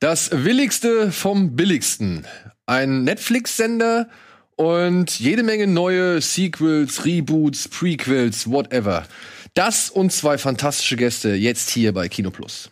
Das Willigste vom Billigsten. Ein Netflix-Sender und jede Menge neue Sequels, Reboots, Prequels, whatever. Das und zwei fantastische Gäste jetzt hier bei Kino Plus.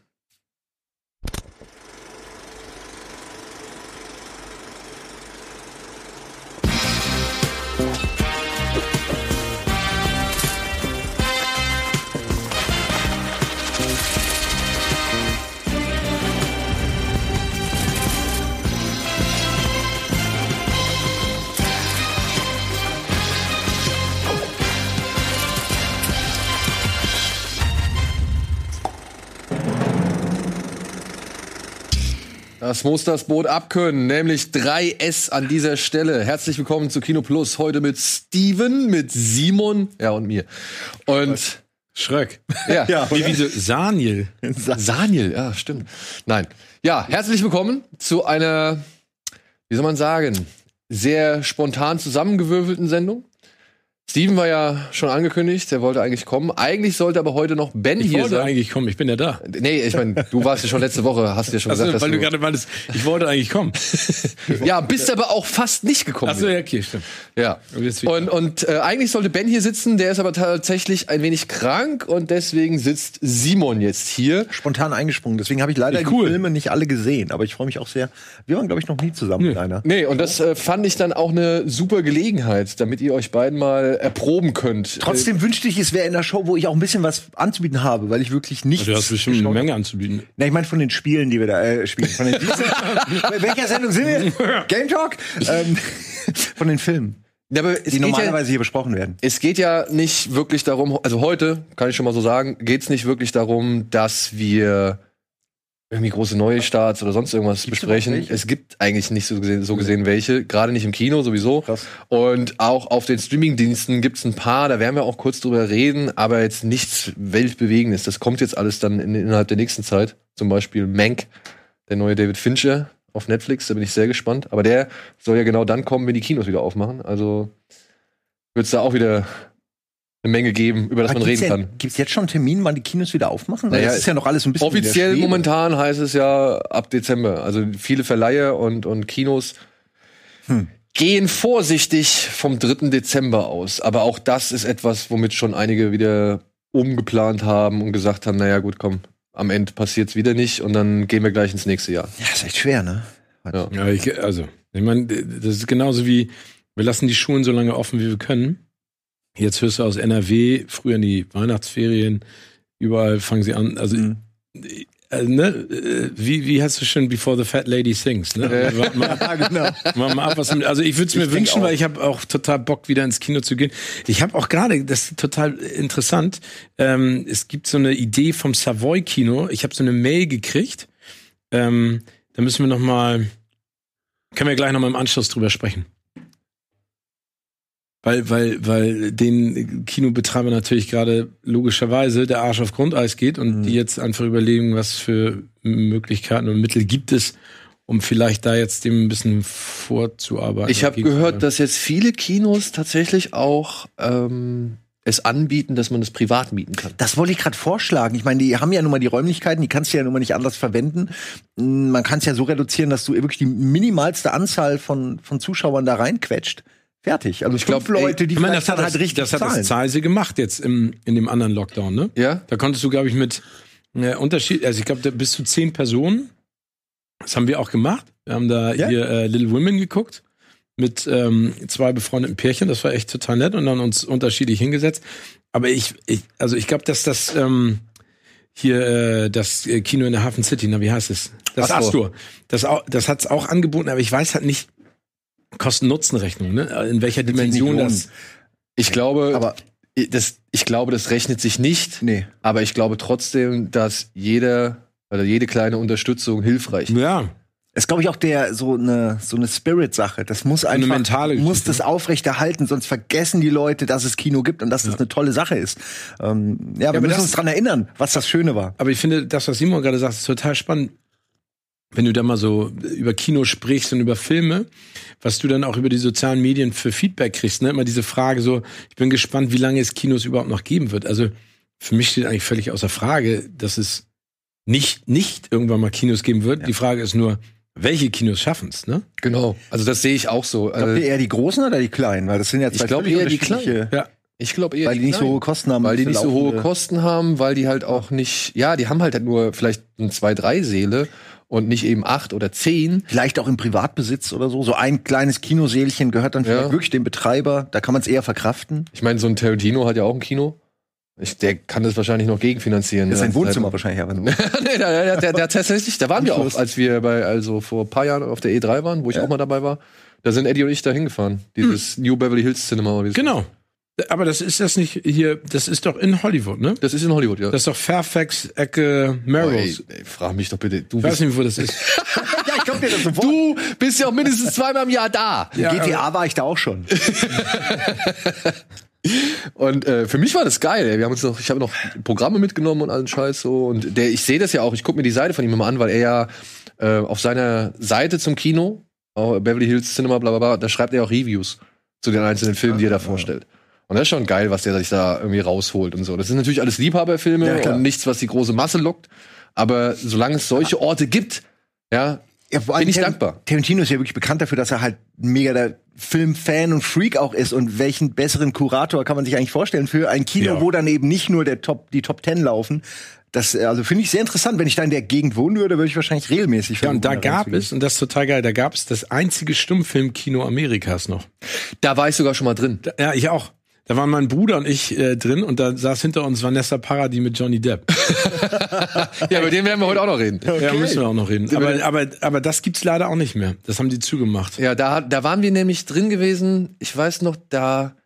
Das muss das Boot abkönnen, nämlich 3S an dieser Stelle. Herzlich willkommen zu Kino Plus. Heute mit Steven, mit Simon, ja und mir. Und Schröck. Ja, ja wie, wie so Saniel. Saniel, ja, stimmt. Nein. Ja, herzlich willkommen zu einer, wie soll man sagen, sehr spontan zusammengewürfelten Sendung. Steven war ja schon angekündigt, der wollte eigentlich kommen. Eigentlich sollte aber heute noch Ben ich hier wollte sein. eigentlich kommen, ich bin ja da. Nee, ich meine, du warst ja schon letzte Woche, hast ja schon Also, gesagt, dass weil du du, gerade meintest, ich wollte eigentlich kommen. ja, bist aber auch fast nicht gekommen. Achso, ja, okay, stimmt. Ja. Und. Und, äh, eigentlich sollte Ben hier sitzen, der ist aber tatsächlich ein wenig krank und deswegen sitzt Simon jetzt hier. spontan eingesprungen. Deswegen habe ich leider cool. die Filme nicht alle gesehen. Aber ich freue mich auch sehr. Wir waren, glaube ich, noch nie zusammen Nö. mit einer. Nee, und das äh, fand ich dann auch eine super Gelegenheit, damit ihr euch beiden mal erproben könnt. Trotzdem wünschte ich, es wäre in der Show, wo ich auch ein bisschen was anzubieten habe, weil ich wirklich nichts. Du hast bestimmt eine Menge anzubieten. Na, ich meine von den Spielen, die wir da äh, spielen. Von den Bei welcher Sendung sind wir? Game Talk? Ähm, von den Filmen, Ja, die geht, ja, normalerweise hier besprochen werden. es geht ja nicht wirklich darum, also heute, kann ich schon mal so sagen, geht es nicht wirklich darum, dass wir irgendwie große neue Starts oder sonst irgendwas Gibt's besprechen. Es gibt eigentlich nicht so gesehen, so gesehen welche, gerade nicht im Kino sowieso. Krass. Und auch auf den Streamingdiensten gibt es ein paar, da werden wir auch kurz drüber reden, aber jetzt nichts Weltbewegendes. Das kommt jetzt alles dann in, innerhalb der nächsten Zeit. Zum Beispiel Mank, der neue David Fincher auf Netflix, da bin ich sehr gespannt. Aber der soll ja genau dann kommen, wenn die Kinos wieder aufmachen. Also wird es da auch wieder eine Menge geben, über das man reden kann. Gibt es jetzt schon einen Termin, wann die Kinos wieder aufmachen? Weil Naja, das ist ja noch alles ein bisschen Offiziell momentan heißt es ja ab Dezember. Also viele Verleiher und, und Kinos Hm. gehen vorsichtig vom 3. Dezember aus. Aber auch das ist etwas, womit schon einige wieder umgeplant haben und gesagt haben, naja gut, komm, am Ende passiert's wieder nicht und dann gehen wir gleich ins nächste Jahr. Ja, ist echt schwer, ne? Ja. Ja, ich, also, ich meine, das ist genauso wie, wir lassen die Schulen so lange offen, wie wir können. Jetzt hörst du aus NRW, früher in die Weihnachtsferien, überall fangen sie an, also, Mhm. äh, ne, äh, wie, wie hast du schon Before the Fat Lady Sings, ne? Warte mal, Ja, genau. Mal, mal ab, was, also ich würde es mir Ich wünschen, weil ich habe auch total Bock, wieder ins Kino zu gehen. Ich habe auch gerade, das ist total interessant, ähm, es gibt so eine Idee vom Savoy-Kino. Ich habe so eine Mail gekriegt. Ähm, da müssen wir noch mal, können wir gleich noch mal im Anschluss drüber sprechen. Weil, weil, weil den Kinobetreiber natürlich gerade logischerweise der Arsch auf Grundeis geht und Mhm. die jetzt einfach überlegen, was für Möglichkeiten und Mittel gibt es, um vielleicht da jetzt dem ein bisschen vorzuarbeiten. Ich habe gehört, dass jetzt viele Kinos tatsächlich auch ähm, es anbieten, dass man es privat mieten kann. Das wollte ich gerade vorschlagen. Ich meine, die haben ja nun mal die Räumlichkeiten, die kannst du ja nun mal nicht anders verwenden. Man kann es ja so reduzieren, dass du wirklich die minimalste Anzahl von, von Zuschauern da reinquetscht. Fertig. Also ich glaub, glaube, Leute, die Ich meine, das hat, halt richtig das hat das Zeise gemacht jetzt im, in dem anderen Lockdown, ne? Ja? Da konntest du, glaube ich, mit äh, Unterschied, also ich glaube, bis zu zehn Personen. Das haben wir auch gemacht. Wir haben da Ja? hier äh, Little Women geguckt mit ähm, zwei befreundeten Pärchen. Das war echt total nett und dann uns unterschiedlich hingesetzt. Aber ich, ich also ich glaube, dass das ähm, hier äh, das äh, Kino in der Hafen City, na wie heißt es? Das Astor. Astor. Das, das hat's auch angeboten, aber ich weiß halt nicht Kosten-Nutzen-Rechnung, ne? In welcher Dimension das. Ich glaube, Aber das, ich glaube, das rechnet sich nicht. nee. Aber ich glaube trotzdem, dass jeder oder jede kleine Unterstützung hilfreich ist. Ja, ist, glaube ich, auch der so eine so eine Spirit-Sache. Das muss eine einfach mentale muss das aufrechterhalten, sonst vergessen die Leute, dass es Kino gibt und dass das eine tolle Sache ist. Ähm, ja, wir aber müssen das- uns dran erinnern, was das Schöne war. Aber ich finde, das, was Simon gerade sagt, ist total spannend. Wenn du da mal so über Kino sprichst und über Filme, was du dann auch über die sozialen Medien für Feedback kriegst, ne? Immer diese Frage so, ich bin gespannt, wie lange es Kinos überhaupt noch geben wird. Also für mich steht eigentlich völlig außer Frage, dass es nicht, nicht irgendwann mal Kinos geben wird. Die Frage ist nur, welche Kinos schaffen's, ne? Genau. Also das sehe ich auch so. Glaubt ihr Äh, eher die großen oder die kleinen? Weil das sind ja zwei Ich glaub völlig eher die unterschiedliche- Ja. ich glaube eher Weil die nicht so kleinen. hohe Kosten haben. weil die nicht so hohe Kosten haben, weil die halt auch nicht, ja, die haben halt nur vielleicht ein zwei, drei Säle und nicht eben acht oder zehn. Vielleicht auch im Privatbesitz oder so. So ein kleines Kinosälchen gehört dann vielleicht Ja. wirklich dem Betreiber. Da kann man es eher verkraften. Ich meine, so ein Tarantino hat ja auch ein Kino. Ich, der kann das wahrscheinlich noch gegenfinanzieren. Das ist Ja, ein Wohnzimmer wahrscheinlich aber nur. nee, der, der, der, der tatsächlich, da waren wir auch, als wir bei, also vor ein paar Jahren auf der E3 waren, wo ich Ja. auch mal dabei war. Da sind Eddie und ich da hingefahren. Dieses New Beverly Hills Cinema. oder wie es- Genau. Aber das ist das nicht hier, das ist doch in Hollywood, ne? Das ist in Hollywood, ja. Das ist doch Fairfax, Ecke, Melrose. Oh, ey, ey, frag mich doch bitte. Du ich weiß nicht, wo das ist. ja, ich glaube dir das sofort. du bist ja auch mindestens zweimal im Jahr da. Ja, GTA war ich da auch schon. Und äh, für mich war das geil. Ey. Wir haben uns noch, ich habe noch Programme mitgenommen und allen Scheiß so. Und der, ich sehe das ja auch. Ich gucke mir die Seite von ihm immer an, weil er ja äh, auf seiner Seite zum Kino, auch Beverly Hills Cinema, bla bla bla, da schreibt er auch Reviews zu den einzelnen Filmen, die er da vorstellt. Und das ist schon geil, was der sich da irgendwie rausholt und so. Das sind natürlich alles Liebhaberfilme Ja, und nichts, was die große Masse lockt. Aber solange es solche Orte gibt, ja, Ja, vor allem Bin ich Tar- dankbar. Tarantino ist ja wirklich bekannt dafür, dass er halt mega der Filmfan und Freak auch ist. Und welchen besseren Kurator kann man sich eigentlich vorstellen für ein Kino, Ja. wo dann eben nicht nur der Top, die Top Ten laufen. Das äh, also finde ich sehr interessant. Wenn ich da in der Gegend wohnen würde, würde ich wahrscheinlich regelmäßig Ja, und da gab es, und das ist total geil, da gab es das einzige Stummfilmkino Amerikas noch. da war ich sogar schon mal drin. Da, ja, ich auch. Da waren mein Bruder und ich äh, drin und da saß hinter uns Vanessa Paradis mit Johnny Depp. Ja, über den werden wir heute auch noch reden. Ja, müssen wir auch noch reden. Aber, aber, aber das gibt's leider auch nicht mehr. Das haben die zugemacht. Ja, da, da waren wir nämlich drin gewesen. Ich weiß noch, da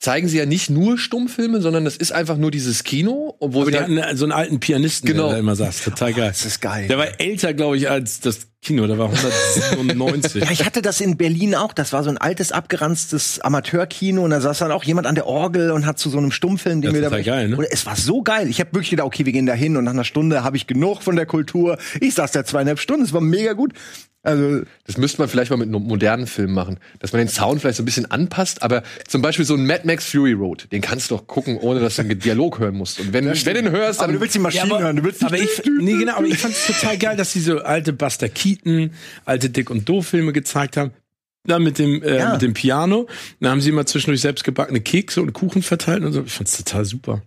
zeigen sie ja nicht nur Stummfilme, sondern das ist einfach nur dieses Kino, obwohl Aber die dann, hatten so einen alten Pianisten, Genau. der da immer saß. Total geil. Das ist geil. Der war älter, glaube ich, als das Kino. Der war 197. Ja, ich hatte das in Berlin auch. Das war so ein altes, abgeranztes Amateurkino und da saß dann auch jemand an der Orgel und hat zu so einem Stummfilm, den Ja, wir da. total geil, ne? Es war so geil. Ich habe wirklich gedacht, okay, wir gehen da hin und nach einer Stunde habe ich genug von der Kultur. Ich saß da zweieinhalb Stunden, es war mega gut. Also, das müsste man vielleicht mal mit einem modernen Filmen machen, dass man den Sound vielleicht so ein bisschen anpasst, aber zum Beispiel so ein Mad Max Fury Road, den kannst du doch gucken, ohne dass du einen Dialog hören musst. Und wenn, wenn du den hörst, dann aber du willst die Maschinen hören, du willst aber ich, nee, genau, aber ich fand es total geil, dass sie so alte Buster Keaton, alte Dick und Doof Filme gezeigt haben. Dann mit dem, äh, Ja. mit dem Piano. Dann haben sie immer zwischendurch selbst gebackene Kekse und Kuchen verteilt und so. Ich fand's total super.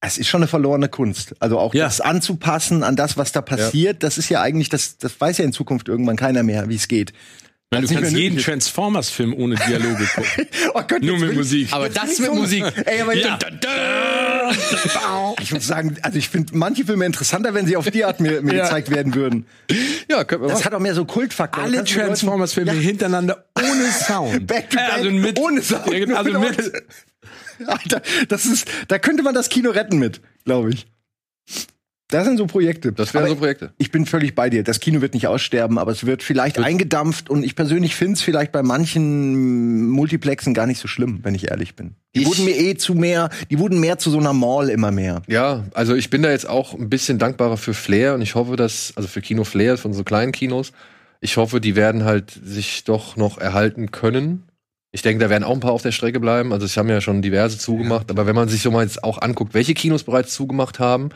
Es ist schon eine verlorene Kunst. Also auch Ja. das anzupassen an das, was da passiert, das ist ja eigentlich, das, das weiß ja in Zukunft irgendwann keiner mehr, wie es geht. Nein, du kannst jeden nötig Transformers-Film ohne Dialoge gucken. Oh Gott, Nur mit Musik. aber das mit so- Musik. Ey, aber Ja. ich muss sagen, also ich finde manche Filme interessanter, wenn sie auf die Art mir, mir Ja. gezeigt werden würden. ja, können wir Das machen. hat auch mehr so Kultfaktor. Alle Transformers-Filme Ja. hintereinander ohne Sound. Back to Äh, back, also mit, ohne Sound. Ja, also mit- Alter, das ist, da könnte man das Kino retten mit, glaube ich. Das sind so Projekte. Das wären Aber so Projekte. Ich bin völlig bei dir. Das Kino wird nicht aussterben, aber es wird vielleicht eingedampft und ich persönlich finde es vielleicht bei manchen Multiplexen gar nicht so schlimm, wenn ich ehrlich bin. Die Ich- wurden mir eh zu mehr, die wurden mehr zu so einer Mall immer mehr. Ja, also ich bin da jetzt auch ein bisschen dankbarer für Flair und ich hoffe, dass, also für Kino Flair von so kleinen Kinos, ich hoffe, die werden halt sich doch noch erhalten können. Ich denke, da werden auch ein paar auf der Strecke bleiben. Also, ich habe ja schon diverse zugemacht, aber wenn man sich so mal jetzt auch anguckt, welche Kinos bereits zugemacht haben,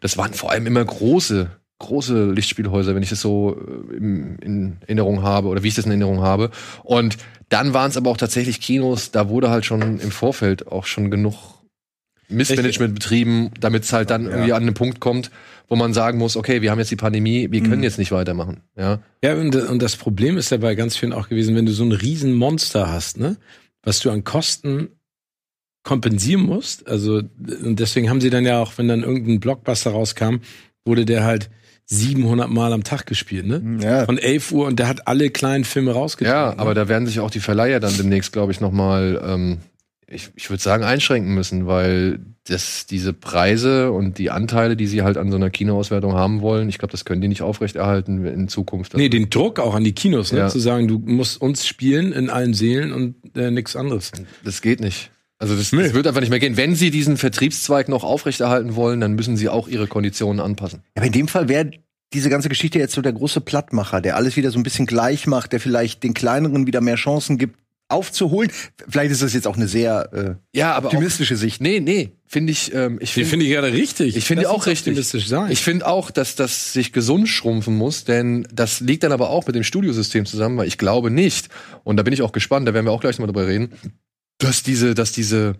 das waren vor allem immer große, große Lichtspielhäuser, wenn ich das so äh, im- in Erinnerung habe oder wie ich das in Erinnerung habe. Und dann waren es aber auch tatsächlich Kinos, da wurde halt schon im Vorfeld auch schon genug Missmanagement betrieben, damit es halt dann irgendwie an einen Punkt kommt, wo man sagen muss, okay, wir haben jetzt die Pandemie, wir können jetzt nicht weitermachen. Ja, Ja, und, und das Problem ist ja bei ganz vielen auch gewesen, wenn du so ein Riesenmonster hast, ne, was du an Kosten kompensieren musst. Also, und deswegen haben sie dann ja auch, wenn dann irgendein Blockbuster rauskam, wurde der halt 700 Mal am Tag gespielt, ne? Ja. Von 11 Uhr und der hat alle kleinen Filme rausgetragen. ja ne? aber da werden sich auch die Verleiher dann demnächst, glaube ich, noch mal, ähm, ich, ich würde sagen, einschränken müssen, weil das, diese Preise und die Anteile, die sie halt an so einer Kinoauswertung haben wollen, ich glaube, das können die nicht aufrechterhalten in Zukunft. Nee, den Druck auch an die Kinos, ne? Ja. Zu sagen, du musst uns spielen in allen Seelen und äh, nichts anderes. Das geht nicht. Also das, Nee. das wird einfach nicht mehr gehen. Wenn sie diesen Vertriebszweig noch aufrechterhalten wollen, dann müssen sie auch ihre Konditionen anpassen. Aber in dem Fall wäre diese ganze Geschichte jetzt so der große Plattmacher, der alles wieder so ein bisschen gleich macht, der vielleicht den kleineren wieder mehr Chancen gibt, aufzuholen. Vielleicht ist das jetzt auch eine sehr äh, Ja, aber auch, optimistische Sicht. nee, nee, finde ich, ähm, ich finde finde ich gerade richtig. Ich finde auch richtig. optimistisch sein. Ich finde auch, dass das sich gesund schrumpfen muss, denn das liegt dann aber auch mit dem Studiosystem zusammen, weil ich glaube nicht, und da bin ich auch gespannt, da werden wir auch gleich mal drüber reden, dass diese, dass diese,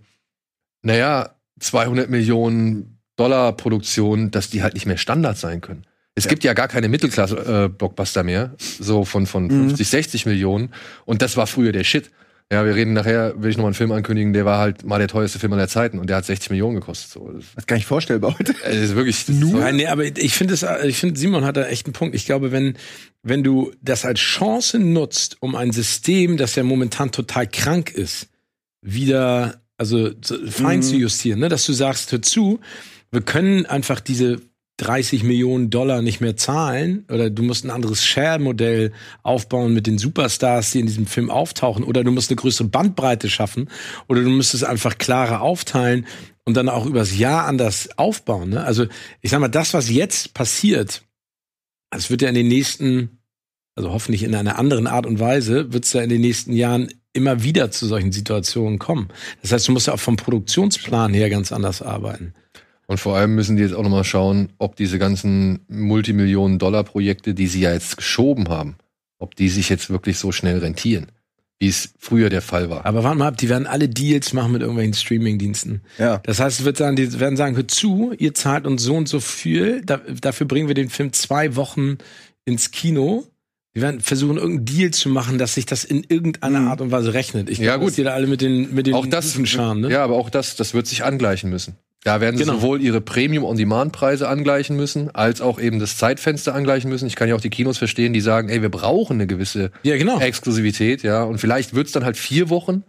naja, 200 Millionen Dollar Produktion, dass die halt nicht mehr Standard sein können. Es gibt ja gar keine Mittelklasse-Blockbuster mehr, so von, von 50, 60 Millionen. Und das war früher der Shit. Ja, wir reden nachher, will ich noch mal einen Film ankündigen, der war halt mal der teuerste Film aller Zeiten und der hat 60 Millionen gekostet. So. Das Das ist gar nicht vorstellbar heute. das ist wirklich das Nein, nee, aber ich finde es, ich finde Simon hat da echt einen Punkt. Ich glaube, wenn wenn du das als Chance nutzt, um ein System, das ja momentan total krank ist, wieder also so fein zu justieren, ne, dass du sagst, hör zu, wir können einfach diese 30 Millionen Dollar nicht mehr zahlen oder du musst ein anderes Share-Modell aufbauen mit den Superstars, die in diesem Film auftauchen oder du musst eine größere Bandbreite schaffen oder du müsstest einfach klarer aufteilen und dann auch übers Jahr anders aufbauen. Ne? Also ich sag mal, das, was jetzt passiert, das wird ja in den nächsten, also hoffentlich in einer anderen Art und Weise, wird es ja in den nächsten Jahren immer wieder zu solchen Situationen kommen. Das heißt, du musst ja auch vom Produktionsplan her ganz anders arbeiten. Und vor allem müssen die jetzt auch nochmal schauen, ob diese ganzen Multimillionen-Dollar-Projekte, die sie ja jetzt geschoben haben, ob die sich jetzt wirklich so schnell rentieren, wie es früher der Fall war. Aber warte mal ab, die werden alle Deals machen mit irgendwelchen Streaming-Diensten. Ja. Das heißt, wird sagen, die werden sagen, hört zu, ihr zahlt uns so und so viel, da, dafür bringen wir den Film zwei Wochen ins Kino. Wir werden versuchen, irgendeinen Deal zu machen, dass sich das in irgendeiner Art und Weise rechnet. Ich Ja, glaub, gut. dass die da alle mit den, mit den auch das, scharen, ne? ja, aber auch das, das wird sich angleichen müssen. Da werden sie Genau. sowohl ihre Premium-on-Demand-Preise angleichen müssen, als auch eben das Zeitfenster angleichen müssen. Ich kann ja auch die Kinos verstehen, die sagen, ey, wir brauchen eine gewisse Ja, genau. Exklusivität, ja. Und vielleicht wird's dann halt vier Wochen.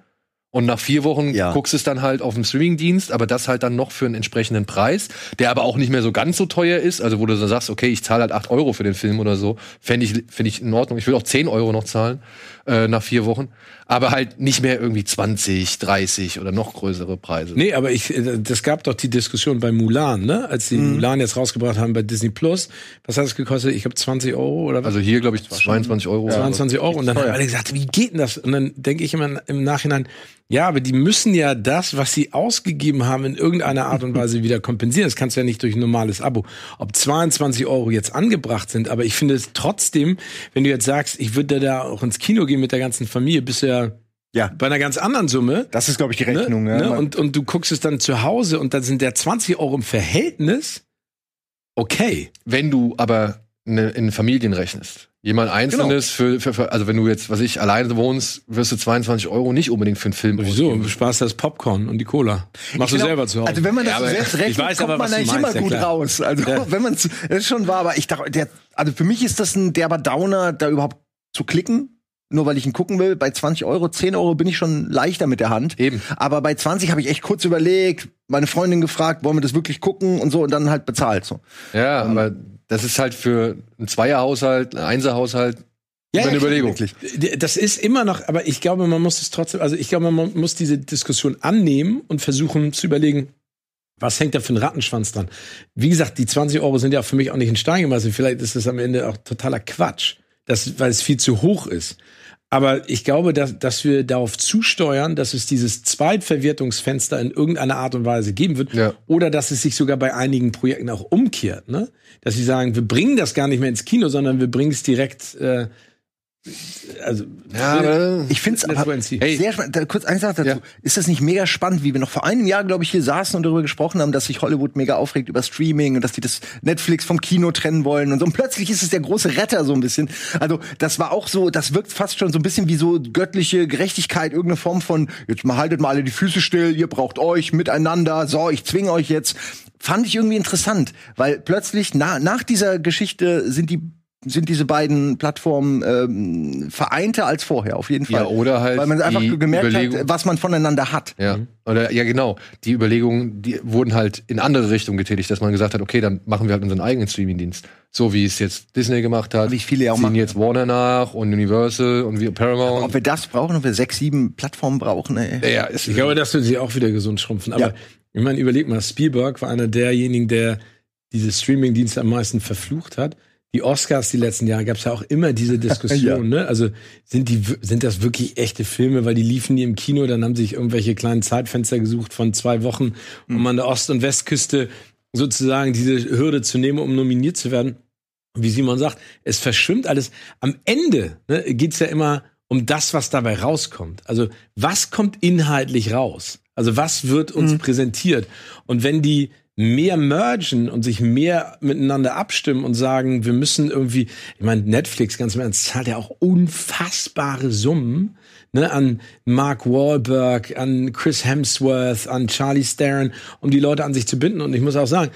Und nach vier Wochen Ja. guckst du es dann halt auf dem Streamingdienst, aber das halt dann noch für einen entsprechenden Preis, der aber auch nicht mehr so ganz so teuer ist. Also wo du dann sagst, okay, ich zahle halt acht Euro für den Film oder so, fände ich, finde ich in Ordnung. Ich will auch zehn Euro noch zahlen äh, nach vier Wochen, aber halt nicht mehr irgendwie 20, 30 oder noch größere Preise. Nee, aber ich, äh, das gab doch die Diskussion bei Mulan, ne? Als sie Mhm. Mulan jetzt rausgebracht haben bei Disney Plus. Was hat es gekostet? Ich glaube 20 Euro oder was? Also hier glaube ich 22 Euro. oder so. 22 Euro. Und dann haben alle gesagt, wie geht denn das? Und dann denke ich immer im Nachhinein, ja, aber die müssen ja das, was sie ausgegeben haben, in irgendeiner Art und Weise wieder kompensieren. Das kannst du ja nicht durch ein normales Abo. Ob 22 Euro jetzt angebracht sind, aber ich finde es trotzdem, wenn du jetzt sagst, ich würde da auch ins Kino gehen mit der ganzen Familie, bist du ja Ja. bei einer ganz anderen Summe. Das ist, glaube ich, die Ne? Rechnung. ja. Ne? Man- Und, und du guckst es dann zu Hause und dann sind der 20 Euro im Verhältnis okay. Wenn du aber ne, in Familien rechnest, jemand Einzelnes für, für, für, also wenn du jetzt, was ich, alleine wohnst, wirst du 22 Euro nicht unbedingt für einen Film Wieso? ausgeben. Du sparst das Popcorn und die Cola. Machst du Genau. selber zu Hause. Also wenn man das Ja, selbst ich rechnet, weiß kommt aber, man was du eigentlich meinst, immer ja, gut klar. raus. Also Ja. wenn man das ist schon wahr, aber ich dachte, der, also für mich ist das ein derber Downer, da überhaupt zu klicken. Nur weil ich ihn gucken will, bei 20 Euro, 10 Euro bin ich schon leichter mit der Hand. Eben. Aber bei 20 habe ich echt kurz überlegt, meine Freundin gefragt, wollen wir das wirklich gucken und so und dann halt bezahlt so. Ja, aber das ist halt für einen Zweierhaushalt, einen Einserhaushalt Ja, eine ja, Überlegung. wirklich. Das ist immer noch, aber ich glaube, man muss es trotzdem, also ich glaube, man muss diese Diskussion annehmen und versuchen zu überlegen, was hängt da für ein Rattenschwanz dran? Wie gesagt, die 20 Euro sind ja für mich auch nicht in Stein gemeißelt. Vielleicht ist das am Ende auch totaler Quatsch, das, weil es viel zu hoch ist. Aber ich glaube, dass, dass wir darauf zusteuern, dass es dieses Zweitverwertungsfenster in irgendeiner Art und Weise geben wird. Ja. Oder dass es sich sogar bei einigen Projekten auch umkehrt. Ne? Dass sie sagen, wir bringen das gar nicht mehr ins Kino, sondern wir bringen es direkt. Äh, also, Ja, Ich finde es aber. Hey. sehr spannend. Da, kurz eine Sache dazu. Ja. Ist das nicht mega spannend, wie wir noch vor einem Jahr, glaube ich, hier saßen und darüber gesprochen haben, dass sich Hollywood mega aufregt über Streaming und dass die das Netflix vom Kino trennen wollen und so. Und plötzlich ist es der große Retter so ein bisschen. Also das war auch so, das wirkt fast schon so ein bisschen wie so göttliche Gerechtigkeit, irgendeine Form von, jetzt mal haltet mal alle die Füße still, ihr braucht euch miteinander, so, ich zwinge euch jetzt. Fand ich irgendwie interessant, weil plötzlich na, nach dieser Geschichte sind die sind diese beiden Plattformen ähm, vereinter als vorher, auf jeden Fall. Ja, oder halt Weil man einfach die gemerkt Überlegung- hat, was man voneinander hat. Ja, oder ja genau. Die Überlegungen, die wurden halt in andere Richtungen getätigt, dass man gesagt hat, okay, dann machen wir halt unseren eigenen Streamingdienst, so wie es jetzt Disney gemacht hat. Wie viele ja auch ziehen machen. jetzt Warner nach und Universal und wie Paramount. Ob wir das brauchen, ob wir sechs, sieben Plattformen brauchen, ey. ja, Ich glaube, das wird sich auch wieder gesund schrumpfen. Aber Ja. ich meine, überleg mal, Spielberg war einer derjenigen, der diese Streaming-Dienste am meisten verflucht hat. Die Oscars die letzten Jahre gab es ja auch immer diese Diskussion, ne? Also sind die sind das wirklich echte Filme, weil die liefen nie im Kino, dann haben sich irgendwelche kleinen Zeitfenster gesucht von zwei Wochen, um an der Ost- und Westküste sozusagen diese Hürde zu nehmen, um nominiert zu werden. Und Wie Simon sagt, es verschwimmt alles. Am Ende ne, geht's ja immer um das, was dabei rauskommt. Also was kommt inhaltlich raus? Also was wird uns präsentiert? Und wenn die mehr mergen und sich mehr miteinander abstimmen und sagen, wir müssen irgendwie, ich meine, Netflix, ganz im Ernst, zahlt ja auch unfassbare Summen ne, an Mark Wahlberg, an Chris Hemsworth, an Charlie Theron, um die Leute an sich zu binden. Und ich muss auch sagen,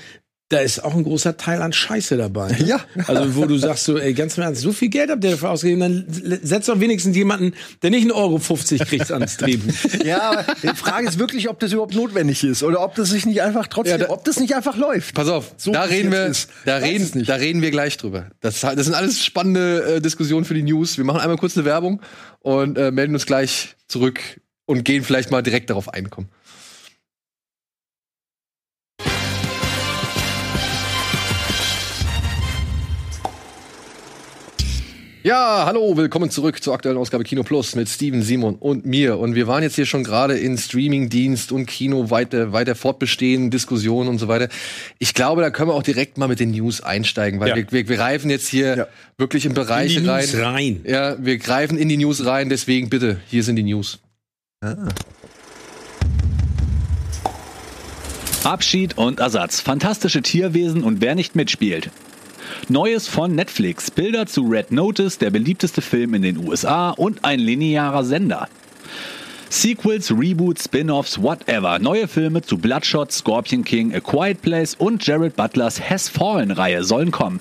da ist auch ein großer Teil an Scheiße dabei. ne? Ja. Also, wo du sagst so, ey, ganz im Ernst, so viel Geld habt ihr dafür ausgegeben, dann setzt doch wenigstens jemanden, der nicht einen Euro 50 kriegt ans Drehbuch. Ja, aber die Frage ist wirklich, ob das überhaupt notwendig ist oder ob das sich nicht einfach trotzdem, Ja, da- ob das nicht einfach läuft. Pass auf, So da reden wir, ist. da reden, nicht. da reden wir gleich drüber. Das, das sind alles spannende äh, Diskussionen für die News. Wir machen einmal kurz eine Werbung und äh, melden uns gleich zurück und gehen vielleicht mal direkt darauf ein. Ja, hallo, willkommen zurück zur aktuellen Ausgabe Kino Plus mit Steven, Simon und mir. Und wir waren jetzt hier schon gerade in Streamingdienst und Kino weiter, weiter fortbestehen, Diskussionen und so weiter. Ich glaube, da können wir auch direkt mal mit den News einsteigen, weil Ja. wir, wir, wir reifen jetzt hier Ja. wirklich in Bereiche In die rein. News rein. Ja, wir greifen in die News rein, deswegen bitte, hier sind die News. Abschied und Ersatz. Fantastische Tierwesen und wer nicht mitspielt. Neues von Netflix. Bilder zu Red Notice, der beliebteste Film in den USA und ein linearer Sender. Sequels, Reboots, Spin-offs, whatever. Neue Filme zu Bloodshot, Scorpion King, A Quiet Place und Jared Butlers Has Fallen-Reihe sollen kommen.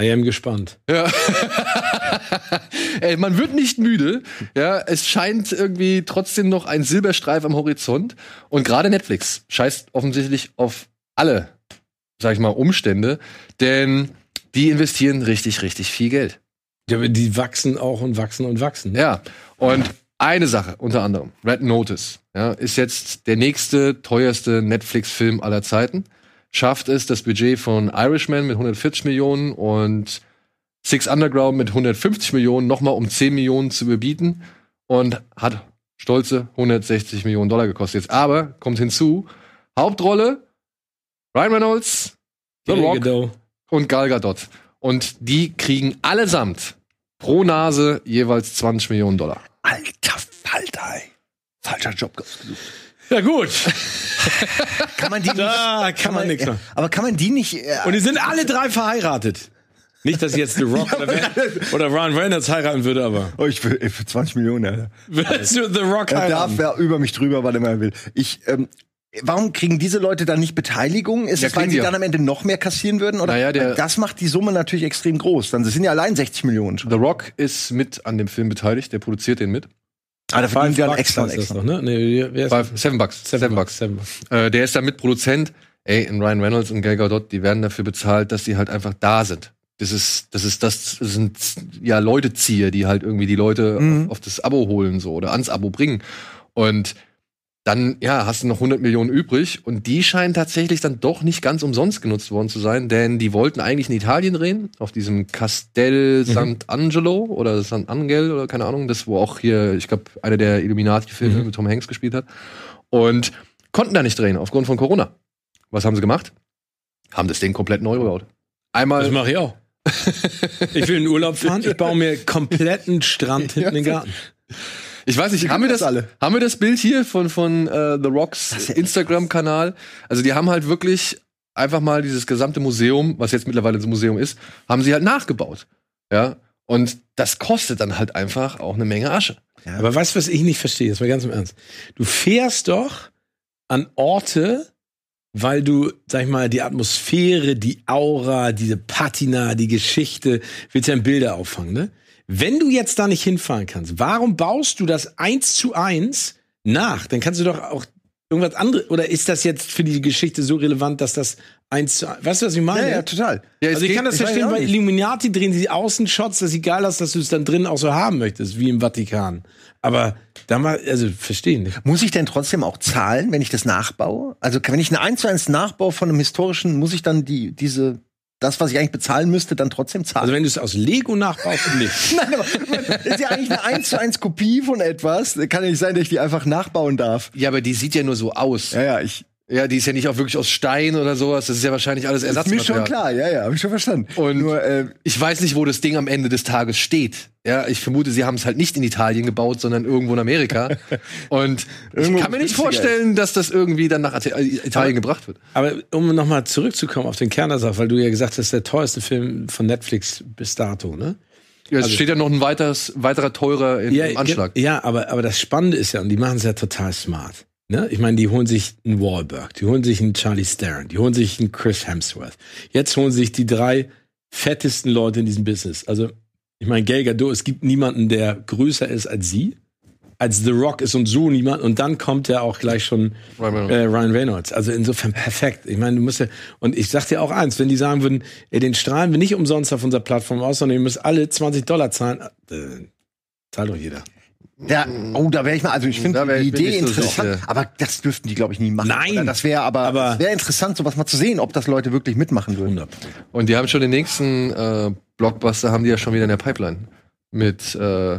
I am gespannt. Ey, man wird nicht müde. Ja, es scheint irgendwie trotzdem noch ein Silberstreif am Horizont. Und gerade Netflix scheißt offensichtlich auf alle, sag ich mal, Umstände, denn die investieren richtig, richtig viel Geld. Ja, aber die wachsen auch und wachsen und wachsen. Ja, und eine Sache unter anderem, Red Notice, ja, ist jetzt der nächste teuerste Netflix-Film aller Zeiten. Schafft es das Budget von Irishman mit 140 Millionen und Six Underground mit 150 Millionen nochmal um 10 Millionen zu überbieten und hat stolze 160 Millionen Dollar gekostet jetzt. Aber kommt hinzu, Hauptrolle Ryan Reynolds, The Gal Rock Gadot. und Gal Gadot. Und die kriegen allesamt pro Nase jeweils 20 Millionen Dollar. Alter Falter, ey. Falscher Job ausgesucht. Ja gut, Kann man die nicht, da kann man nichts ja, machen. aber kann man die nicht, äh, Und die sind alle drei verheiratet. Nicht, dass jetzt The Rock oder, wer- oder Ryan Reynolds heiraten würde, aber oh, ich will, für 20 Millionen, Alter. würdest du The Rock Er darf heiraten? ja über mich drüber, weil er mal will. Ich, ähm, warum kriegen diese Leute dann nicht Beteiligung? Ist Ja, es, weil sie dann am Ende noch mehr kassieren würden? Oder? Naja, der- das macht die Summe natürlich extrem groß. Dann sind ja allein 60 Millionen schon. The Rock ist mit an dem Film beteiligt, der produziert den mit. Ah, da die dann extra und extra. ne? Nee, Five, seven Bucks. Seven, Bucks. Seven Bucks. Äh, der ist da Mitproduzent. Ey, in Ryan Reynolds und Gal Gadot, die werden dafür bezahlt, dass die halt einfach da sind. Das ist, das ist das, das sind ja Leutezieher, die halt irgendwie die Leute Mhm. auf, auf das Abo holen so oder ans Abo bringen. Und dann, ja, hast du noch 100 Millionen übrig und die scheinen tatsächlich dann doch nicht ganz umsonst genutzt worden zu sein, denn die wollten eigentlich in Italien drehen, auf diesem Castel Sant'Angelo oder Sant'Angel oder keine Ahnung, das wo auch hier, ich glaube, einer der Illuminati-Filme mit Tom Hanks gespielt hat und konnten da nicht drehen aufgrund von Corona. Was haben sie gemacht? Haben das Ding komplett neu gebaut. Das Einmal, mache ich auch. Ich will in den Urlaub fahren, ich baue mir kompletten Strand hinten in den Garten. Ich weiß nicht, haben wir das, alle. haben wir das Bild hier von, von äh, The Rocks ja Instagram-Kanal? Also die haben halt wirklich einfach mal dieses gesamte Museum, was jetzt mittlerweile das Museum ist, haben sie halt nachgebaut. Ja. Und das kostet dann halt einfach auch eine Menge Asche. Aber weißt du, was ich nicht verstehe? Das war ganz im Ernst. Du fährst doch an Orte, weil du, sag ich mal, die Atmosphäre, die Aura, diese Patina, die Geschichte, willst ja in Bilder auffangen, ne? Wenn du jetzt da nicht hinfahren kannst, warum baust du das eins zu eins nach? Dann kannst du doch auch irgendwas anderes? Oder ist das jetzt für die Geschichte so relevant, dass das eins zu Weißt du, was ich meine? Ja, ja, total. Ja, also ich geht- kann das ich verstehen, bei. Illuminati drehen sie Außenshots, das sieht geil aus, dass du es dann drin auch so haben möchtest, wie im Vatikan. Aber da mal, also verstehen. Muss ich denn trotzdem auch zahlen, wenn ich das nachbaue? Also wenn ich eine 1 zu 1 Nachbau von einem historischen, muss ich dann die, diese, das, was ich eigentlich bezahlen müsste, dann trotzdem zahlen? Also wenn du es aus Lego nachbaust, nicht. Nein, aber ist ja eigentlich eine 1 zu 1 Kopie von etwas. Kann ja nicht sein, dass ich die einfach nachbauen darf. Ja, aber die sieht ja nur so aus. Ja, ja, ich. Ja, die ist ja nicht auch wirklich aus Stein oder sowas. Das ist ja wahrscheinlich alles Ist mir Ersatzmaterial. schon klar, ja, ja, habe ich schon verstanden. Und- Nur, äh, Ich weiß nicht, wo das Ding am Ende des Tages steht. Ja, ich vermute, sie haben es halt nicht in Italien gebaut, sondern irgendwo in Amerika. Und ich kann mir nicht vorstellen, dass das irgendwie dann nach Ita- Italien gebracht wird. Aber um nochmal zurückzukommen auf den Kern der Sache, weil du ja gesagt hast, der teuerste Film von Netflix bis dato, ne? Ja, es steht ja noch ein weiteres, weiterer teurer im Anschlag. ge- Ja, aber, aber das Spannende ist ja, und die machen es ja total smart. Ne? Ich meine, die holen sich einen Wahlberg, die holen sich einen Charlie Theron, die holen sich einen Chris Hemsworth. Jetzt holen sich die drei fettesten Leute in diesem Business. Also, ich meine, Gal Gadot, es gibt niemanden, der größer ist als sie. Als The Rock ist und so niemand. Und dann kommt ja auch gleich schon Ryan Reynolds. äh, Ryan Reynolds. Also insofern perfekt. Ich meine, du musst ja, und ich sag dir auch eins, wenn die sagen würden, ey, den strahlen wir nicht umsonst auf unserer Plattform aus, sondern ihr müsst alle 20 Dollar zahlen, äh, zahlt doch jeder. Ja, oh, da wäre ich mal, also ich finde die Idee so interessant, sicher. aber das dürften die, glaube ich, nie machen. Nein. Oder das wäre aber, Aber- wäre interessant, sowas mal zu sehen, ob das Leute wirklich mitmachen würden. 100. Und die haben schon den nächsten äh, Blockbuster, haben die ja schon wieder in der Pipeline. Mit, äh,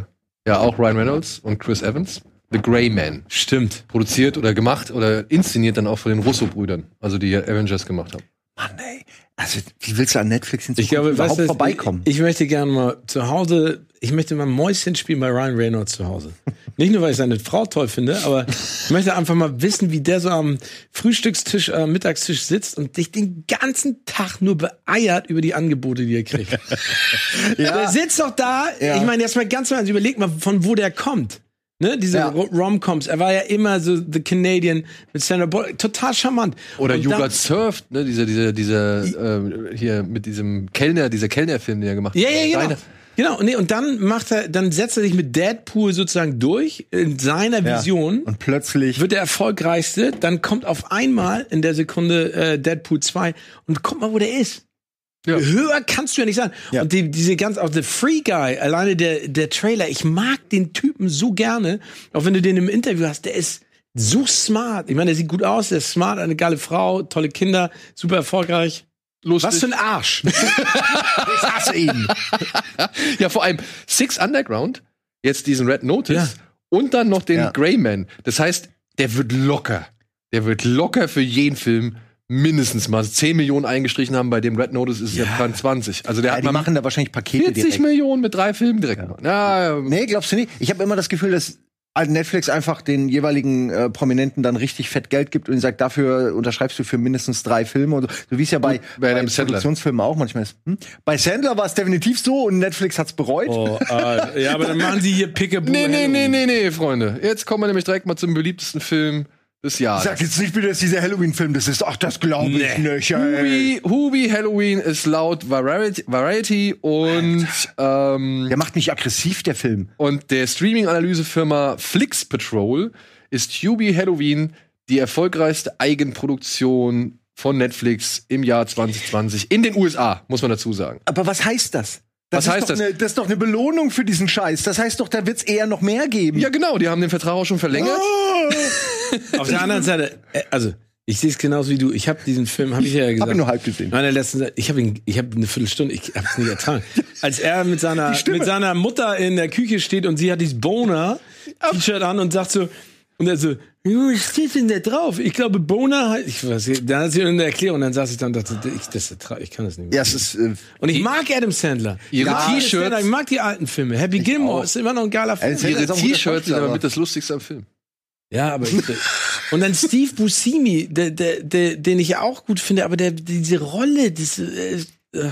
ja, auch Ryan Reynolds und Chris Evans. The Grey Man. Stimmt. Produziert oder gemacht oder inszeniert dann auch von den Russo-Brüdern. Also die ja Avengers gemacht haben. Mann, ey. Also, wie willst du an Netflix in Ich glaube, überhaupt weißt du, vorbeikommen? Ich, ich möchte gerne mal zu Hause, ich möchte mal Mäuschen spielen bei Ryan Reynolds zu Hause. Nicht nur, weil ich seine Frau toll finde, aber ich möchte einfach mal wissen, wie der so am Frühstückstisch, äh, Mittagstisch sitzt und sich den ganzen Tag nur beeiert über die Angebote, die er kriegt. Der sitzt doch da, Ja. ich meine, erstmal ganz mal, überleg mal, von wo der kommt. Ne, diese Ja. Ro- Rom-Coms. Er war ja immer so The Canadian mit Sandra Bullock. Total charmant. Oder Und You Got Surfed, ne? Dieser, dieser, dieser, äh, hier mit diesem Kellner, dieser Kellnerfilm, den er gemacht Ja, ja, genau. Genau, nee, und dann macht er, dann setzt er sich mit Deadpool sozusagen durch in seiner Ja. Vision. Und plötzlich Wird der erfolgreichste, dann kommt auf einmal in der Sekunde äh, Deadpool 2 und guck mal, wo der ist. Ja. Höher kannst du ja nicht sein. Ja. Und die, diese ganz, auch The Free Guy, alleine der, der Trailer, ich mag den Typen so gerne, auch wenn du den im Interview hast, der ist so smart. Ich meine, der sieht gut aus, der ist smart, eine geile Frau, tolle Kinder, super erfolgreich. Lustig. Was für ein Arsch. ich hasse ihn. Ja, vor allem Six Underground, jetzt diesen Red Notice Ja. und dann noch den Ja. Grey Man. Das heißt, der wird locker. Der wird locker für jeden Film mindestens mal 10 Millionen eingestrichen haben. Bei dem Red Notice ist es ja, Ja. Plan 20. Also der Ja, hat die machen da wahrscheinlich Pakete 40 direkt. Millionen mit drei Filmen direkt. Ja, ja. Nee, glaubst du nicht? Ich habe immer das Gefühl, dass Netflix einfach den jeweiligen äh, Prominenten dann richtig fett Geld gibt und sagt, dafür unterschreibst du für mindestens drei Filme. Und so, so wie es ja bei, bei bei. Produktionsfilmen auch manchmal ist. Hm? Bei Sandler war es definitiv so und Netflix hat's bereut. Oh, äh, ja, aber dann machen sie hier Pickaboo. Nee, nee, nee, nee, nee, Freunde. Jetzt kommen wir nämlich direkt mal zum beliebtesten Film des Jahres. Sag jetzt nicht wieder, dass dieser Halloween-Film das ist. Ach, das glaube ich Nee. nicht. Ey. Hubi, Hubi Halloween ist laut Variety, Variety und, ähm, Der macht mich aggressiv, der Film. und der Streaming-Analysefirma Flix Patrol ist Hubi Halloween die erfolgreichste Eigenproduktion von Netflix im Jahr 2020 in den USA, muss man dazu sagen. Aber was heißt das? Das Was ist heißt doch das? Eine, das ist doch eine Belohnung für diesen Scheiß. Das heißt doch, da wird's eher noch mehr geben. Ja, genau, die haben den Vertrag auch schon verlängert. Auf der anderen Seite, äh, also ich sehe es genauso wie du. Ich habe diesen Film, habe ich ja gesagt. Hab ihn nur halb gesehen. Meine letzten, ich habe ihn, ich habe eine Viertelstunde, ich habe es nicht ertragen. Als er mit seiner mit seiner Mutter in der Küche steht und sie hat dieses Boner T-Shirt an und sagt so und er so, "Jo, was steht denn da drauf? Ich glaube Boner, heißt- ich weiß, nicht, da hat sie eine Erklärung, dann saß ich da und dachte, ich, das ich kann das nicht mehr. Ja, es ist. Äh, Und ich mag Adam Sandler. Ihre Ich mag Adam T-Shirts- Ich mag die alten Filme. Happy Gilmore auch. ist immer noch ein geiler Film. Ihre T-Shirts sind aber mit das Lustigste am Film. Ja, aber ich, und dann Steve Buscemi, der, der, der, den ich ja auch gut finde, aber der diese Rolle, diese äh, äh,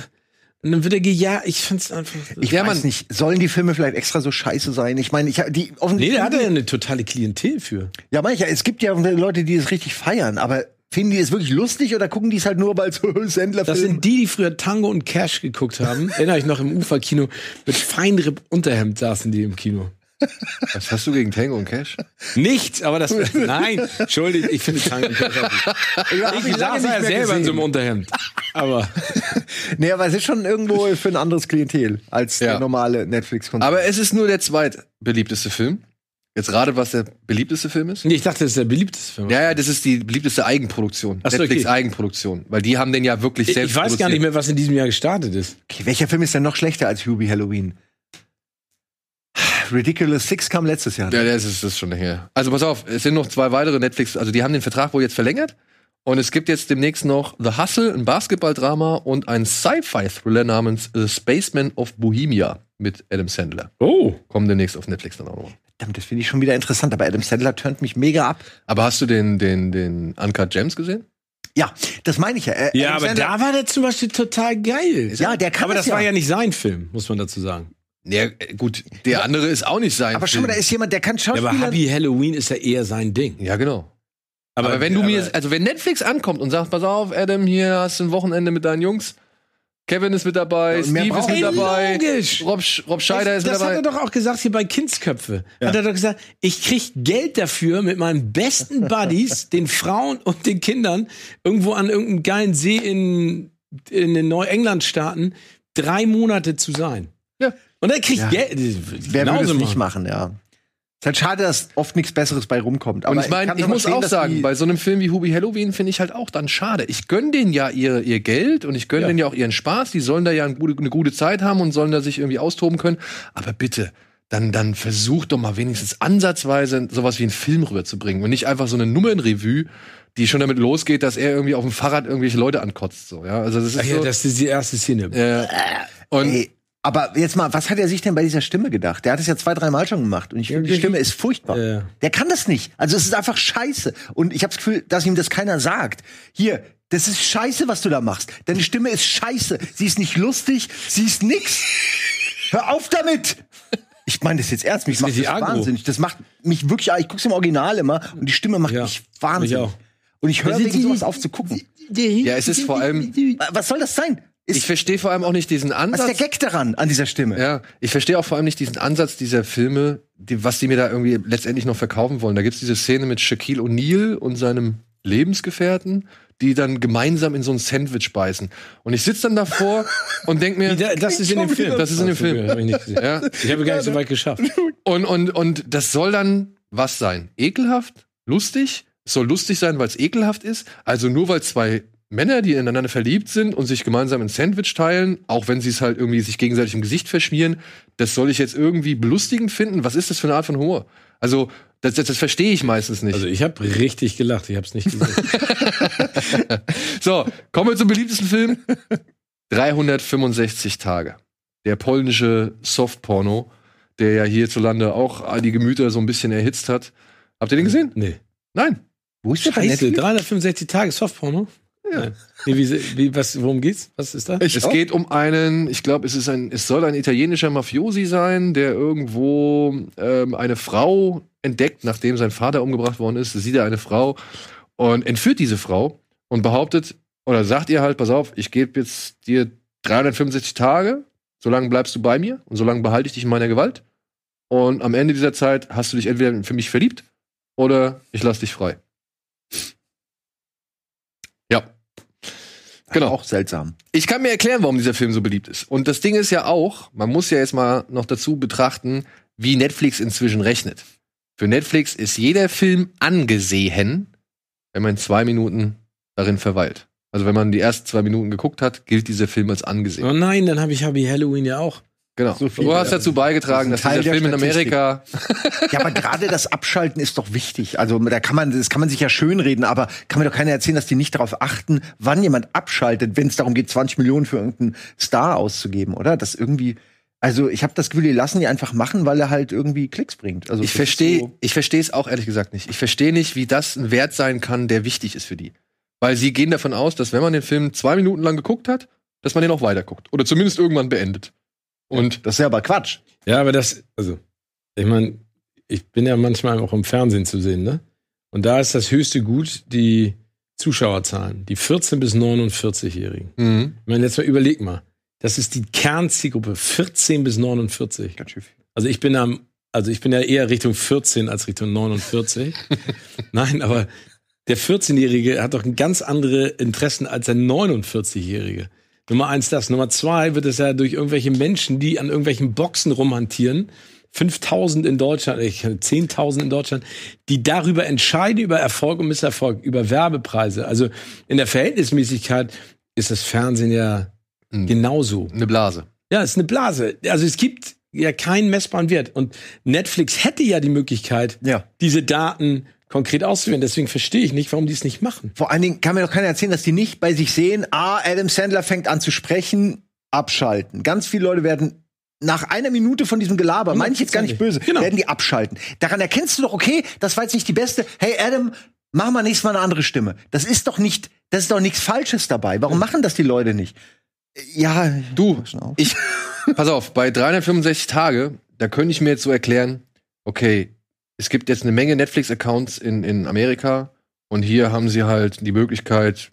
und dann wird er gejagt. Ich find's einfach. ich Ja, weiß Mann. nicht. Sollen die Filme vielleicht extra so scheiße sein? Ich meine, ich hab- die nee, offensichtlich. der hat ja eine totale Klientel für. Ja, manchmal, es gibt ja Leute, die es richtig feiern, aber finden die es wirklich lustig oder gucken die es halt nur, weil es Sendler Das sind die, die früher Tango und Cash geguckt haben. Erinnere ich noch im Uferkino mit Feinripp Unterhemd saßen die im Kino. Was hast du gegen Tango und Cash? Nichts, aber das. Nein, entschuldigt, ich finde Tango und Cash auch gut. Ich saß ja selber in so einem Unterhemd. Aber. Nee, aber es ist schon irgendwo für ein anderes Klientel als Ja. der normale Netflix-Content. Aber es ist nur der zweitbeliebteste Film. Jetzt gerade, was der beliebteste Film ist? Nee, ich dachte, das ist der beliebteste Film. Ja, ja, das ist die beliebteste Eigenproduktion. Ach so, Netflix okay. Eigenproduktion. Weil die haben den ja wirklich ich, selbst ich weiß gar produziert. nicht mehr, was in diesem Jahr gestartet ist. Okay, welcher Film ist denn noch schlechter als Hubie Halloween? Ridiculous Six kam letztes Jahr. Ja, das ist, das ist schon her. Also pass auf, es sind noch zwei weitere Netflix, also die haben den Vertrag wohl jetzt verlängert. Und es gibt jetzt demnächst noch The Hustle, ein Basketballdrama und ein Sci-Fi-Thriller namens The Spaceman of Bohemia mit Adam Sandler. Oh. Kommen demnächst auf Netflix dann auch noch. Verdammt, das finde ich schon wieder interessant, aber Adam Sandler turnt mich mega ab. Aber hast du den, den, den Uncut Gems gesehen? Ja, das meine ich ja. Äh, Ja, Adam aber Sandler- da war der zum Beispiel total geil. Ja, der kann Aber das das war ja. ja nicht sein Film, muss man dazu sagen. Ja, äh, gut, der andere ist auch nicht sein Aber schau mal, da ist jemand, der kann Ja, Schauspieler. aber Happy Halloween ist ja eher sein Ding. Ja, genau. Aber, wenn du mir, also wenn Netflix ankommt und sagt, pass auf, Adam, hier hast du ein Wochenende mit deinen Jungs, Kevin ist mit dabei, Ja, und mehr Steve ist mit dabei, logisch. Rob, Sch- Rob Scheider ist mit das hat dabei. er doch auch gesagt hier bei Kindsköpfe. Hat er doch gesagt, ich krieg Geld dafür, mit meinen besten Buddies, den Frauen und den Kindern, irgendwo an irgendeinem geilen See in, in den Neuengland-Staaten drei Monate zu sein. Ja. Und er kriegt Ja. Geld. Wer würde es nicht machen, ja. Ist halt schade, dass oft nichts Besseres bei rumkommt. Aber Und ich meine, ich aber muss verstehen, auch sagen, bei so einem Film wie Hubie Halloween finde ich halt auch dann schade. Ich gönn denen ja ihr, ihr Geld und ich gönn Ja. denen ja auch ihren Spaß. Die sollen da ja eine gute, eine gute Zeit haben und sollen da sich irgendwie austoben können. Aber bitte, dann, dann versucht doch mal wenigstens ansatzweise sowas wie einen Film rüberzubringen und nicht einfach so eine Nummernrevue, die schon damit losgeht, dass er irgendwie auf dem Fahrrad irgendwelche Leute ankotzt. So, ja? Also das ist Ach ja, so, das ist die erste Szene. äh, und Ey, aber jetzt mal, was hat er sich denn bei dieser Stimme gedacht? Der hat es ja zwei, drei Mal schon gemacht und ich finde, die Stimme ist furchtbar. Ja. Der kann das nicht. Also es ist einfach scheiße. Und ich habe das Gefühl, dass ihm das keiner sagt. Hier, das ist scheiße, was du da machst. Deine Stimme ist scheiße. Sie ist nicht lustig, sie ist nix. Hör auf damit! Ich meine das jetzt ernst, mich Das macht das wahnsinnig. Das macht mich wirklich, ich guck's im Original immer und die Stimme macht Ja, mich wahnsinnig. mich auch. Und ich höre wegen sowas auf zu gucken. ja, es ist vor allem, Was soll das sein? Ich verstehe vor allem auch nicht diesen was Ansatz. ist der Gag daran, an dieser Stimme? Ja, ich verstehe auch vor allem nicht diesen Ansatz dieser Filme, die, was die mir da irgendwie letztendlich noch verkaufen wollen. Da gibt's diese Szene mit Shaquille O'Neal und seinem Lebensgefährten, die dann gemeinsam in so ein Sandwich beißen. Und ich sitze dann davor und denk mir, da- Das ist in dem Film. Das ist in dem Ach so, Film. Hab ich nicht gesehen. ja, Ich habe gar nicht so weit geschafft. und, und, und das soll dann was sein? Ekelhaft? Lustig? Es soll lustig sein, weil es ekelhaft ist? Also nur weil zwei Männer, die ineinander verliebt sind und sich gemeinsam ein Sandwich teilen, auch wenn sie es halt irgendwie sich gegenseitig im Gesicht verschmieren, das soll ich jetzt irgendwie belustigend finden? Was ist das für eine Art von Humor? Also, das, das, das verstehe ich meistens nicht. Also ich habe richtig gelacht. Ich habe es nicht gesehen. So, kommen wir zum beliebtesten Film. 365 Tage. Der polnische Softporno, der ja hierzulande auch die Gemüter so ein bisschen erhitzt hat. Habt ihr den gesehen? nee. Nein. Wo ist der Scheiße, Netflix? 365 Tage Softporno? Ja. Nee, wie, wie, was, worum geht's? Was ist da? es auch. geht um einen, ich glaube, es ist ein, es soll ein italienischer Mafiosi sein, der irgendwo ähm, eine Frau entdeckt, nachdem sein Vater umgebracht worden ist. Sieht er eine Frau und entführt diese Frau und behauptet oder sagt ihr halt, pass auf, ich gebe jetzt dir 365 Tage, solange bleibst du bei mir und solange behalte ich dich in meiner Gewalt. Und am Ende dieser Zeit hast du dich entweder für mich verliebt oder ich lass dich frei. Ja. Genau. Auch seltsam. Ich kann mir erklären, warum dieser Film so beliebt ist. Und das Ding ist ja auch, man muss ja jetzt mal noch dazu betrachten, wie Netflix inzwischen rechnet. Für Netflix ist jeder Film angesehen, wenn man zwei Minuten darin verweilt. Also wenn man die ersten zwei Minuten geguckt hat, gilt dieser Film als angesehen. Oh nein, dann habe ich Happy Halloween ja auch. Genau. so viel, du hast dazu beigetragen, Das dass dieser Film in Amerika. Ja, aber gerade das Abschalten ist doch wichtig. Also da kann man, das kann man sich ja schönreden, aber kann mir doch keiner erzählen, dass die nicht darauf achten, wann jemand abschaltet, wenn es darum geht, 20 Millionen für irgendeinen Star auszugeben, oder? Das irgendwie. Also ich habe das Gefühl, die lassen die einfach machen, weil er halt irgendwie Klicks bringt. Also Ich verstehe, so- ich verstehe es auch ehrlich gesagt nicht. Ich verstehe nicht, wie das ein Wert sein kann, der wichtig ist für die. Weil sie gehen davon aus, dass wenn man den Film zwei Minuten lang geguckt hat, dass man den auch weiterguckt. Oder zumindest irgendwann beendet. Und Das ist ja aber Quatsch. Ja, aber das, also, ich meine, ich bin ja manchmal auch im Fernsehen zu sehen, ne? Und da ist das höchste Gut die Zuschauerzahlen, die 14- bis 49-Jährigen. mhm. Ich meine, jetzt mal überleg mal. Das ist die Kernzielgruppe, 14 bis 49. Ganz schön viel. Also ich bin am Also ich bin ja eher Richtung 14 als Richtung 49. Nein, aber der 14-Jährige hat doch ganz andere Interessen als der 49-Jährige. Nummer eins das. Nummer zwei wird es ja durch irgendwelche Menschen, die an irgendwelchen Boxen rumhantieren, 5000 in Deutschland, ich 10.000 in Deutschland, die darüber entscheiden, über Erfolg und Misserfolg, über Werbepreise. Also in der Verhältnismäßigkeit ist das Fernsehen ja Mhm. genauso. Eine Blase. Ja, es ist eine Blase. Also es gibt ja keinen messbaren Wert. Und Netflix hätte ja die Möglichkeit, Ja. diese Daten konkret auszuwählen. Deswegen verstehe ich nicht, warum die es nicht machen. Vor allen Dingen kann mir doch keiner erzählen, dass die nicht bei sich sehen, ah, Adam Sandler fängt an zu sprechen, abschalten. Ganz viele Leute werden nach einer Minute von diesem Gelaber, meine ich jetzt gar nicht böse, Genau. werden die abschalten. Daran erkennst du doch, okay, das war jetzt nicht die beste. Hey Adam, mach mal nächstes Mal eine andere Stimme. Das ist doch nicht, das ist doch nichts Falsches dabei. Warum machen das die Leute nicht? Ja, Du, pass schon auf. ich, pass auf, bei 365 Tage, da könnte ich mir jetzt so erklären, okay, es gibt jetzt eine Menge Netflix-Accounts in, in Amerika und hier haben sie halt die Möglichkeit,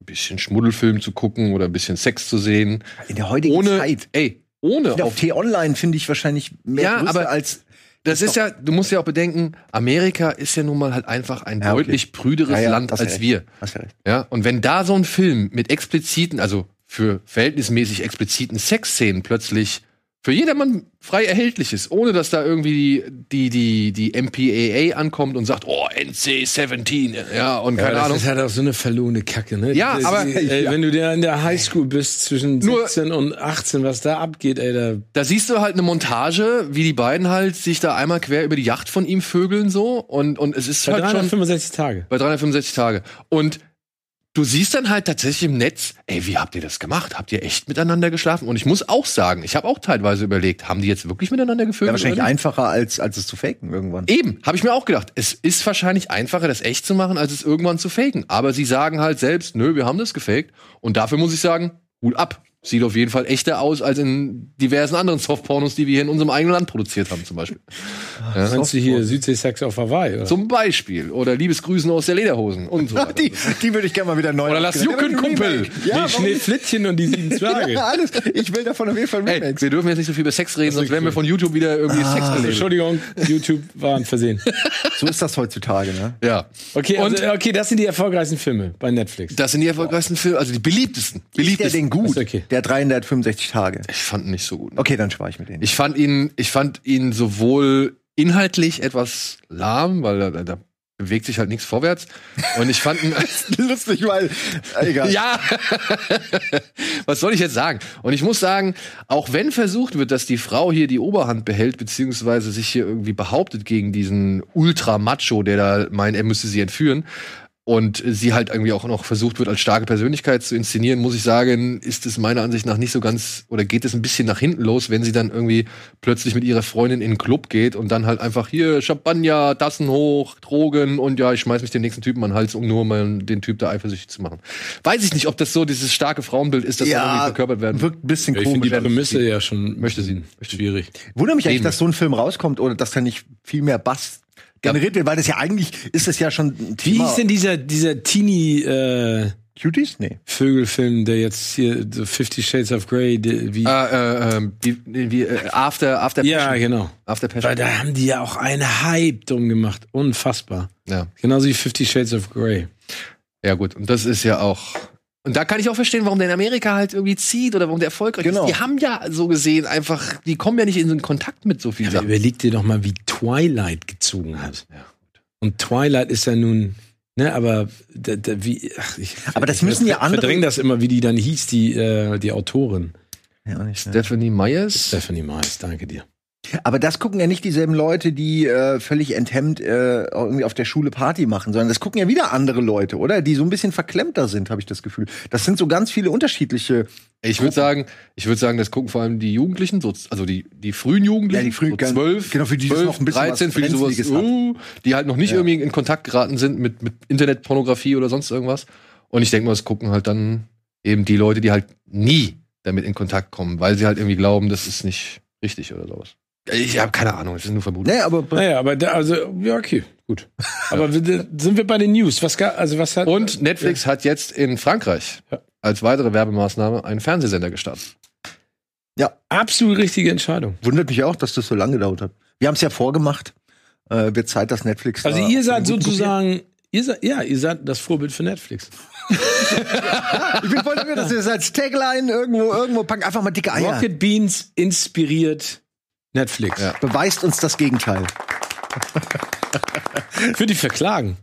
ein bisschen Schmuddelfilm zu gucken oder ein bisschen Sex zu sehen. in der heutigen Ohne, Zeit. ey, ohne Auf auf T-Online finde ich wahrscheinlich mehr Ja, aber- als Das ist ja, du musst ja auch bedenken, Amerika ist ja nun mal halt einfach ein Ja, okay. deutlich prüderes Ja, ja, Land als recht. wir. Hast ja recht. Ja, und wenn da so ein Film mit expliziten, also für verhältnismäßig expliziten Sexszenen plötzlich für jedermann frei erhältlich ist, ohne dass da irgendwie die, die, die MPAA ankommt und sagt, oh, NC-17, ja, und keine das Ahnung. ist halt auch so eine verlorene Kacke, ne? Ja, Die- aber- die, ey, Ja. wenn du da in der Highschool bist zwischen Nur- 17 und 18, was da abgeht, ey, da Da siehst du halt eine Montage, wie die beiden halt sich da einmal quer über die Yacht von ihm vögeln so und, und es ist bei halt schon 365 Tage. bei 365 Tage. Und du siehst dann halt tatsächlich im Netz, ey, wie habt ihr das gemacht? Habt ihr echt miteinander geschlafen? Und ich muss auch sagen, ich habe auch teilweise überlegt, haben die jetzt wirklich miteinander gefühlt? Ja, wahrscheinlich einfacher als als es zu faken irgendwann. Eben, habe ich mir auch gedacht. Es ist wahrscheinlich einfacher, das echt zu machen, als es irgendwann zu faken. Aber sie sagen halt selbst, nö, wir haben das gefaked. Und dafür muss ich sagen, Hut ab. Sieht auf jeden Fall echter aus als in diversen anderen Softpornos, die wir hier in unserem eigenen Land produziert haben, zum Beispiel. Meinst du hier Südsee-Sex auf Hawaii? Oder? Zum Beispiel. Oder Liebesgrüßen aus der Lederhosen und so weiter. Die, die würde ich gerne mal wieder neu Oder lass. Jucken, Kumpel. Ja, die Schneeflittchen und die sieben Zwerge. Ja, alles. Ich will davon auf jeden Fall Ey, Remakes. wir dürfen jetzt nicht so viel über Sex reden, sonst werden wir von YouTube wieder irgendwie Sex erleben. Entschuldigung, YouTube war ein Versehen. So ist das heutzutage, ne? Ja. Okay, Und- also, okay, das sind die erfolgreichsten Filme bei Netflix. Das sind die erfolgreichsten Filme, also die beliebtesten. Ist der Beliebtesten. denn gut? Ist okay. Der 365 Tage. Ich fand ihn nicht so gut. Okay, dann spare ich mit denen. Ich fand ihn, ich fand ihn sowohl inhaltlich etwas lahm, weil da, da bewegt sich halt nichts vorwärts. Und ich fand ihn lustig, weil egal. Ja, was soll ich jetzt sagen? Und ich muss sagen, auch wenn versucht wird, dass die Frau hier die Oberhand behält, beziehungsweise sich hier irgendwie behauptet gegen diesen Ultra-Macho, der da meint, er müsste sie entführen, und sie halt irgendwie auch noch versucht wird, als starke Persönlichkeit zu inszenieren, muss ich sagen, ist es meiner Ansicht nach nicht so ganz, oder geht es ein bisschen nach hinten los, wenn sie dann irgendwie plötzlich mit ihrer Freundin in den Club geht und dann halt einfach hier Champagner, Tassen hoch, Drogen und ja, ich schmeiß mich den nächsten Typen an den Hals, um nur mal den Typ da eifersüchtig zu machen. Weiß ich nicht, ob das so dieses starke Frauenbild ist, das da irgendwie verkörpert werden. wirkt ein bisschen Ich finde komisch. die Prämisse ja schon Möchte sie. schwierig. Wundert mich eigentlich, dass so ein Film rauskommt oder dass da nicht viel mehr Bass generiert wird, weil das ja eigentlich ist es ja schon ein Wie Thema. hieß denn dieser, dieser Teenie äh, Cuties? Nee. Vögelfilm, der jetzt hier so Fifty Shades of Grey, der, wie, Äh, äh, ähm, wie, wie, äh, After, After ja, Passion. genau. After Passion. Weil da haben die ja auch einen Hype drum gemacht. Unfassbar. Ja. Genauso wie Fifty Shades of Grey. ja, gut. Und das ist ja auch. Und da kann ich auch verstehen, warum der in Amerika halt irgendwie zieht oder warum der erfolgreich Genau. ist. Die haben ja so gesehen einfach, die kommen ja nicht in so einen Kontakt mit so viel Aber Sachen. überleg dir doch mal, wie Twilight gezogen hat. Und Twilight ist ja nun, ne, aber da, da, wie, ach, ich, Aber das müssen ja ich andere- verdräng das immer, wie die dann hieß, die, äh, die Autorin. Ja, nicht, ne? Stephanie Myers. Stephanie Miles, danke dir. Aber das gucken ja nicht dieselben Leute, die äh, völlig enthemmt äh, irgendwie auf der Schule Party machen, sondern das gucken ja wieder andere Leute, oder? Die so ein bisschen verklemmter sind, habe ich das Gefühl. Das sind so ganz viele unterschiedliche. Ich würde sagen, ich würde sagen, das gucken vor allem die Jugendlichen, so, also die, die frühen Jugendlichen, Ja, die frühen- so zwölf, genau, für die das 12, noch ein bisschen 13, was für die sowas, uh, die halt noch nicht Ja. irgendwie in Kontakt geraten sind mit, mit Internetpornografie oder sonst irgendwas. Und ich denke mal, das gucken halt dann eben die Leute, die halt nie damit in Kontakt kommen, weil sie halt irgendwie glauben, das ist nicht richtig oder sowas. Ich habe keine Ahnung, es ist nur Vermutung. Nee, aber Naja, aber da, also, ja, okay, gut. Aber sind wir bei den News? Was, also was hat. Und Netflix hat jetzt in Frankreich Ja. als weitere Werbemaßnahme einen Fernsehsender gestartet. Ja. Absolut richtige Entscheidung. Wundert mich auch, dass das so lange gedauert hat. Wir haben es ja vorgemacht. Äh, wird Zeit, dass Netflix. Also da ihr seid sozusagen, ihr seid, ja, ihr seid das Vorbild für Netflix. Ich bin voll dafür, dass wir das als Tagline irgendwo, irgendwo packen. Einfach mal dicke Eier. Rocket Beans inspiriert Netflix. Ja. Beweist uns das Gegenteil. Würde die verklagen.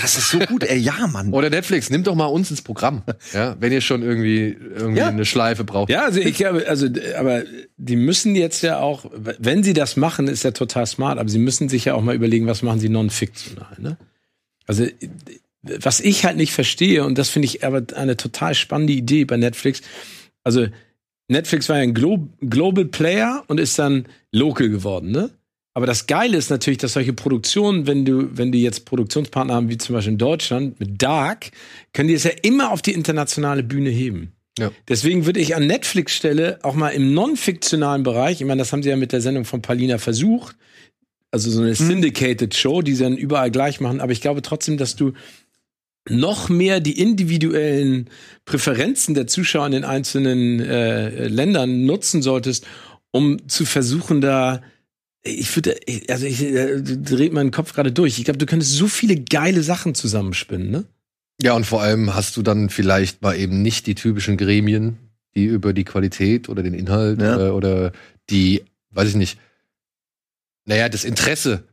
Das ist so gut, ey. Ja, Mann. Oder Netflix, nimmt doch mal uns ins Programm. Ja, wenn ihr schon irgendwie, irgendwie Ja. eine Schleife braucht. Ja, also ich glaube, also, aber die müssen jetzt ja auch, wenn sie das machen, ist ja total smart, aber sie müssen sich ja auch mal überlegen, was machen sie non-fiktional, ne? Also, was ich halt nicht verstehe, und das finde ich aber eine total spannende Idee bei Netflix, also, Netflix war ja ein Glo Global Player und ist dann local geworden, ne? Aber das Geile ist natürlich, dass solche Produktionen, wenn du, wenn die jetzt Produktionspartner haben, wie zum Beispiel in Deutschland mit Dark, können die es ja immer auf die internationale Bühne heben. Ja. Deswegen würde ich an Netflix Stelle auch mal im non-fiktionalen Bereich, ich meine, das haben sie ja mit der Sendung von Palina versucht, also so eine syndicated Show, die sie dann überall gleich machen, aber ich glaube trotzdem, dass du noch mehr die individuellen Präferenzen der Zuschauer in den einzelnen äh, Ländern nutzen solltest, um zu versuchen, da ich würde, also ich äh, dreht meinen Kopf gerade durch. Ich glaube, du könntest so viele geile Sachen zusammenspinnen, ne? Ja, und vor allem hast du dann vielleicht mal eben nicht die typischen Gremien, die über die Qualität oder den Inhalt Ja. oder, oder die, weiß ich nicht, naja, das Interesse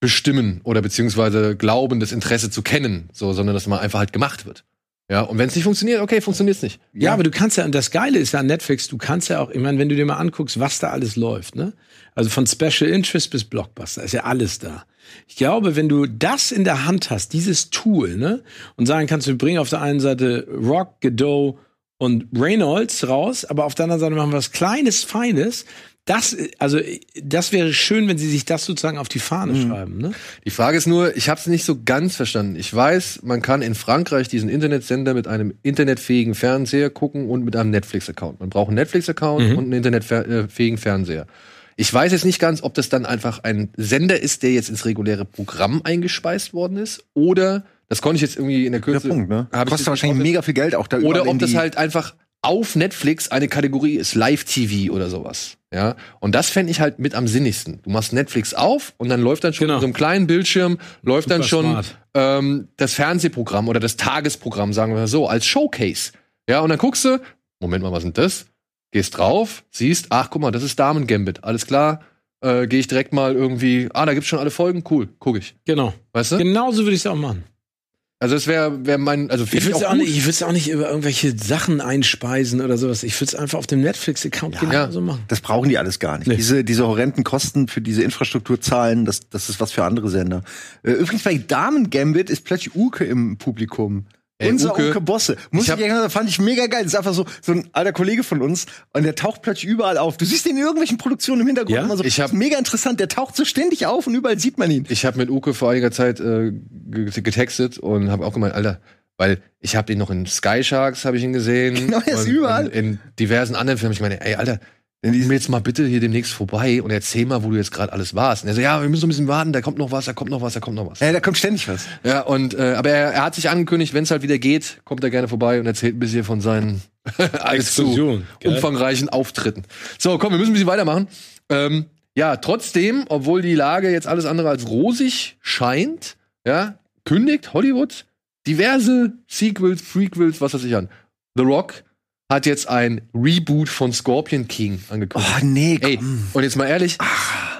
bestimmen oder beziehungsweise glauben, das Interesse zu kennen, so, sondern dass mal einfach halt gemacht wird. Ja, und wenn es nicht funktioniert, okay, funktioniert es nicht. Ja, aber du kannst ja, und das Geile ist ja an Netflix, du kannst ja auch, ich meine, wenn du dir mal anguckst, was da alles läuft, ne? Also von Special Interest bis Blockbuster, ist ja alles da. Ich glaube, wenn du das in der Hand hast, dieses Tool, ne? Und sagen kannst, wir bringen auf der einen Seite Rock, Godot und Reynolds raus, aber auf der anderen Seite machen wir was Kleines, Feines. Das, also, das wäre schön, wenn sie sich das sozusagen auf die Fahne schreiben, ne? Die Frage ist nur, ich habe es nicht so ganz verstanden. Ich weiß, man kann in Frankreich diesen Internetsender mit einem internetfähigen Fernseher gucken und mit einem Netflix-Account. Man braucht einen Netflix-Account und einen internetfähigen Fernseher. Ich weiß jetzt nicht ganz, ob das dann einfach ein Sender ist, der jetzt ins reguläre Programm eingespeist worden ist, oder das konnte ich jetzt irgendwie in der Kürze. Punkt, ne? Kostet wahrscheinlich mega viel Geld auch da oder ob das halt einfach auf Netflix eine Kategorie ist, Live-TV oder sowas. Ja, und das fände ich halt mit am sinnigsten. Du machst Netflix auf und dann läuft dann schon Genau. auf so einem kleinen Bildschirm, läuft dann Super schon smart. ähm, das Fernsehprogramm oder das Tagesprogramm, sagen wir mal so, als Showcase. Ja, und dann guckst du, Moment mal, was sind das? Gehst drauf, siehst, ach, guck mal, das ist Damen Gambit, alles klar. Äh, Gehe ich direkt mal irgendwie, ah, da gibt's schon alle Folgen, cool, guck ich. Genau. Weißt du? Genauso würde ich es auch machen. Also es wäre wär mein, also Ich ich es auch auch, nicht, ich würd's auch nicht über irgendwelche Sachen einspeisen oder sowas. Ich würde es einfach auf dem Netflix-Account Ja. genauso machen. Das brauchen die alles gar nicht. Nee. Diese, diese horrenden Kosten für diese Infrastruktur zahlen, das, das ist was für andere Sender. Äh, übrigens bei Damen Gambit ist plötzlich Uke im Publikum. Ey, Unser Uke- Uke, Bosse. Muss Ich hab- sagen, fand ich mega geil. Das ist einfach so, so ein alter Kollege von uns und der taucht plötzlich überall auf. Du siehst ihn in irgendwelchen Produktionen im Hintergrund Ja? immer so. Ich hab- mega interessant. Der taucht so ständig auf und überall sieht man ihn. Ich habe mit Uke vor einiger Zeit äh, ge- getextet und habe auch gemeint, Alter, weil ich habe ihn noch in Sky Sharks habe ich ihn gesehen. Genau, er ist und, überall. Und in diversen anderen Filmen. Ich meine, ey, Alter, mir jetzt mal bitte hier demnächst vorbei und erzähl mal, wo du jetzt gerade alles warst. Und er so, ja, wir müssen noch ein bisschen warten, da kommt noch was, da kommt noch was, da kommt noch was. Ja, da kommt ständig was. Ja, und äh, aber er, er hat sich angekündigt, wenn es halt wieder geht, kommt er gerne vorbei und erzählt ein bisschen von seinen. Geil. umfangreichen Auftritten. So, komm, wir müssen ein bisschen weitermachen. Ähm, ja, trotzdem, obwohl die Lage jetzt alles andere als rosig scheint, ja, kündigt Hollywood diverse Sequels, Prequels, was weiß ich an. The Rock hat jetzt ein Reboot von Scorpion King angekündigt. Oh, nee, Ey, komm. und jetzt mal ehrlich,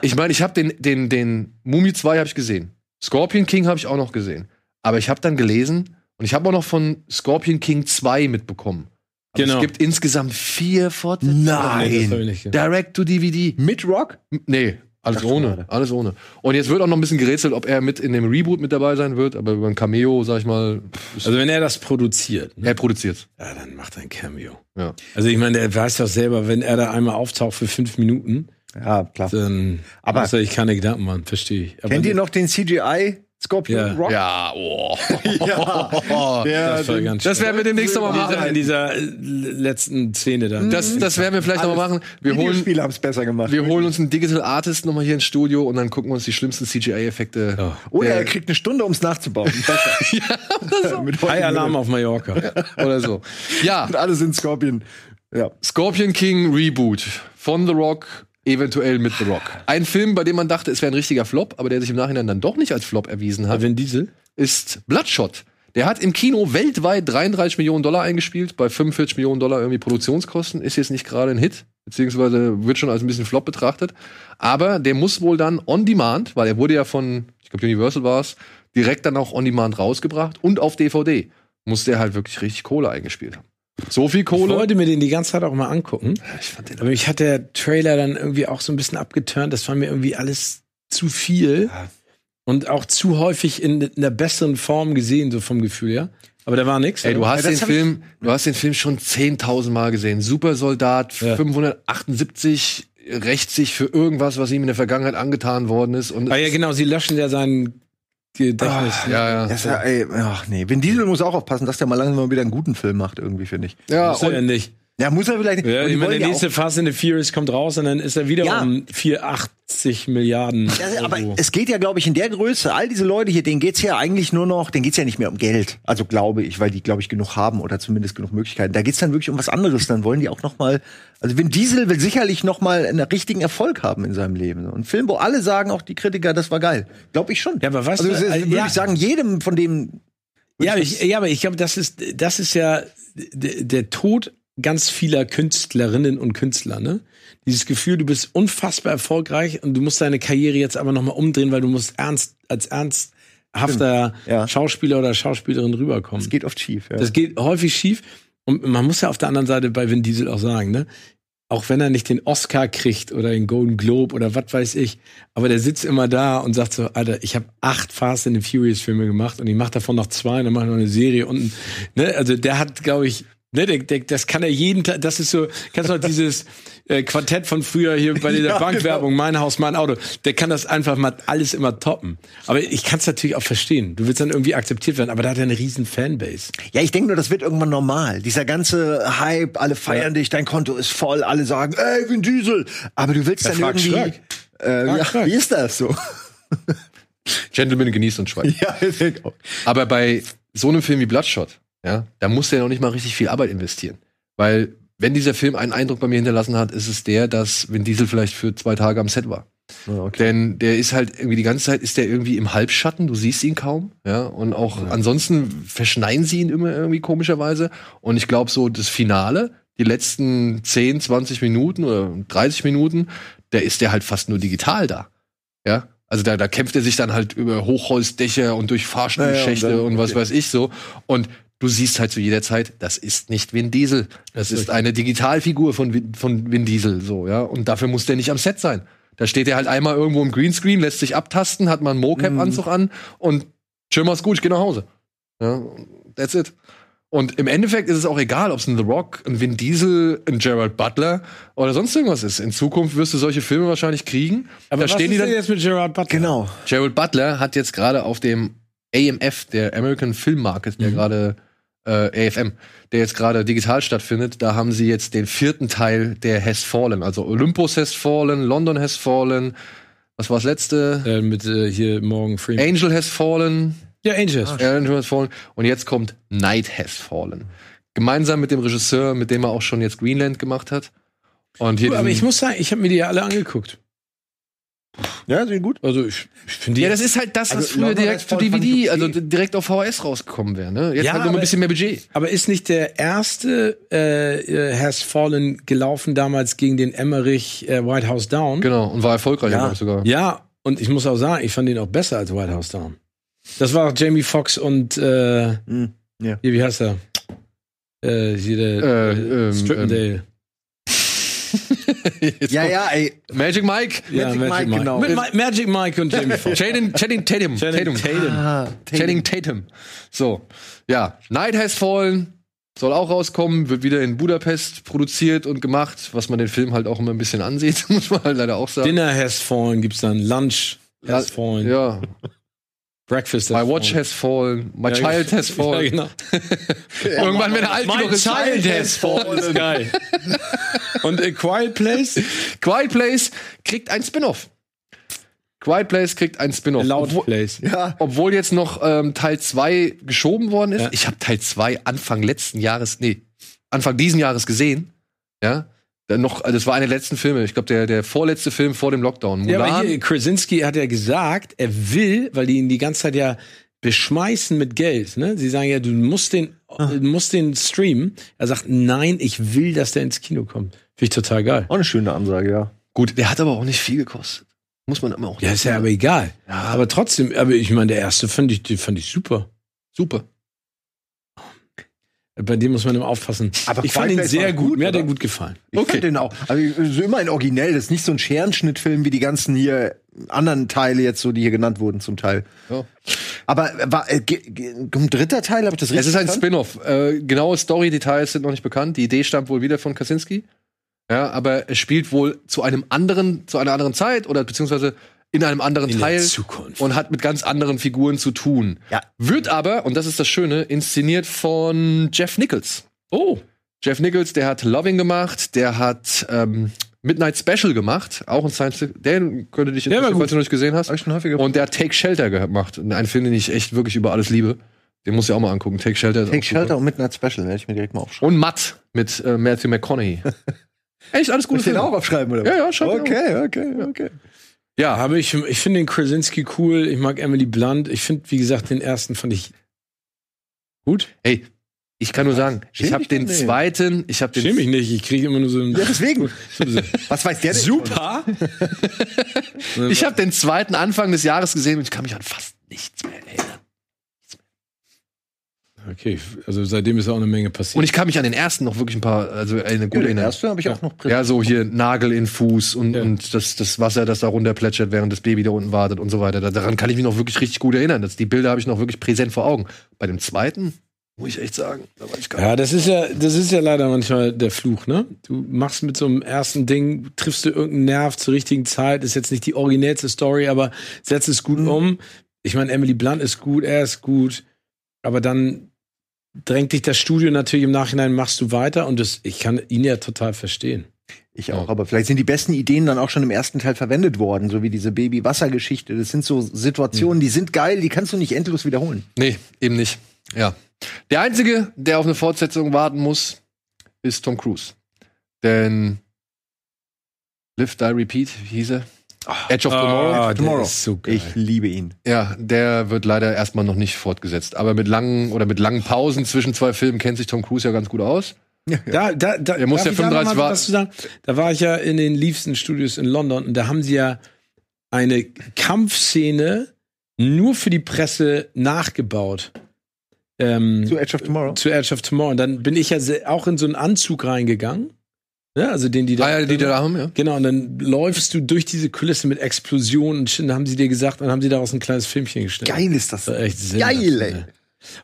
ich meine, ich habe den, den, den Mumie 2 habe ich gesehen. Scorpion King habe ich auch noch gesehen. Aber ich habe dann gelesen und ich habe auch noch von Scorpion King 2 mitbekommen. Aber Genau. Es gibt insgesamt vier Fortsetzungen. Nein. Direct to DVD. Mit Rock? M- Nee, alles Ach, ohne. Alles ohne. Und jetzt wird auch noch ein bisschen gerätselt, ob er mit in dem Reboot mit dabei sein wird, aber über ein Cameo, sag ich mal, Also wenn er das produziert, ne? er produziert. ja, dann macht er ein Cameo. Ja. Also ich meine, der weiß doch selber, wenn er da einmal auftaucht für fünf Minuten, Ja, klar. dann Aber- muss er sich keine Gedanken machen, verstehe ich. Aber Kennt ihr noch den CGI Scorpion Ja. Rock? Ja, oh. Ja. Der, Das, war den- ganz Das werden wir demnächst noch mal in dieser, machen. in dieser äh, letzten Szene dann. Das, das werden wir vielleicht noch mal machen. Wir holen, Videospiele haben es besser gemacht. wir holen uns einen Digital Artist noch mal hier ins Studio und dann gucken wir uns die schlimmsten CGI-Effekte. Ja. Oder der- er kriegt eine Stunde, um es nachzubauen. Besser. Mit High Alarm auf Mallorca. oder so. Ja, Und alle sind Scorpion. Ja. Scorpion King Reboot von The Rock, eventuell mit The Rock. Ein Film, bei dem man dachte, es wäre ein richtiger Flop, aber der sich im Nachhinein dann doch nicht als Flop erwiesen hat, Vin Diesel? ist Bloodshot. Der hat im Kino weltweit 33 Millionen Dollar eingespielt, bei 45 Millionen Dollar irgendwie Produktionskosten. Ist jetzt nicht gerade ein Hit, beziehungsweise wird schon als ein bisschen Flop betrachtet. Aber der muss wohl dann on demand, weil er wurde ja von, ich glaube Universal war es, direkt dann auch on demand rausgebracht und auf DVD muss der halt wirklich richtig Kohle eingespielt haben. So viel Ich Kohle. wollte mir den die ganze Zeit auch mal angucken. Ich fand den Aber mich hat der Trailer dann irgendwie auch so ein bisschen abgeturnt. Das war mir irgendwie alles zu viel. Und auch zu häufig in, in einer besseren Form gesehen, so vom Gefühl, ja. Aber da war nichts. Ey, du hast Ja, den ich- Film, du hast den Film schon 10.000 Mal gesehen. Supersoldat Ja. 578 rächt sich für irgendwas, was ihm in der Vergangenheit angetan worden ist. Und Ah ja, genau, sie löschen ja sein Gedächtnis. Ah, ja, ja. Das ja, ey, ach nee. Vin Diesel muss auch aufpassen, dass der mal langsam mal wieder einen guten Film macht, irgendwie, finde ich. ja, Muss er ja und, nicht. Ja, muss er vielleicht. Ja, ich meine, der nächste Fast and the Furious kommt raus und dann ist er wieder Ja. um 480 Milliarden. Ja, aber Euro. es geht ja, glaube ich, in der Größe, all diese Leute hier, denen geht's ja eigentlich nur noch, denen geht's ja nicht mehr um Geld. Also glaube ich, weil die, glaube ich, genug haben oder zumindest genug Möglichkeiten. Da geht's dann wirklich um was anderes. Dann wollen die auch noch mal, also Vin Diesel will sicherlich noch mal einen richtigen Erfolg haben in seinem Leben. Und ein Film, wo alle sagen, auch die Kritiker, das war geil. Glaube ich schon. Ja, aber weißt also, äh, würde ja. ich sagen, jedem von dem Ja, aber ich, ja, aber ich glaube, das ist, das ist ja der Tod ganz vieler Künstlerinnen und Künstler, ne? Dieses Gefühl, du bist unfassbar erfolgreich und du musst deine Karriere jetzt aber nochmal umdrehen, weil du musst ernst, als ernsthafter Ja. Schauspieler oder Schauspielerin rüberkommen. es geht oft schief. Ja. Das geht häufig schief. Und man muss ja auf der anderen Seite bei Vin Diesel auch sagen, ne? Auch wenn er nicht den Oscar kriegt oder den Golden Globe oder was weiß ich, aber der sitzt immer da und sagt so, Alter, ich habe acht Fast and the Furious Filme gemacht und ich mache davon noch zwei und dann mache ich noch eine Serie und ne, also der hat, glaube ich, ne, der, der, das kann er jeden Tag, das ist so, kannst du noch dieses äh, Quartett von früher hier bei dieser Ja, Bankwerbung, mein Haus, mein Auto, der kann das einfach mal alles immer toppen. Aber ich kann es natürlich auch verstehen. Du willst dann irgendwie akzeptiert werden, aber da hat er eine riesen Fanbase. Ja, ich denke nur, das wird irgendwann normal. Dieser ganze Hype, alle feiern dich, dein Konto ist voll, alle sagen, ey, Vin Diesel. Aber du willst Ja, dann irgendwie. Schröck. Äh, ja, wie ist das so? Gentleman genießt und schweigt. ja, ich denk auch. Aber bei so einem Film wie Bloodshot, ja, da muss der noch nicht mal richtig viel Arbeit investieren. Weil, wenn dieser Film einen Eindruck bei mir hinterlassen hat, ist es der, dass Vin Diesel vielleicht für zwei Tage am Set war. Denn der ist halt irgendwie die ganze Zeit ist der irgendwie im Halbschatten, du siehst ihn kaum, ja, und auch ansonsten verschneien sie ihn immer irgendwie komischerweise und ich glaube so das Finale, die letzten 10, 20 Minuten oder 30 Minuten, der ist der halt fast nur digital da. Ja? Also da, da kämpft er sich dann halt über Hochholzdächer und durch Fahrstuhlschächte Ja, ja, und, und dann- was weiß ich so und du siehst halt zu jeder Zeit, das ist nicht Vin Diesel. Das ist eine Digitalfigur von, Vin- von Vin Diesel, so, ja. Und dafür muss der nicht am Set sein. Da steht er halt einmal irgendwo im Greenscreen, lässt sich abtasten, hat mal einen Mocap-Anzug an und schön mach's gut, ich geh nach Hause. Ja, that's it. Und im Endeffekt ist es auch egal, ob es ein The Rock, ein Vin Diesel, ein Gerald Butler oder sonst irgendwas ist. In Zukunft wirst du solche Filme wahrscheinlich kriegen. Aber da was stehen ist die dann. denn jetzt mit Gerard Butler? Genau. Gerald Butler hat jetzt gerade auf dem AMF, der American Film Market, der gerade äh, AFM, der jetzt gerade digital stattfindet, da haben sie jetzt den vierten Teil der Has Fallen. Also Olympus has fallen, London has fallen, was war das letzte? Äh, mit äh, hier morgen Freeman. Angel has fallen, Ja, Angels. Angel has fallen und jetzt kommt Night has fallen. Gemeinsam mit dem Regisseur, mit dem er auch schon jetzt Greenland gemacht hat. Und hier aber diesen- ich muss sagen, ich habe mir die ja alle angeguckt. Ja, sind gut. Also ich, ich finde ja, das ist halt das, was Also, früher direkt ich DVD, okay. also direkt auf VHS rausgekommen wäre. Ne? Jetzt Ja, halt nur ein bisschen mehr Budget. aber ist nicht der erste äh, äh, Has Fallen gelaufen damals gegen den Emmerich äh, White House Down? Genau, und war erfolgreich, Ja. glaube ich sogar. Ja, und ich muss auch sagen, ich fand den auch besser als White House Down. Das war auch Jamie Foxx und äh, Hm, ja. hier, wie heißt er? Äh, hier der Äh, äh, ähm, Strippendale. Jetzt Ja, ja, ey. Magic Mike. ja, Magic Mike, genau. Mit Ma Magic Mike und Jamie Foxx. Channing, Channing Tatum. Channing Tatum. Ah, Channing Tatum. So, ja. Night Has Fallen soll auch rauskommen, wird wieder in Budapest produziert und gemacht, was man den Film halt auch immer ein bisschen ansieht, muss man halt leider auch sagen. Dinner Has Fallen gibt's dann, Lunch Has Fallen, Ja, Breakfast My Has Watch Fallen. has fallen, my Ja, child has Ja, fallen. genau. Irgendwann, wenn er alt My genug ist. Child Has Fallen ist geil. Und A Quiet Place? Quiet Place kriegt ein Spin-off. Quiet Place kriegt ein Spin-off. Loud Obwohl- Place. Ja. Obwohl jetzt noch ähm, Teil 2 geschoben worden ist. Ja. Ich habe Teil 2 Anfang letzten Jahres, nee, Anfang diesen Jahres gesehen. Ja. Dann noch, das war einer der letzten Filme. Ich glaube, der, der vorletzte Film vor dem Lockdown. Ja, Mulan. aber hier, Krasinski hat ja gesagt, er will, weil die ihn die ganze Zeit ja beschmeißen mit Geld. Ne? Sie sagen ja, du musst den, du musst den streamen. Er sagt, nein, ich will, dass der ins Kino kommt. Finde ich total geil. Auch eine schöne Ansage, ja. Gut, der hat aber auch nicht viel gekostet. Muss man immer auch. Ja, ist ja aber egal. Aber trotzdem, aber ich meine, der erste fand ich, fand ich super. super. Bei dem muss man immer aufpassen. Aber ich fand ihn sehr gut. gut, Mir hat er gut gefallen. Ich okay. den auch. Also so immer ein originell. Das ist nicht so ein Scherenschnittfilm wie die ganzen hier anderen Teile jetzt so, die hier genannt wurden zum Teil. Ja. Aber war äh, ein dritter Teil, habe ich das richtig Es ist ein? Spin-off. Äh, genaue Story-Details sind noch nicht bekannt. Die Idee stammt wohl wieder von Kaczynski. Ja, aber es spielt wohl zu einem anderen, zu einer anderen Zeit oder beziehungsweise in einem anderen In Teil Zukunft. und hat mit ganz anderen Figuren zu tun. Ja. Wird aber, und das ist das Schöne, inszeniert von Jeff Nichols. Oh. Jeff Nichols, der hat Loving gemacht, der hat ähm, Midnight Special gemacht, auch ein Science Fiction. Den könnte dich interessieren, falls du noch nicht gesehen hast. Schon häufiger Und der hat Take Shelter gemacht. Ein Film, den ich echt wirklich über alles liebe. Den muss ich auch mal angucken. Take Shelter. Take auch super. Shelter und Midnight Special, werde ich mir direkt mal aufschreiben. Und Matt mit äh, Matthew McConaughey. echt alles gute ich den Filme. auch aufschreiben, oder? Ja, ja, schreib den Okay, okay, okay. Ja, Aber ich, ich finde den Krasinski cool. Ich mag Emily Blunt. Ich finde, wie gesagt, den ersten fand ich gut. ey, ich kann nur sagen, Schäm ich habe den nicht. zweiten, ich habe den Schäme mich nicht. Ich kriege immer nur so ein. Ja, deswegen. Was weiß der denn? Super. ich habe den zweiten Anfang des Jahres gesehen und ich kann mich an fast nichts mehr erinnern. Okay, also seitdem ist auch eine Menge passiert. Und ich kann mich an den ersten noch wirklich ein paar, also eine Ja, gute den erinnern. ersten habe ich auch noch Ja, so hier Nagel in Fuß und, Ja. und das, das Wasser, das da runterplätschert, während das Baby da unten wartet und so weiter. Da- Daran kann ich mich noch wirklich richtig gut erinnern. Das, die Bilder habe ich noch wirklich präsent vor Augen. Bei dem zweiten, muss ich echt sagen, da war ich gar Ja, das ist ja, das ist ja leider manchmal der Fluch, ne? Du machst mit so einem ersten Ding, triffst du irgendeinen Nerv zur richtigen Zeit, ist jetzt nicht die originellste Story, aber setzt es gut um. Ich meine, Emily Blunt ist gut, er ist gut, aber dann drängt dich das Studio natürlich im Nachhinein, machst du weiter und das, ich kann ihn ja total verstehen. Ich auch, aber vielleicht sind die besten Ideen dann auch schon im ersten Teil verwendet worden, so wie diese Baby-Wasser-Geschichte. Das sind so Situationen, die sind geil, die kannst du nicht endlos wiederholen. Nee, eben nicht. Ja. Der Einzige, der auf eine Fortsetzung warten muss, ist Tom Cruise. Denn Live, Die, Repeat, wie hieß er? Edge of Tomorrow. Der Tomorrow. ist so geil. Ich liebe ihn. Ja, der wird leider erstmal noch nicht fortgesetzt. Aber mit langen oder mit langen Pausen zwischen zwei Filmen kennt sich Tom Cruise ja ganz gut aus. Da, da, da, Er muss ja ich da 35 noch mal warten. was zu sagen? Da war ich ja in den liebsten Studios in London und da haben sie ja eine Kampfszene nur für die Presse nachgebaut. Ähm, Zu Edge of Tomorrow. zu Edge of Tomorrow. Und dann bin ich ja auch in so einen Anzug reingegangen. Ja, also den, die da. Ah, ja, die da haben, ja. Genau, und dann läufst du durch diese Kulisse mit Explosionen und dann haben sie dir gesagt, dann haben sie daraus ein kleines Filmchen gestellt. Geil ist das. Das war echt Geil, ey.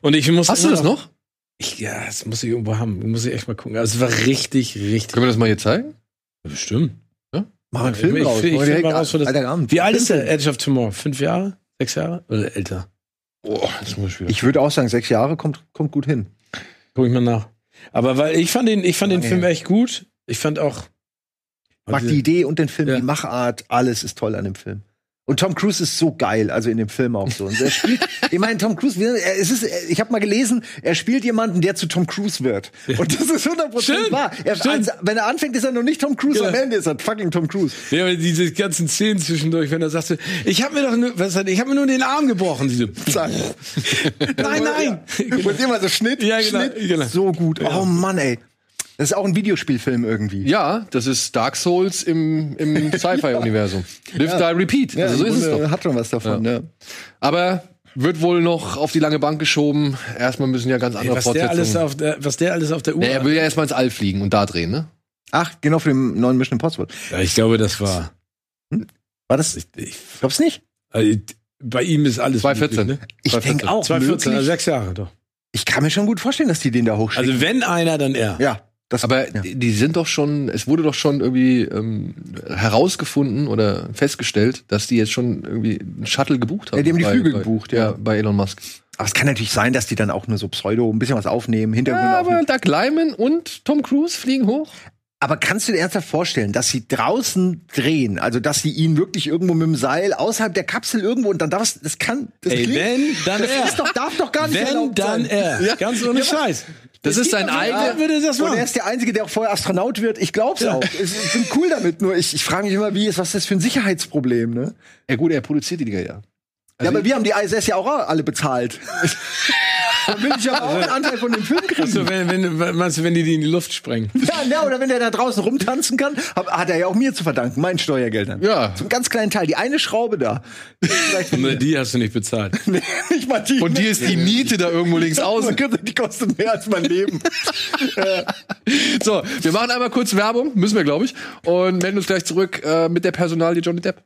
Und ich muss Hast du das noch? Ich, ja, das muss ich irgendwo haben. Muss ich echt mal gucken. Also es war richtig, richtig. Können wir das mal hier zeigen? Bestimmt. Mach einen Film ich- raus. ich- ich film mal raus, wo das- Alter, Abend. Wie alt ist der Edge of Tomorrow? Fünf Jahre? Sechs Jahre? Oder älter? Oh, das muss ich wieder. Ich würde auch sagen, sechs Jahre kommt, kommt gut hin. Guck ich mal nach. Aber weil ich fand den, ich fand den Ja, Film ja. echt gut. Ich fand auch. Mag die Idee und den Film, Ja. die Machart, alles ist toll an dem Film. Und Tom Cruise ist so geil, also in dem Film auch so. Und er spielt, ich meine, Tom Cruise, er- es ist, ich habe mal gelesen, er spielt jemanden, der zu Tom Cruise wird. Und das ist 100% Stimmt, wahr. Er, als, wenn er anfängt, ist er noch nicht Tom Cruise, Ja. am Ende ist er fucking Tom Cruise. Ja, aber diese ganzen Szenen zwischendurch, wenn er sagte, ich habe mir doch nur, was hat, ich habe mir nur den Arm gebrochen. Sie so, nein, nein. Und immer so Schnitt, Ja, genau, Schnitt. genau. So gut. Oh Mann, ey. Das ist auch ein Videospielfilm irgendwie. Ja, das ist Dark Souls im, im Sci-Fi-Universum. Live, Die, Repeat. also so ist es doch. Hat schon was davon, ja. Aber wird wohl noch auf die lange Bank geschoben. Erstmal müssen ja ganz Ey, andere was, der alles Fortsetzungen. auf der, was der alles auf der Uhr Nee, er will ja erstmal ins All fliegen und da drehen, ne? Ach, genau für den neuen Mission Impossible. Ja, ich glaube, das war. War das? Ich, ich, Glaubst nicht? also, bei ihm ist alles 2014. möglich, ne? Ich 2014. denke auch. 2014, also sechs Jahre doch. Ich kann mir schon gut vorstellen, dass die den da hochschicken. Also wenn einer, dann er. ja, das, Aber ja. die sind doch schon, es wurde doch schon irgendwie ähm, herausgefunden oder festgestellt, dass die jetzt schon irgendwie einen Shuttle gebucht haben. Ja, die haben die bei, Flügel bei, gebucht, ja. ja. bei Elon Musk. Aber es kann natürlich sein, dass die dann auch nur so Pseudo ein bisschen was aufnehmen, Hintergründe Ja, aber Doug Lyman und Tom Cruise fliegen hoch. Aber kannst du dir ernsthaft vorstellen, dass sie draußen drehen, also dass sie ihn wirklich irgendwo mit dem Seil außerhalb der Kapsel irgendwo und dann darf es, das kann, das Ey, klingt- wenn, dann das er. ist doch, darf doch gar nicht Wenn, erlaubt dann sein. er. Ja. Ganz ohne Ja, Scheiß. Das ist sein eigener. würde das Und er ist der Einzige, der auch vorher Astronaut wird. Ich glaub's auch. Ich, bin cool damit. Nur ich, ich frage mich immer, wie ist, was ist das für ein Sicherheitsproblem, ne? Ja gut, er produziert die Dinger ja. ja, Also aber wir haben die ISS ja auch alle bezahlt. Dann will ich ja auch einen Anteil von dem Film kriegen. So, wenn, wenn, meinst du, wenn die die in die Luft sprengen? Ja, ja, oder wenn der da draußen rumtanzen kann, hat er ja auch mir zu verdanken, meinen Steuergeldern. Ja. Einen ganz kleinen Teil, die eine Schraube da. Mir. Die hast du nicht bezahlt. nee, nicht mal die. Und dir ist die Niete da irgendwo links außen. Die kostet mehr als mein Leben. So, wir machen einmal kurz Werbung, müssen wir, glaube ich, und melden uns gleich zurück äh, mit der Personalie Johnny Depp.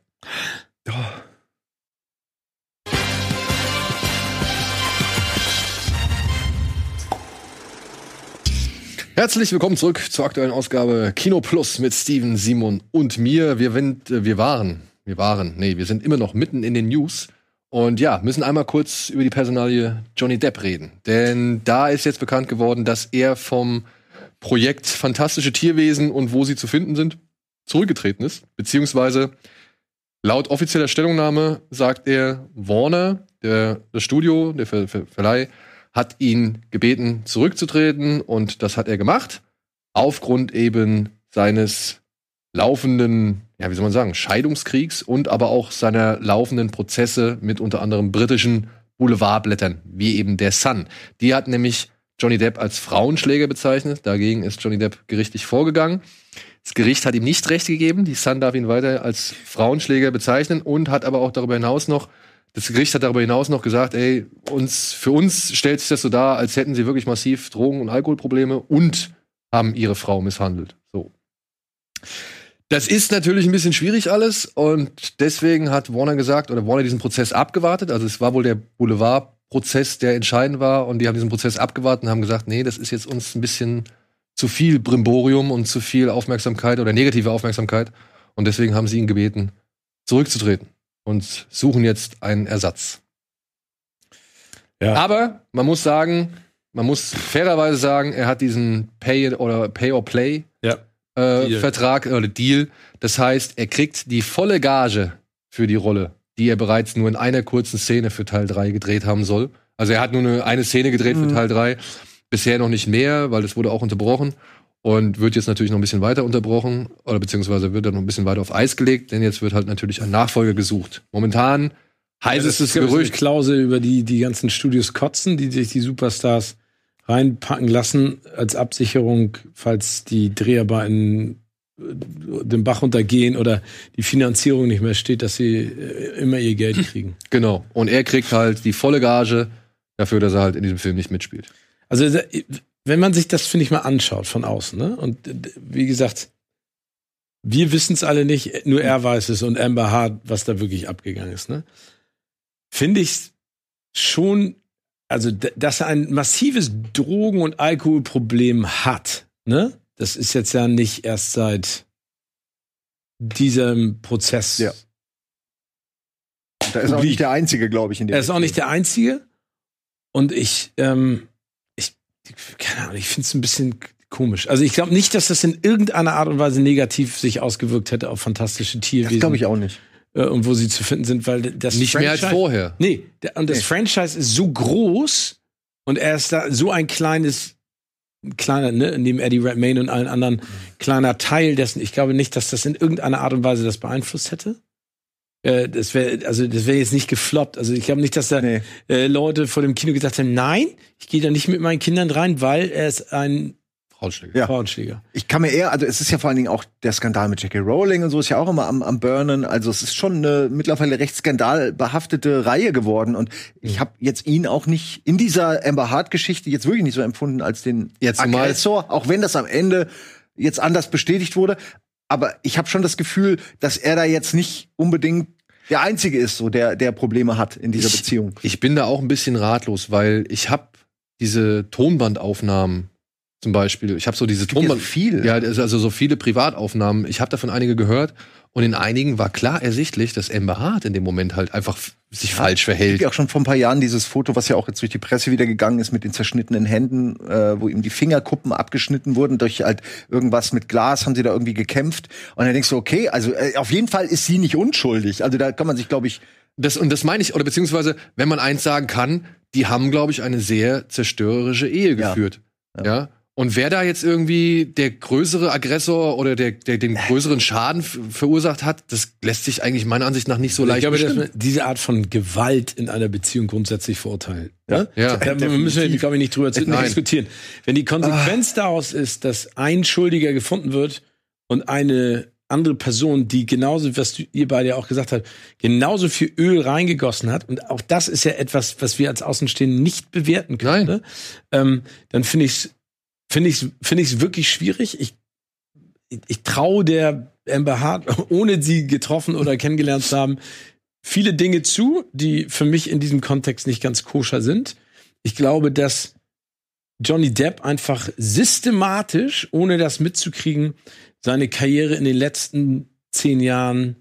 Herzlich willkommen zurück zur aktuellen Ausgabe Kino Plus mit Steven, Simon und mir. Wir, sind, äh, wir waren, wir waren, nee, wir sind immer noch mitten in den News. Und ja, müssen einmal kurz über die Personalie Johnny Depp reden. Denn da ist jetzt bekannt geworden, dass er vom Projekt Fantastische Tierwesen und wo sie zu finden sind, zurückgetreten ist. Beziehungsweise laut offizieller Stellungnahme sagt er, Warner, der, das Studio, der Ver Ver Verleih, hat ihn gebeten, zurückzutreten und das hat er gemacht. Aufgrund eben seines laufenden, ja, wie soll man sagen, Scheidungskriegs und aber auch seiner laufenden Prozesse mit unter anderem britischen Boulevardblättern, wie eben der Sun. Die hat nämlich Johnny Depp als Frauenschläger bezeichnet. Dagegen ist Johnny Depp gerichtlich vorgegangen. Das Gericht hat ihm nicht recht gegeben. Die Sun darf ihn weiter als Frauenschläger bezeichnen und hat aber auch darüber hinaus noch, das Gericht hat darüber hinaus noch gesagt, ey, uns, für uns stellt sich das so dar, als hätten sie wirklich massiv Drogen- und Alkoholprobleme und haben ihre Frau misshandelt. So. Das ist natürlich ein bisschen schwierig alles und deswegen hat Warner gesagt, oder Warner diesen Prozess abgewartet. Also es war wohl der Boulevardprozess, der entscheidend war und die haben diesen Prozess abgewartet und haben gesagt, nee, das ist jetzt uns ein bisschen zu viel Brimborium und zu viel Aufmerksamkeit oder negative Aufmerksamkeit und deswegen haben sie ihn gebeten, zurückzutreten und suchen jetzt einen Ersatz. Ja. Aber man muss sagen, man muss fairerweise sagen, er hat diesen Pay oder Pay or Play Ja. äh, Deal. Vertrag oder Deal. Das heißt, er kriegt die volle Gage für die Rolle, die er bereits nur in einer kurzen Szene für Teil 3 gedreht haben soll. Also er hat nur eine, eine Szene gedreht für Teil 3, bisher noch nicht mehr, weil das wurde auch unterbrochen und wird jetzt natürlich noch ein bisschen weiter unterbrochen oder beziehungsweise wird dann noch ein bisschen weiter auf Eis gelegt, denn jetzt wird halt natürlich ein Nachfolger gesucht. Momentan heißt es das Gerücht, Klausel über die, die ganzen Studios kotzen, die sich die Superstars reinpacken lassen als Absicherung, falls die Dreharbeiten äh, den Bach untergehen oder die Finanzierung nicht mehr steht, dass sie äh, immer ihr Geld kriegen. genau, und er kriegt halt die volle Gage dafür, dass er halt in diesem Film nicht mitspielt. Also da- wenn man sich das, finde ich, mal anschaut von außen, ne? Und wie gesagt, wir wissen es alle nicht, nur er weiß es und Amber Hart, was da wirklich abgegangen ist, ne? Finde ich schon, also dass er ein massives Drogen- und Alkoholproblem hat, ne? Das ist jetzt ja nicht erst seit diesem Prozess. Ja. Da ist auch nicht der Einzige, glaube ich, in dem. Er ist auch nicht der Einzige. Und ich, ähm, ich, keine Ahnung, ich finde es ein bisschen komisch. Also ich glaube nicht, dass das in irgendeiner Art und Weise negativ sich ausgewirkt hätte auf fantastische Tierwesen. Das glaube ich auch nicht. Äh, und wo sie zu finden sind, weil das Nicht mehr als Franchise- vorher. Nee, der, und das Nee. Franchise ist so groß und er ist da so ein kleines, kleiner, ne, neben Eddie Redmayne und allen anderen, kleiner Teil dessen. Ich glaube nicht, dass das in irgendeiner Art und Weise das beeinflusst hätte. Äh, das wäre, also das wäre jetzt nicht gefloppt. Also ich glaube nicht, dass da Nee. äh, Leute vor dem Kino gesagt haben, nein, ich gehe da nicht mit meinen Kindern rein, weil er ist ein Frauenschläger. Ja. Frauenschläger. Ich kann mir eher, also es ist ja vor allen Dingen auch der Skandal mit J.K. Rowling und so ist ja auch immer am, am Burnen. Also es ist schon eine mittlerweile recht skandalbehaftete Reihe geworden. Und ich habe jetzt ihn auch nicht in dieser Amber Hart-Geschichte jetzt wirklich nicht so empfunden als den zumal- Aggressor, auch wenn das am Ende jetzt anders bestätigt wurde. Aber ich habe schon das Gefühl, dass er da jetzt nicht unbedingt der Einzige ist, so der, der Probleme hat in dieser Ich- Beziehung. Ich bin da auch ein bisschen ratlos, weil ich habe diese Tonbandaufnahmen zum Beispiel. Ich habe so diese ja Tonband. viel. Ja, also so viele Privataufnahmen. Ich habe davon einige gehört und in einigen war klar ersichtlich, dass Amber Hart in dem Moment halt einfach sich falsch Es verhält. gibt ja auch schon vor ein paar Jahren dieses Foto, was ja auch jetzt durch die Presse wieder gegangen ist mit den zerschnittenen Händen, äh, wo ihm die Fingerkuppen abgeschnitten wurden. Durch halt irgendwas mit Glas haben sie da irgendwie gekämpft. Und dann denkst du, okay, also äh, auf jeden Fall ist sie nicht unschuldig. Also da kann man sich, glaube ich, Das, und das meine ich, oder beziehungsweise, wenn man eins sagen kann, die haben, glaube ich, eine sehr zerstörerische Ehe Ja. geführt. Ja. Und wer da jetzt irgendwie der größere Aggressor oder der, der den größeren Schaden verursacht hat, das lässt sich eigentlich meiner Ansicht nach nicht so ich leicht glaube, dass bestimmen. man diese Art von Gewalt in einer Beziehung grundsätzlich verurteilen. Ja? Ja. Da müssen wir, glaube ich, nicht drüber Nein. diskutieren. Wenn die Konsequenz daraus ist, dass ein Schuldiger gefunden wird und eine andere Person, die genauso, was ihr beide ja auch gesagt habt, genauso viel Öl reingegossen hat, und auch das ist ja etwas, was wir als Außenstehende nicht bewerten können, ne? ähm, dann finde ich es finde ich finde ich wirklich schwierig. Ich ich, ich traue der Amber Hart, ohne sie getroffen oder kennengelernt zu haben, viele Dinge zu, die für mich in diesem Kontext nicht ganz koscher sind. Ich glaube, dass Johnny Depp einfach systematisch, ohne das mitzukriegen, seine Karriere in den letzten zehn Jahren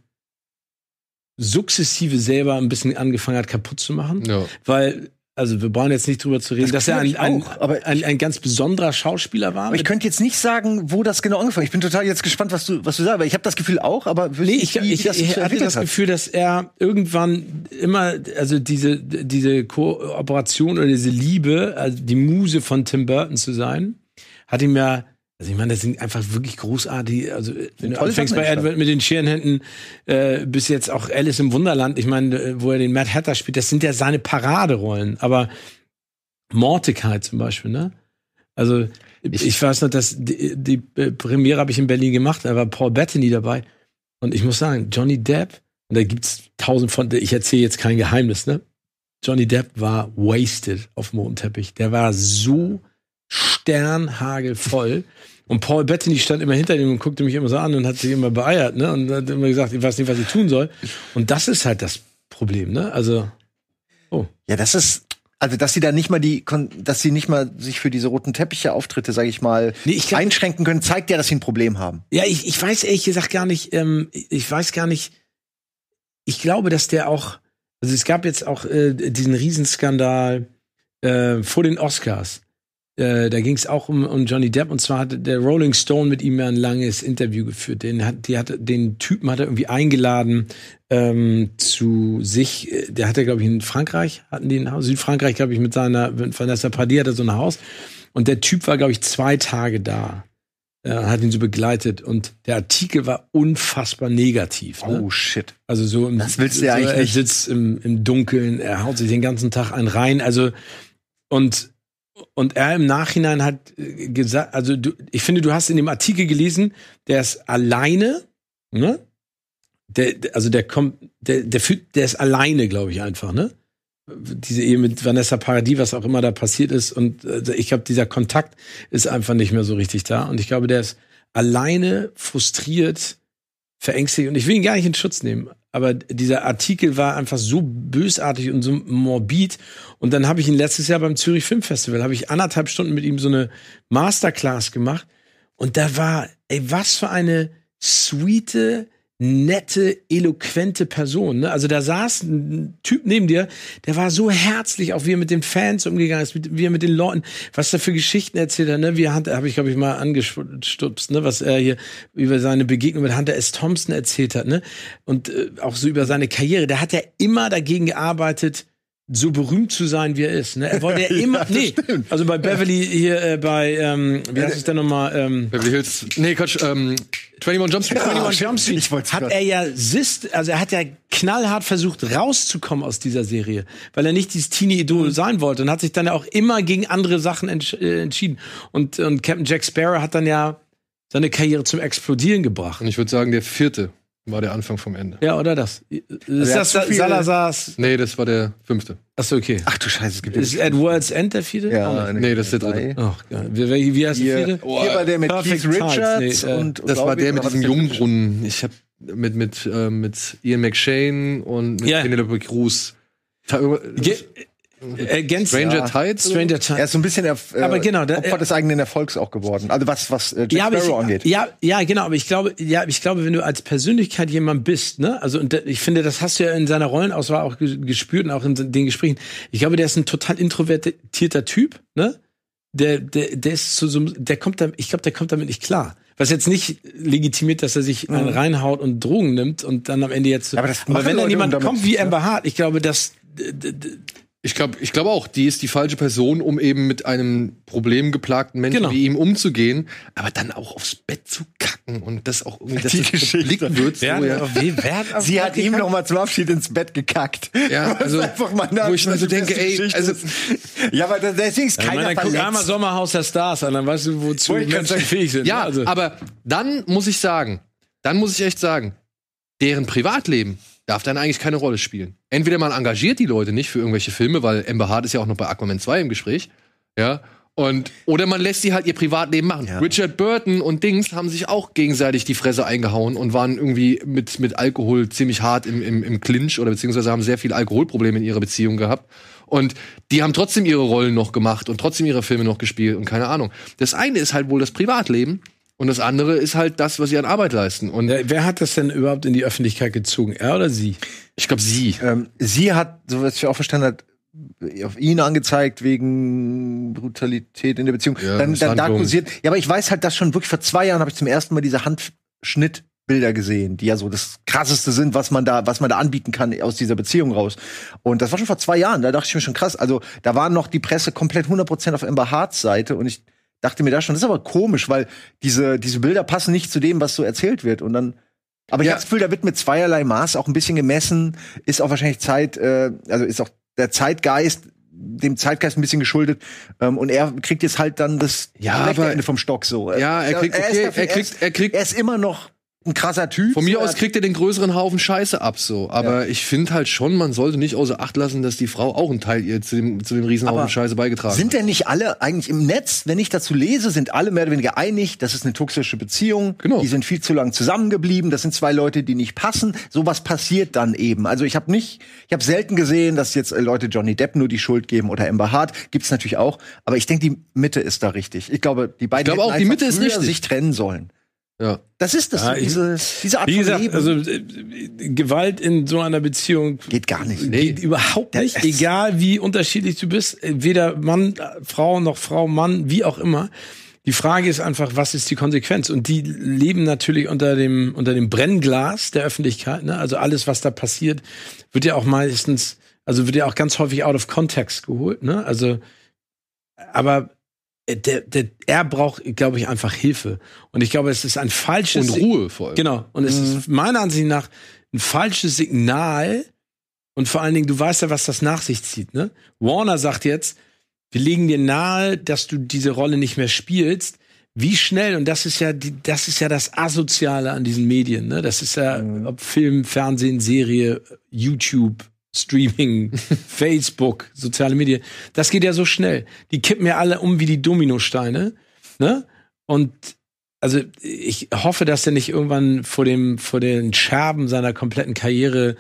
sukzessive selber ein bisschen angefangen hat kaputt zu machen. Ja. Weil, also wir brauchen jetzt nicht drüber zu reden, Das dass er ein, ein, aber ein, ein ganz besonderer Schauspieler war. Aber ich könnte jetzt nicht sagen, wo das genau angefangen ist. Ich bin total jetzt gespannt, was du, was du sagst, weil ich habe das Gefühl auch, aber Nee, nicht, ich, wie, ich, wie das ich, hatte das hat. Gefühl, dass er irgendwann immer, also diese, diese Kooperation oder diese Liebe, also die Muse von Tim Burton zu sein, hat ihm ja, also ich meine, das sind einfach wirklich großartig, also wenn du tolle anfängst bei Edward mit den Scherenhänden, äh, bis jetzt auch Alice im Wunderland, ich meine, äh, wo er den Mad Hatter spielt, das sind ja seine Paraderollen, aber Mordecai zum Beispiel, ne? Also ich, weiß noch, dass die, die äh, Premiere habe ich in Berlin gemacht, da war Paul Bettany dabei. Und ich muss sagen, Johnny Depp, und da gibt's tausend von, ich erzähle jetzt kein Geheimnis, ne? Johnny Depp war wasted auf dem roten Teppich. Der war so sternhagelvoll. Und Paul Bettany stand immer hinter ihm und guckte mich immer so an und hat sich immer beeiert, ne? Und hat immer gesagt, ich weiß nicht, was ich tun soll. Und das ist halt das Problem, ne? Also, Ja, das ist also, dass sie da nicht mal die, dass sie nicht mal sich für diese roten Teppiche Auftritte, sage ich mal, Nee, ich glaub- einschränken können, zeigt ja, dass sie ein Problem haben. Ja, ich, ich weiß ehrlich gesagt gar nicht, ähm, ich weiß gar nicht, ich glaube, dass der auch, also es gab jetzt auch äh, diesen Riesenskandal äh, vor den Oscars. Äh, da ging es auch um, um Johnny Depp und zwar hat der Rolling Stone mit ihm ja ein langes Interview geführt. Den hat, die hat, den Typen hat er irgendwie eingeladen ähm, zu sich. Der hatte, glaube ich, in Frankreich hatten die ein Haus, Südfrankreich, glaube ich, mit seiner mit Vanessa Paradis hat er so ein Haus. Und der Typ war, glaube ich, zwei Tage da äh, hat ihn so begleitet und der Artikel war unfassbar negativ. Ne? Oh shit. Also so im, Das willst du so, ja eigentlich er sitzt im, im Dunkeln, er haut sich den ganzen Tag einen rein. Also und und er im Nachhinein hat äh, gesagt, also du, ich finde, du hast in dem Artikel gelesen, der ist alleine, ne? Der, also der kommt, der, der fühlt, der ist alleine, glaube ich einfach, ne? Diese Ehe mit Vanessa Paradis, was auch immer da passiert ist, und äh, ich glaube, dieser Kontakt ist einfach nicht mehr so richtig da. Und ich glaube, der ist alleine frustriert, verängstigt. Und ich will ihn gar nicht in Schutz nehmen. Aber dieser Artikel war einfach so bösartig und so morbid. Und dann habe ich ihn letztes Jahr beim Zürich Filmfestival, habe ich anderthalb Stunden mit ihm so eine Masterclass gemacht. Und da war, ey, was für eine sweete, nette, eloquente Person. Ne? Also da saß ein Typ neben dir, der war so herzlich, auch wie er mit den Fans umgegangen ist, wie er mit den Leuten, was er für Geschichten erzählt hat. Ne? Wie Hunter, habe ich glaube ich mal angestupst, ne? was er hier über seine Begegnung mit Hunter S. Thompson erzählt hat. Ne? Und äh, auch so über seine Karriere. Der hat ja immer dagegen gearbeitet, so berühmt zu sein, wie er ist. Ne? Er wollte ja immer, nee, also bei Beverly hier, äh, bei, ähm, wie heißt es denn nochmal, ähm, Beverly Hills. Nee, Quatsch, ähm, 21 Jump Street. 21 Jump Street hat er ja sist, also er hat ja knallhart versucht rauszukommen aus dieser Serie, weil er nicht dieses Teenie-Idol sein wollte und hat sich dann ja auch immer gegen andere Sachen entsch äh, entschieden. Und, und Captain Jack Sparrow hat dann ja seine Karriere zum Explodieren gebracht. Und ich würde sagen, der vierte war der Anfang vom Ende. Ja, oder das? Ist das viel- Salazars? Nee, das war der fünfte. Achso, okay. Ach du Scheiße, es gibt Ist At World's End der vierte? ja, nicht. Nee, das ist der drei. Ach, geil. Wie, wie, wie heißt der vierte? hier war der mit Perfect Keith Richards nee, äh, und Das war der mit diesem Jungbrunnen. Ich habe mit mit äh, mit Ian McShane und mit Ja. Penelope Cruz. Ge ergänzt, Stranger Ja. Tides. Stranger Er Tides. ist so ein bisschen erf- äh, Aber genau, da- Opfer des eigenen Erfolgs auch geworden. Also was, was äh, Jack ja, Sparrow ich, angeht. ja, ja, genau, aber ich glaube, ja, ich glaube, wenn du als Persönlichkeit jemand bist, ne, also und da- ich finde, das hast du ja in seiner Rollenauswahl auch ge- gespürt und auch in den Gesprächen. Ich glaube, der ist ein total introvertierter Typ, ne? Der, der, der ist zu so, der kommt da, ich glaube, der kommt damit nicht klar. Was jetzt nicht legitimiert, dass er sich einen reinhaut und Drogen nimmt und dann am Ende jetzt. Aber das aber wenn dann jemand kommt wie Amber Hart, ich glaube, dass Ich glaube ich glaub auch, die ist die falsche Person, um eben mit einem problemgeplagten Menschen Genau. wie ihm umzugehen, aber dann auch aufs Bett zu kacken und das auch irgendwie, dass Die das Geschichte. wird. So, ja. wer, wer Sie hat ihm gekackt? noch mal zum Abschied ins Bett gekackt. Ja, also, einfach mal wo ich mir so denke, ey, Geschichte also- ist. ja, aber da- deswegen ist Ich keiner meine, dann guck einmal verletzt. Sommerhaus der Stars an, dann weißt du, wozu grad Menschen fähig sind. Ja, also. aber dann muss ich sagen, dann muss ich echt sagen, deren Privatleben darf dann eigentlich keine Rolle spielen. Entweder man engagiert die Leute nicht für irgendwelche Filme, weil Amber Hart ist ja auch noch bei Aquaman 2 im Gespräch, ja, und, oder man lässt sie halt ihr Privatleben machen. Ja. Richard Burton und Dings haben sich auch gegenseitig die Fresse eingehauen und waren irgendwie mit, mit Alkohol ziemlich hart im, im, im Clinch oder beziehungsweise haben sehr viel Alkoholprobleme in ihrer Beziehung gehabt. Und die haben trotzdem ihre Rollen noch gemacht und trotzdem ihre Filme noch gespielt und keine Ahnung. Das eine ist halt wohl das Privatleben und das andere ist halt das, was sie an Arbeit leisten. Und Wer, wer hat das denn überhaupt in die Öffentlichkeit gezogen? Er oder sie? ich glaube, sie. Ähm, sie hat, so was ich auch verstanden habe, auf ihn angezeigt wegen Brutalität in der Beziehung. Ja, dann, dann Misshandlung. darkosiert. Ja, aber ich weiß halt, dass schon wirklich vor zwei Jahren habe ich zum ersten Mal diese Handschnittbilder gesehen, die ja so das krasseste sind, was man da, was man da anbieten kann aus dieser Beziehung raus. Und das war schon vor zwei Jahren. Da dachte ich mir schon krass. Also da war noch die Presse komplett 100% auf Amber Harts Seite und ich dachte mir da schon, das ist aber komisch, weil diese diese Bilder passen nicht zu dem, was so erzählt wird. Und dann aber ich Ja. habe das Gefühl, da wird mit zweierlei Maß auch ein bisschen gemessen, ist auch wahrscheinlich Zeit, äh, also ist auch der Zeitgeist, dem Zeitgeist ein bisschen geschuldet. Ähm, und er kriegt jetzt halt dann das Ja, aber- Ende vom Stock so. Ja, er kriegt- okay, dafür- er kriegt- er kriegt- er ist immer noch ein krasser Typ. Von mir aus kriegt er den größeren Haufen Scheiße ab, so. Aber ich finde halt schon, man sollte nicht außer Acht lassen, dass die Frau auch einen Teil ihr zu dem, zu dem Riesenhaufen Aber Scheiße beigetragen Sind hat. denn nicht alle eigentlich im Netz, wenn ich dazu lese, sind alle mehr oder weniger einig, das ist eine toxische Beziehung, Genau. die sind viel zu lang zusammengeblieben, das sind zwei Leute, die nicht passen. Sowas passiert dann eben. Also ich habe nicht, ich habe selten gesehen, dass jetzt äh, Leute Johnny Depp nur die Schuld geben oder Amber Hart, gibt's natürlich auch, aber ich denke, die Mitte ist da richtig. Ich glaube, die beiden Ich hätten auch, die Mitte ist richtig. sich trennen sollen. Ja. Das ist das, Ja, ich- diese, diese Art Wie von gesagt, Leben also äh, Gewalt in so einer Beziehung geht gar nicht. geht überhaupt nicht, es- egal wie unterschiedlich du bist, äh, weder Mann, äh, Frau noch Frau, Mann, wie auch immer. Die Frage ist einfach, was ist die Konsequenz? Und die leben natürlich unter dem unter dem Brennglas der Öffentlichkeit. Ne? Also alles, was da passiert, wird ja auch meistens, also wird ja auch ganz häufig out of context geholt. Ne? Also, aber der, der, er braucht, glaube ich, einfach Hilfe. Und ich glaube, es ist ein falsches Und Ruhe vor allem. Genau. Und es ist meiner Ansicht nach ein falsches Signal. Und vor allen Dingen, du weißt ja, was das nach sich zieht. Ne? Warner sagt jetzt, wir legen dir nahe, dass du diese Rolle nicht mehr spielst. Wie schnell, und das ist ja die, das ist ja das Asoziale an diesen Medien, ne? Das ist ja, ob Film, Fernsehen, Serie, YouTube, Streaming, Facebook, soziale Medien, das geht ja so schnell. Die kippen ja alle um wie die Dominosteine, ne? Und also ich hoffe, dass er nicht irgendwann vor dem vor den Scherben seiner kompletten Karriere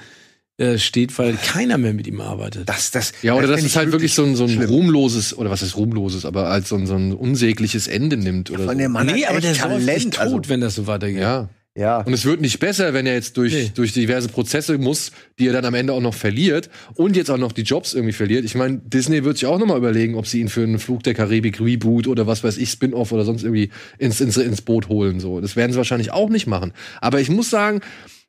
äh, steht, weil keiner mehr mit ihm arbeitet. Das, das, Ja, oder das es ich halt wirklich so ein, so ein schlimm. ruhmloses, oder was ist ruhmloses, aber halt so ein, so ein unsägliches Ende nimmt oder Von so. dem Mann nee, hat aber der Talent. tot, Also, wenn das so weitergeht. Ja. Ja. Und es wird nicht besser, wenn er jetzt durch, Nee. durch diverse Prozesse muss, die er dann am Ende auch noch verliert und jetzt auch noch die Jobs irgendwie verliert. Ich meine, Disney wird sich auch noch mal überlegen, ob sie ihn für einen Flug der Karibik Reboot oder was weiß ich, Spin-off oder sonst irgendwie ins, ins, ins Boot holen. So, Das werden sie wahrscheinlich auch nicht machen. Aber ich muss sagen,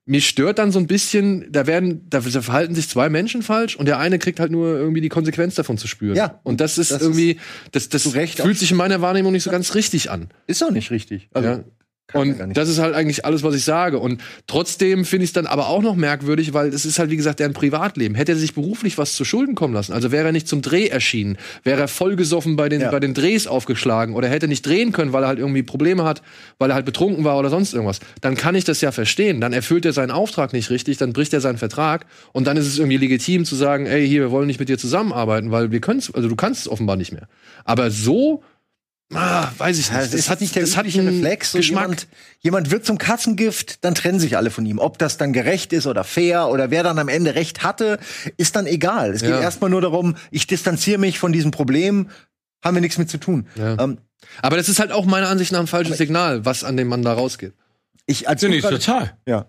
mir stört dann so ein bisschen, da werden, da verhalten sich zwei Menschen falsch und der eine kriegt halt nur irgendwie die Konsequenz davon zu spüren. Ja. Und das ist Das irgendwie, das, das fühlt sich in meiner Wahrnehmung nicht so ganz richtig an. Ist doch nicht richtig. Also, ja. Und das ist halt eigentlich alles, was ich sage. Und trotzdem finde ich es dann aber auch noch merkwürdig, weil es ist halt, wie gesagt, deren Privatleben. Hätte er sich beruflich was zu Schulden kommen lassen, also wäre er nicht zum Dreh erschienen, wäre er vollgesoffen bei den, Ja. bei den Drehs aufgeschlagen oder hätte nicht drehen können, weil er halt irgendwie Probleme hat, weil er halt betrunken war oder sonst irgendwas, dann kann ich das ja verstehen. Dann erfüllt er seinen Auftrag nicht richtig, dann bricht er seinen Vertrag und dann ist es irgendwie legitim zu sagen, ey, hier, wir wollen nicht mit dir zusammenarbeiten, weil wir können also du kannst es offenbar nicht mehr. Aber so, ah, weiß ich nicht. Ja, das hat nicht der das hat einen Reflex. So Geschmack. Jemand, jemand wird zum Katzengift, dann trennen sich alle von ihm. Ob das dann gerecht ist oder fair oder wer dann am Ende recht hatte, ist dann egal. Es geht Ja. erstmal nur darum, ich distanziere mich von diesem Problem, haben wir nichts mit zu tun. Ja. Ähm, Aber das ist halt auch meiner Ansicht nach ein falsches Signal, was an dem Mann da rausgeht. ich, als gerade- total. Ja.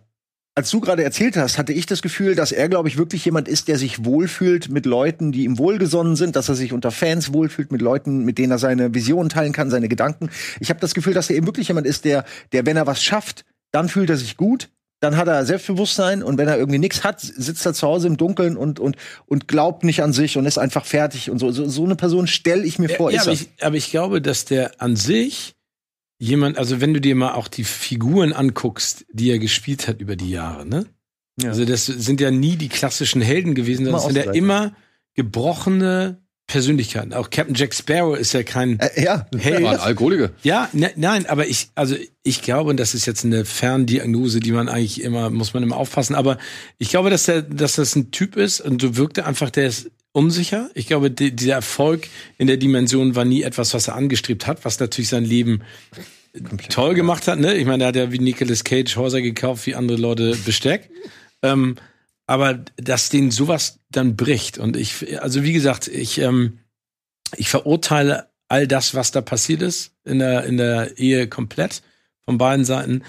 Als du gerade erzählt hast, hatte ich das Gefühl, dass er, glaube ich, wirklich jemand ist, der sich wohlfühlt mit Leuten, die ihm wohlgesonnen sind, dass er sich unter Fans wohlfühlt mit Leuten, mit denen er seine Visionen teilen kann, seine Gedanken. Ich habe das Gefühl, dass er eben wirklich jemand ist, der, der, wenn er was schafft, dann fühlt er sich gut. dann hat er Selbstbewusstsein und wenn er irgendwie nichts hat, sitzt er zu Hause im Dunkeln und und und glaubt nicht an sich und ist einfach fertig und so so, so eine Person stelle ich mir vor, ja, ist aber, er. ich, aber ich glaube, dass der an sich jemand, also wenn du dir mal auch die Figuren anguckst, die er gespielt hat über die Jahre, ne? Ja. Also das sind ja nie die klassischen Helden gewesen, sondern das sind ja immer gebrochene Persönlichkeiten. Auch Captain Jack Sparrow ist ja kein Äh, ja, Held. War ein Alkoholiker. Ja, ne, nein, aber ich, also ich glaube, und das ist jetzt eine Ferndiagnose, die man eigentlich immer, muss man immer aufpassen, aber ich glaube, dass der, dass das ein Typ ist und so wirkte einfach, der ist unsicher. Ich glaube, die, dieser Erfolg in der Dimension war nie etwas, was er angestrebt hat, was natürlich sein Leben toll gemacht hat, ne? Ich meine, er hat ja wie Nicolas Cage Häuser gekauft, wie andere Leute Besteck. ähm, aber dass den sowas dann bricht und ich, also wie gesagt, ich, ähm, ich verurteile all das, was da passiert ist in der, in der Ehe komplett von beiden Seiten.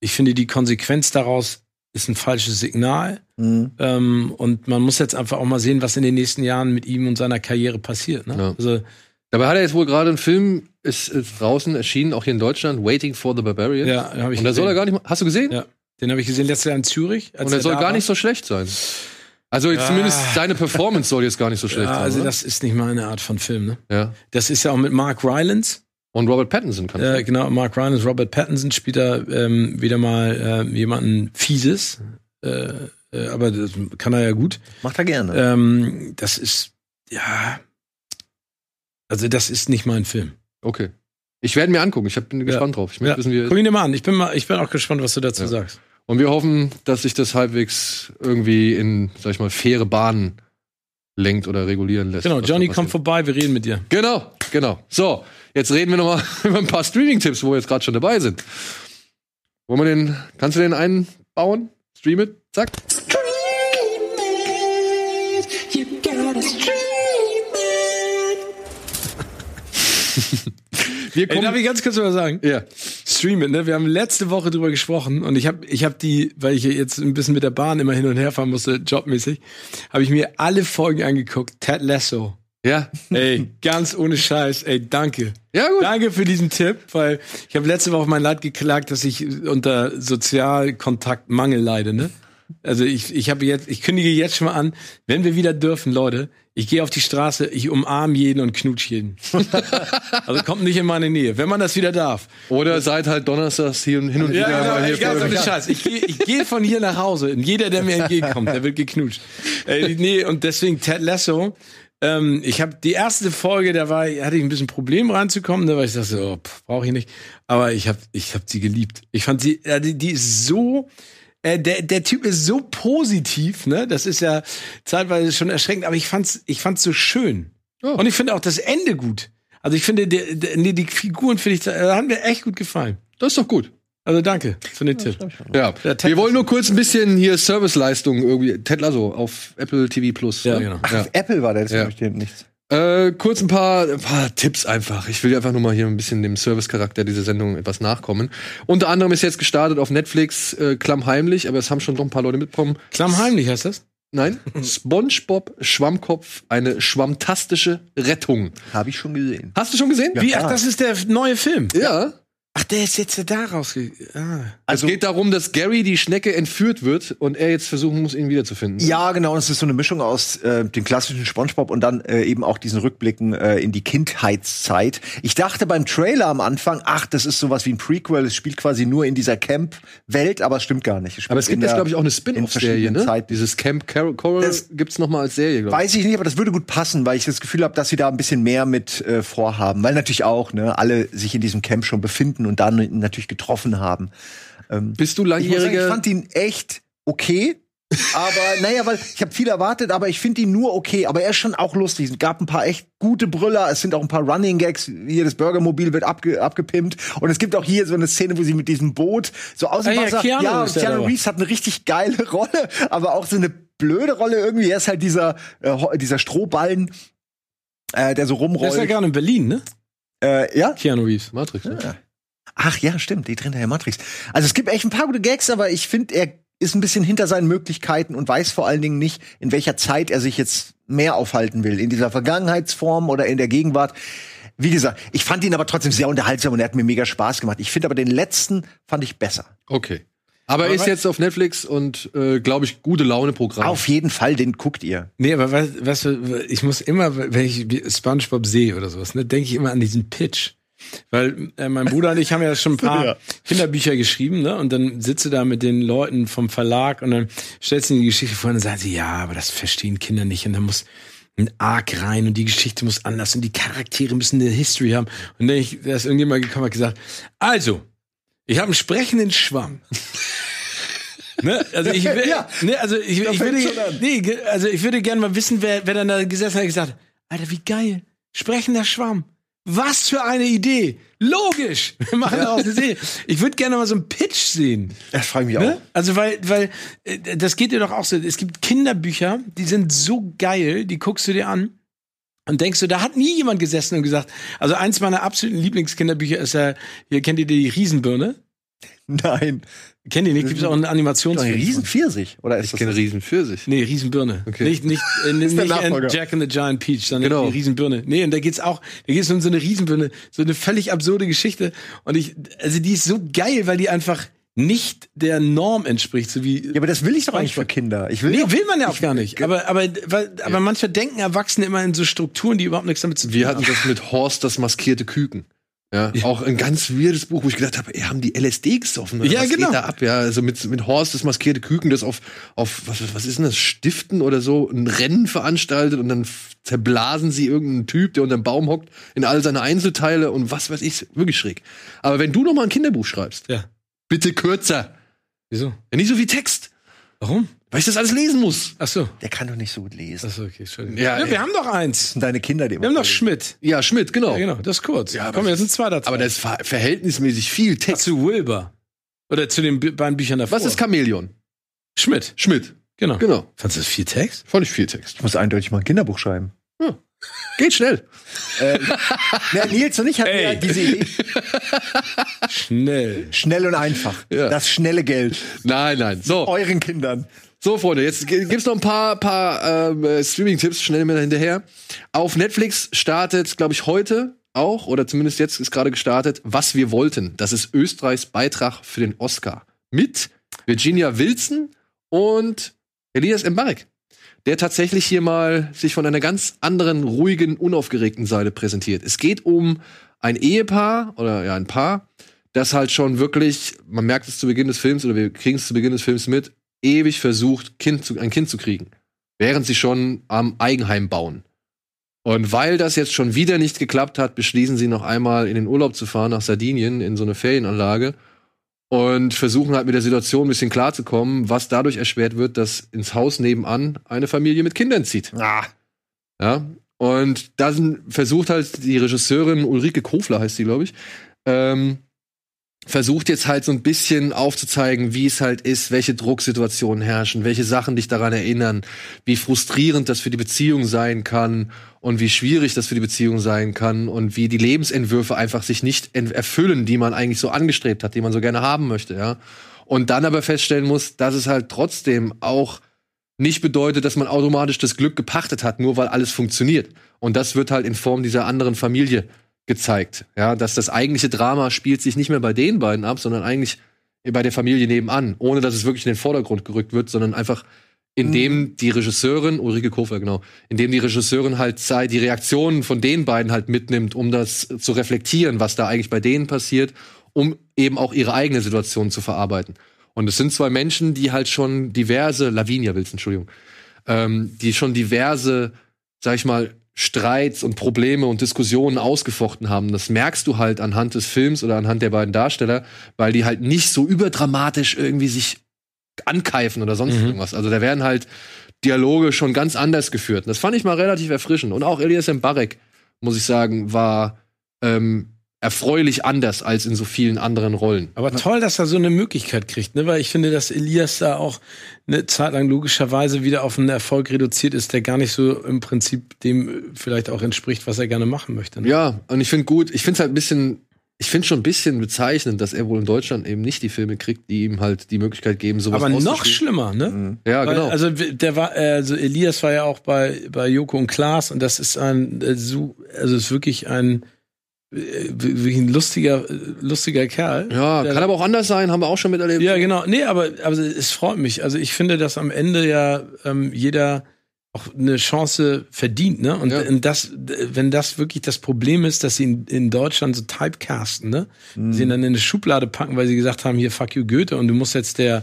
Ich finde, die Konsequenz daraus ist ein falsches Signal. Mhm. Ähm, und man muss jetzt einfach auch mal sehen, was in den nächsten Jahren mit ihm und seiner Karriere passiert. Ne? Ja. Also, Dabei hat er jetzt wohl gerade einen Film, ist, ist draußen erschienen, auch hier in Deutschland, Waiting for the Barbarian. ja, habe ich Und da soll er gar nicht mal, hast du gesehen? Ja. Den habe ich gesehen letztes Jahr in Zürich. als Und er soll gar war. nicht so schlecht sein. Also Ja. zumindest seine Performance soll jetzt gar nicht so schlecht Ja, sein. also oder? das ist nicht meine Art von Film. Ne? ja. Das ist ja auch mit Mark Rylance. Und Robert Pattinson kann Äh, genau, Mark Rylance, Robert Pattinson spielt da ähm, wieder mal äh, jemanden Fieses. Äh, äh, aber das kann er ja gut. Macht er gerne. Ähm, das ist, ja. Also, das ist nicht mein Film. Okay. Ich werde mir angucken. Ich hab, bin gespannt drauf. Ich möchte Ja. wissen, wie Guck ihn dir mal an. Ich bin, mal, ich bin auch gespannt, was du dazu Ja. sagst. Und wir hoffen, dass sich das halbwegs irgendwie in, sag ich mal, faire Bahnen lenkt oder regulieren lässt. Genau, Johnny, komm vorbei, wir reden mit dir. Genau, genau. So, jetzt reden wir nochmal über ein paar Streaming-Tipps, wo wir jetzt gerade schon dabei sind. Wollen wir den, kannst du den einbauen? Stream it? Zack. Wir Ey, darf ich ganz kurz was sagen? Ja. Stream it, ne? Wir haben letzte Woche drüber gesprochen und ich habe ich hab die, weil ich jetzt ein bisschen mit der Bahn immer hin und her fahren musste, jobmäßig, habe ich mir alle Folgen angeguckt. Ted Lasso. Ja. Ey, ganz ohne Scheiß. Ey, danke. Ja, gut. Danke für diesen Tipp, weil ich habe letzte Woche mein Leid geklagt, dass ich unter Sozialkontaktmangel leide, ne? Also ich, ich habe jetzt, ich kündige jetzt schon mal an, wenn wir wieder dürfen, Leute, ich gehe auf die Straße, ich umarme jeden und knutsch jeden. also kommt nicht in meine Nähe, wenn man das wieder darf. Oder seid halt donnerstags hier und hin und wieder mal hier ganz ohne Scheiß. Ich gehe ich geh von hier nach Hause und jeder, der mir entgegenkommt, der wird geknutscht. Ey, nee, und deswegen Ted Lasso. Ähm, ich habe die erste Folge, da war, hatte ich ein bisschen Problem reinzukommen, ne, weil ich dachte, so, brauche ich nicht. Aber ich habe ich hab sie geliebt. Ich fand sie, die, die ist so, äh, der, der Typ ist so positiv, ne? Das ist ja zeitweise schon erschreckend, aber ich fand's, ich fand's so schön. Ja. Und ich finde auch das Ende gut. Also ich finde, der, nee, die Figuren finde ich, äh, haben mir echt gut gefallen. Das ist doch gut. Also danke für den Tipp. Ja. Ja, wir wollen nur kurz ein bisschen hier Serviceleistung irgendwie. Ted Lasso auf Apple TV Plus. Ja, genau. Ja. Auf Apple war der, das Ja. ja. ich nichts. Äh, kurz ein paar, ein paar Tipps einfach. Ich will einfach nur mal hier ein bisschen dem Servicecharakter dieser Sendung etwas nachkommen. Unter anderem ist jetzt gestartet auf Netflix äh, Klammheimlich, aber es haben schon doch ein paar Leute mitbekommen. Klammheimlich heißt das? Nein, SpongeBob Schwammkopf, eine schwammtastische Rettung. Habe ich schon gesehen. Hast du schon gesehen? Wie? Ach, das ist der neue Film. Ja. Ach, der ist jetzt da rausge... Ah. Also, es geht darum, dass Gary die Schnecke entführt wird und er jetzt versuchen muss, ihn wiederzufinden. Ja, genau. Es ist so eine Mischung aus äh, dem klassischen SpongeBob und dann äh, eben auch diesen Rückblicken äh, in die Kindheitszeit. Ich dachte beim Trailer am Anfang, ach, das ist sowas wie ein Prequel. Es spielt quasi nur in dieser Camp-Welt, aber es stimmt gar nicht. spielt Aber es gibt jetzt, glaube ich, auch eine in Spin-off-Serie, ne? Zeiten. Dieses Camp Coral Das- gibt's noch mal als Serie, glaube ich. Weiß ich nicht, aber das würde gut passen, weil ich das Gefühl habe, dass sie da ein bisschen mehr mit äh, vorhaben. Weil natürlich auch, ne, alle sich in diesem Camp schon befinden und dann natürlich getroffen haben. Bist du Ich, muss sagen, ich langjähriger fand ihn echt okay. aber naja, weil ich habe viel erwartet, aber ich finde ihn nur okay. Aber er ist schon auch lustig. Es gab ein paar echt gute Brüller. Es sind auch ein paar Running Gags. Hier das Burgermobil wird abge abgepimpt. Und es gibt auch hier so eine Szene, wo sie mit diesem Boot so aus dem Ah ja, Wasser. Keanu ja, Keanu. Reeves hat eine richtig geile Rolle, aber auch so eine blöde Rolle irgendwie. Er ist halt dieser äh, dieser Strohballen, äh, der so Der ist ja rumrollt. gerade in Berlin, ne? Äh, ja, Keanu Reeves. Matrix? Ne? Ach ja, stimmt, die drin der Matrix. Also es gibt echt ein paar gute Gags, aber ich finde, er ist ein bisschen hinter seinen Möglichkeiten und weiß vor allen Dingen nicht, in welcher Zeit er sich jetzt mehr aufhalten will. In dieser Vergangenheitsform oder in der Gegenwart. Wie gesagt, ich fand ihn aber trotzdem sehr unterhaltsam und er hat mir mega Spaß gemacht. Ich finde aber den letzten fand ich besser. Okay. Aber Aber ist jetzt auf Netflix und, äh, glaube ich, gute Laune-Programm. Auf jeden Fall, den guckt ihr. Nee, aber weißt, weißt du, ich muss immer, wenn ich SpongeBob sehe oder sowas, ne, denke ich immer an diesen Pitch. Weil äh, mein Bruder und ich haben ja schon ein paar Ja. Kinderbücher geschrieben, ne? Und dann sitze da mit den Leuten vom Verlag und dann stellst du ihnen die Geschichte vor und dann sagen sie, ja, aber das verstehen Kinder nicht und da muss ein Arc rein und die Geschichte muss anders und die Charaktere müssen eine History haben. Und dann ich, da ist irgendjemand gekommen und hat gesagt, also, ich habe einen sprechenden Schwamm. ne? Also ich will, Ja, ne, also ich, ich würde, nee, also ich würde gerne mal wissen, wer, wer dann da gesessen hat und gesagt, Alter, wie geil, sprechender Schwamm. Was für eine Idee! Logisch! Wir machen daraus eine Serie. Ich würde gerne mal so einen Pitch sehen. Das frage ich mich Ne? auch. Also weil, weil äh, das geht dir doch auch so. Es gibt Kinderbücher, die sind so geil, die guckst du dir an und denkst du, da hat nie jemand gesessen und gesagt. Also eins meiner absoluten Lieblingskinderbücher ist ja, hier kennt ihr die Riesenbirne? Nein. Kennt ihr nicht? Gibt es auch einen Animationsfilm? ein Riesenpfirsich. Oder ist ich das kenne Riesen für sich. Nee, Riesenbirne. Okay. Nicht, nicht, äh, nicht. Jack and the Giant Peach, sondern Genau. die Riesenbirne. Nee, und da geht's auch, da geht's um so eine Riesenbirne, so eine völlig absurde Geschichte. Und ich, also die ist so geil, weil die einfach nicht der Norm entspricht, so wie. Ja, aber das will ich doch eigentlich für Kinder. Ich will Nee, doch- will man ja auch gar nicht. Aber, aber, weil, aber manchmal denken Erwachsene immer in so Strukturen, die überhaupt nichts damit zu tun Wir haben. hatten das mit Horst, das maskierte Küken. Ja, auch ein ganz weirdes Buch, wo ich gedacht habe, ey, haben die LSD gesoffen? oder Ja, was genau. Geht da ab? Ja, also mit, mit Horst, das maskierte Küken, das auf, auf was, was ist denn das, Stiften oder so, ein Rennen veranstaltet und dann zerblasen sie irgendeinen Typ, der unter einem Baum hockt, in all seine Einzelteile und was weiß ich, wirklich schräg. Aber wenn du noch mal ein Kinderbuch schreibst, Ja. bitte kürzer. Wieso? Ja, nicht so viel Text, Warum? Weil ich das alles lesen muss. Ach so. Der kann doch nicht so gut lesen. Ach so, okay, Entschuldigung. Ja, Ja, wir haben doch eins. Das sind deine Kinder, die Wir haben doch Schmidt. Ja, Schmidt, genau. Ja, genau, das ist kurz. Ja, Ja, Komm, jetzt ein zweiter Teil. Aber das ist ver verhältnismäßig viel Text. zu Wilbur. Oder zu den beiden Büchern davor. Was ist Chamäleon? Schmidt? Schmidt. Genau. Genau. Fandest du das viel Text? Fand ich viel Text. Ich muss eindeutig mal ein Kinderbuch schreiben. Geht schnell. Ja, Nils und ich hatten Ey. ja diese Idee. Schnell. Schnell und einfach. Ja. Das schnelle Geld. Nein, nein. So, Euren Kindern. So Freunde, jetzt gibt's noch ein paar, paar ähm, äh, Streaming-Tipps schnell mit hinterher. Auf Netflix startet, glaube ich, heute auch, oder zumindest jetzt ist gerade gestartet, Was wir wollten. Das ist Österreichs Beitrag für den Oscar. Mit Virginia Wilson und Elias Mbarek. Der tatsächlich hier mal sich von einer ganz anderen, ruhigen, unaufgeregten Seite präsentiert. Es geht um ein Ehepaar oder ja, ein Paar, das halt schon wirklich, man merkt es zu Beginn des Films oder wir kriegen es zu Beginn des Films mit, ewig versucht, kind zu, ein Kind zu kriegen. Während sie schon am Eigenheim bauen. Und weil das jetzt schon wieder nicht geklappt hat, beschließen sie noch einmal in den Urlaub zu fahren nach Sardinien in so eine Ferienanlage und versuchen halt mit der Situation ein bisschen klarzukommen, was dadurch erschwert wird, dass ins Haus nebenan eine Familie mit Kindern zieht. Ah. Ja. Und da versucht halt die Regisseurin Ulrike Kofler heißt sie, glaube ich, ähm, versucht jetzt halt so ein bisschen aufzuzeigen, wie es halt ist, welche Drucksituationen herrschen, welche Sachen dich daran erinnern, wie frustrierend das für die Beziehung sein kann und wie schwierig das für die Beziehung sein kann und wie die Lebensentwürfe einfach sich nicht en- erfüllen, die man eigentlich so angestrebt hat, die man so gerne haben möchte, ja. Und dann aber feststellen muss, dass es halt trotzdem auch nicht bedeutet, dass man automatisch das Glück gepachtet hat, nur weil alles funktioniert. Und das wird halt in Form dieser anderen Familie gezeigt. Ja, dass das eigentliche Drama spielt sich nicht mehr bei den beiden ab, sondern eigentlich bei der Familie nebenan, ohne dass es wirklich in den Vordergrund gerückt wird, sondern einfach indem die Regisseurin, Ulrike Kofler, genau, indem die Regisseurin halt die Reaktionen von den beiden halt mitnimmt, um das zu reflektieren, was da eigentlich bei denen passiert, um eben auch ihre eigene Situation zu verarbeiten. Und es sind zwei Menschen, die halt schon diverse, Lavinia Wilson, Entschuldigung, ähm, die schon diverse, sag ich mal, Streits und Probleme und Diskussionen ausgefochten haben. Das merkst du halt anhand des Films oder anhand der beiden Darsteller, weil die halt nicht so überdramatisch irgendwie sich ankeifen oder sonst Mhm. irgendwas. Also da werden halt Dialoge schon ganz anders geführt. Und das fand ich mal relativ erfrischend. Und auch Elias Mbarek, muss ich sagen, war ähm, erfreulich anders als in so vielen anderen Rollen. Aber toll, dass er so eine Möglichkeit kriegt, ne? Weil ich finde, dass Elias da auch eine Zeit lang logischerweise wieder auf einen Erfolg reduziert ist, der gar nicht so im Prinzip dem vielleicht auch entspricht, was er gerne machen möchte. Ne? Ja, und ich finde gut, ich finde es halt ein bisschen, ich finde schon ein bisschen bezeichnend, dass er wohl in Deutschland eben nicht die Filme kriegt, die ihm halt die Möglichkeit geben, sowas Aber noch schlimmer, ne? Ja, Weil, genau. Also der war, äh, also Elias war ja auch bei bei Joko und Klaas und das ist ein, äh, so, also ist wirklich ein wirklich ein lustiger, äh, lustiger Kerl. Ja, Der- kann aber auch anders sein, haben wir auch schon miterlebt. Ja, genau. Nee, aber, aber es freut mich. Also ich finde, dass am Ende ja ähm, jeder auch eine Chance verdient, ne? Und, Ja. und das, wenn das wirklich das Problem ist, dass sie in, in Deutschland so typecasten, ne? Sie ihn dann in eine Schublade packen, weil sie gesagt haben, hier fuck you Goethe und du musst jetzt der,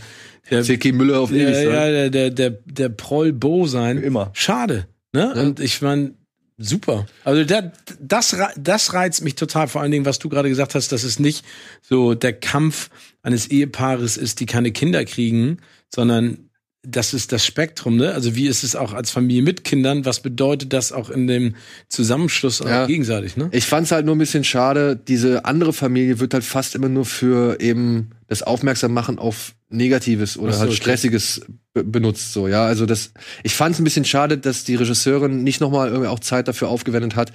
der C.K. Müller auf ewig ja, sein. ja, der, der, der, der Proll Bo sein. Immer. Schade. Ne? Und ich meine, super. Also da, das, das reizt mich total, vor allen Dingen, was du gerade gesagt hast, dass es nicht so der Kampf eines Ehepaares ist, die keine Kinder kriegen, sondern das ist das Spektrum, ne? Also wie ist es auch als Familie mit Kindern? Was bedeutet das auch in dem Zusammenschluss Ja. gegenseitig, ne? Ich fand's halt nur ein bisschen schade, diese andere Familie wird halt fast immer nur für eben das Aufmerksammachen auf Negatives oder so, halt okay. Stressiges be benutzt, so, ja. Also das, ich fand's ein bisschen schade, dass die Regisseurin nicht nochmal irgendwie auch Zeit dafür aufgewendet hat,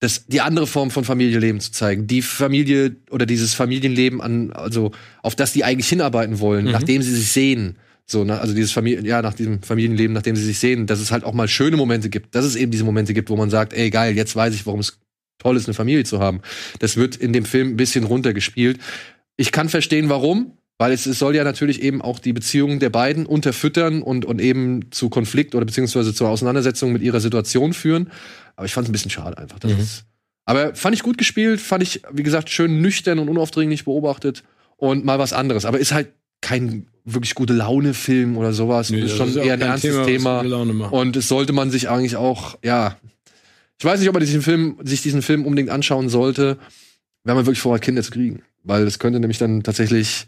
das, die andere Form von Familienleben zu zeigen. Die Familie oder dieses Familienleben an, also, auf das die eigentlich hinarbeiten wollen, Mhm. nachdem sie sich sehen. So, ne, also dieses Familien, ja, nach diesem Familienleben, nachdem sie sich sehen, dass es halt auch mal schöne Momente gibt, dass es eben diese Momente gibt, wo man sagt, ey, geil, jetzt weiß ich, warum es toll ist, eine Familie zu haben. Das wird in dem Film ein bisschen runtergespielt. Ich kann verstehen, warum, weil es, es soll ja natürlich eben auch die Beziehungen der beiden unterfüttern und, und eben zu Konflikt oder beziehungsweise zur Auseinandersetzung mit ihrer Situation führen. Aber ich fand es ein bisschen schade einfach. Das Mhm. ist, aber fand ich gut gespielt, fand ich, wie gesagt, schön nüchtern und unaufdringlich beobachtet und mal was anderes. Aber ist halt kein wirklich gute Laune-Film oder sowas. Nee, ist das schon ist ja auch eher ein ernstes Thema, Thema. Laune. Und es sollte man sich eigentlich auch, ja, ich weiß nicht, ob man diesen Film, sich diesen Film unbedingt anschauen sollte, wenn man wirklich vorhat, Kinder zu kriegen. Weil es könnte nämlich dann tatsächlich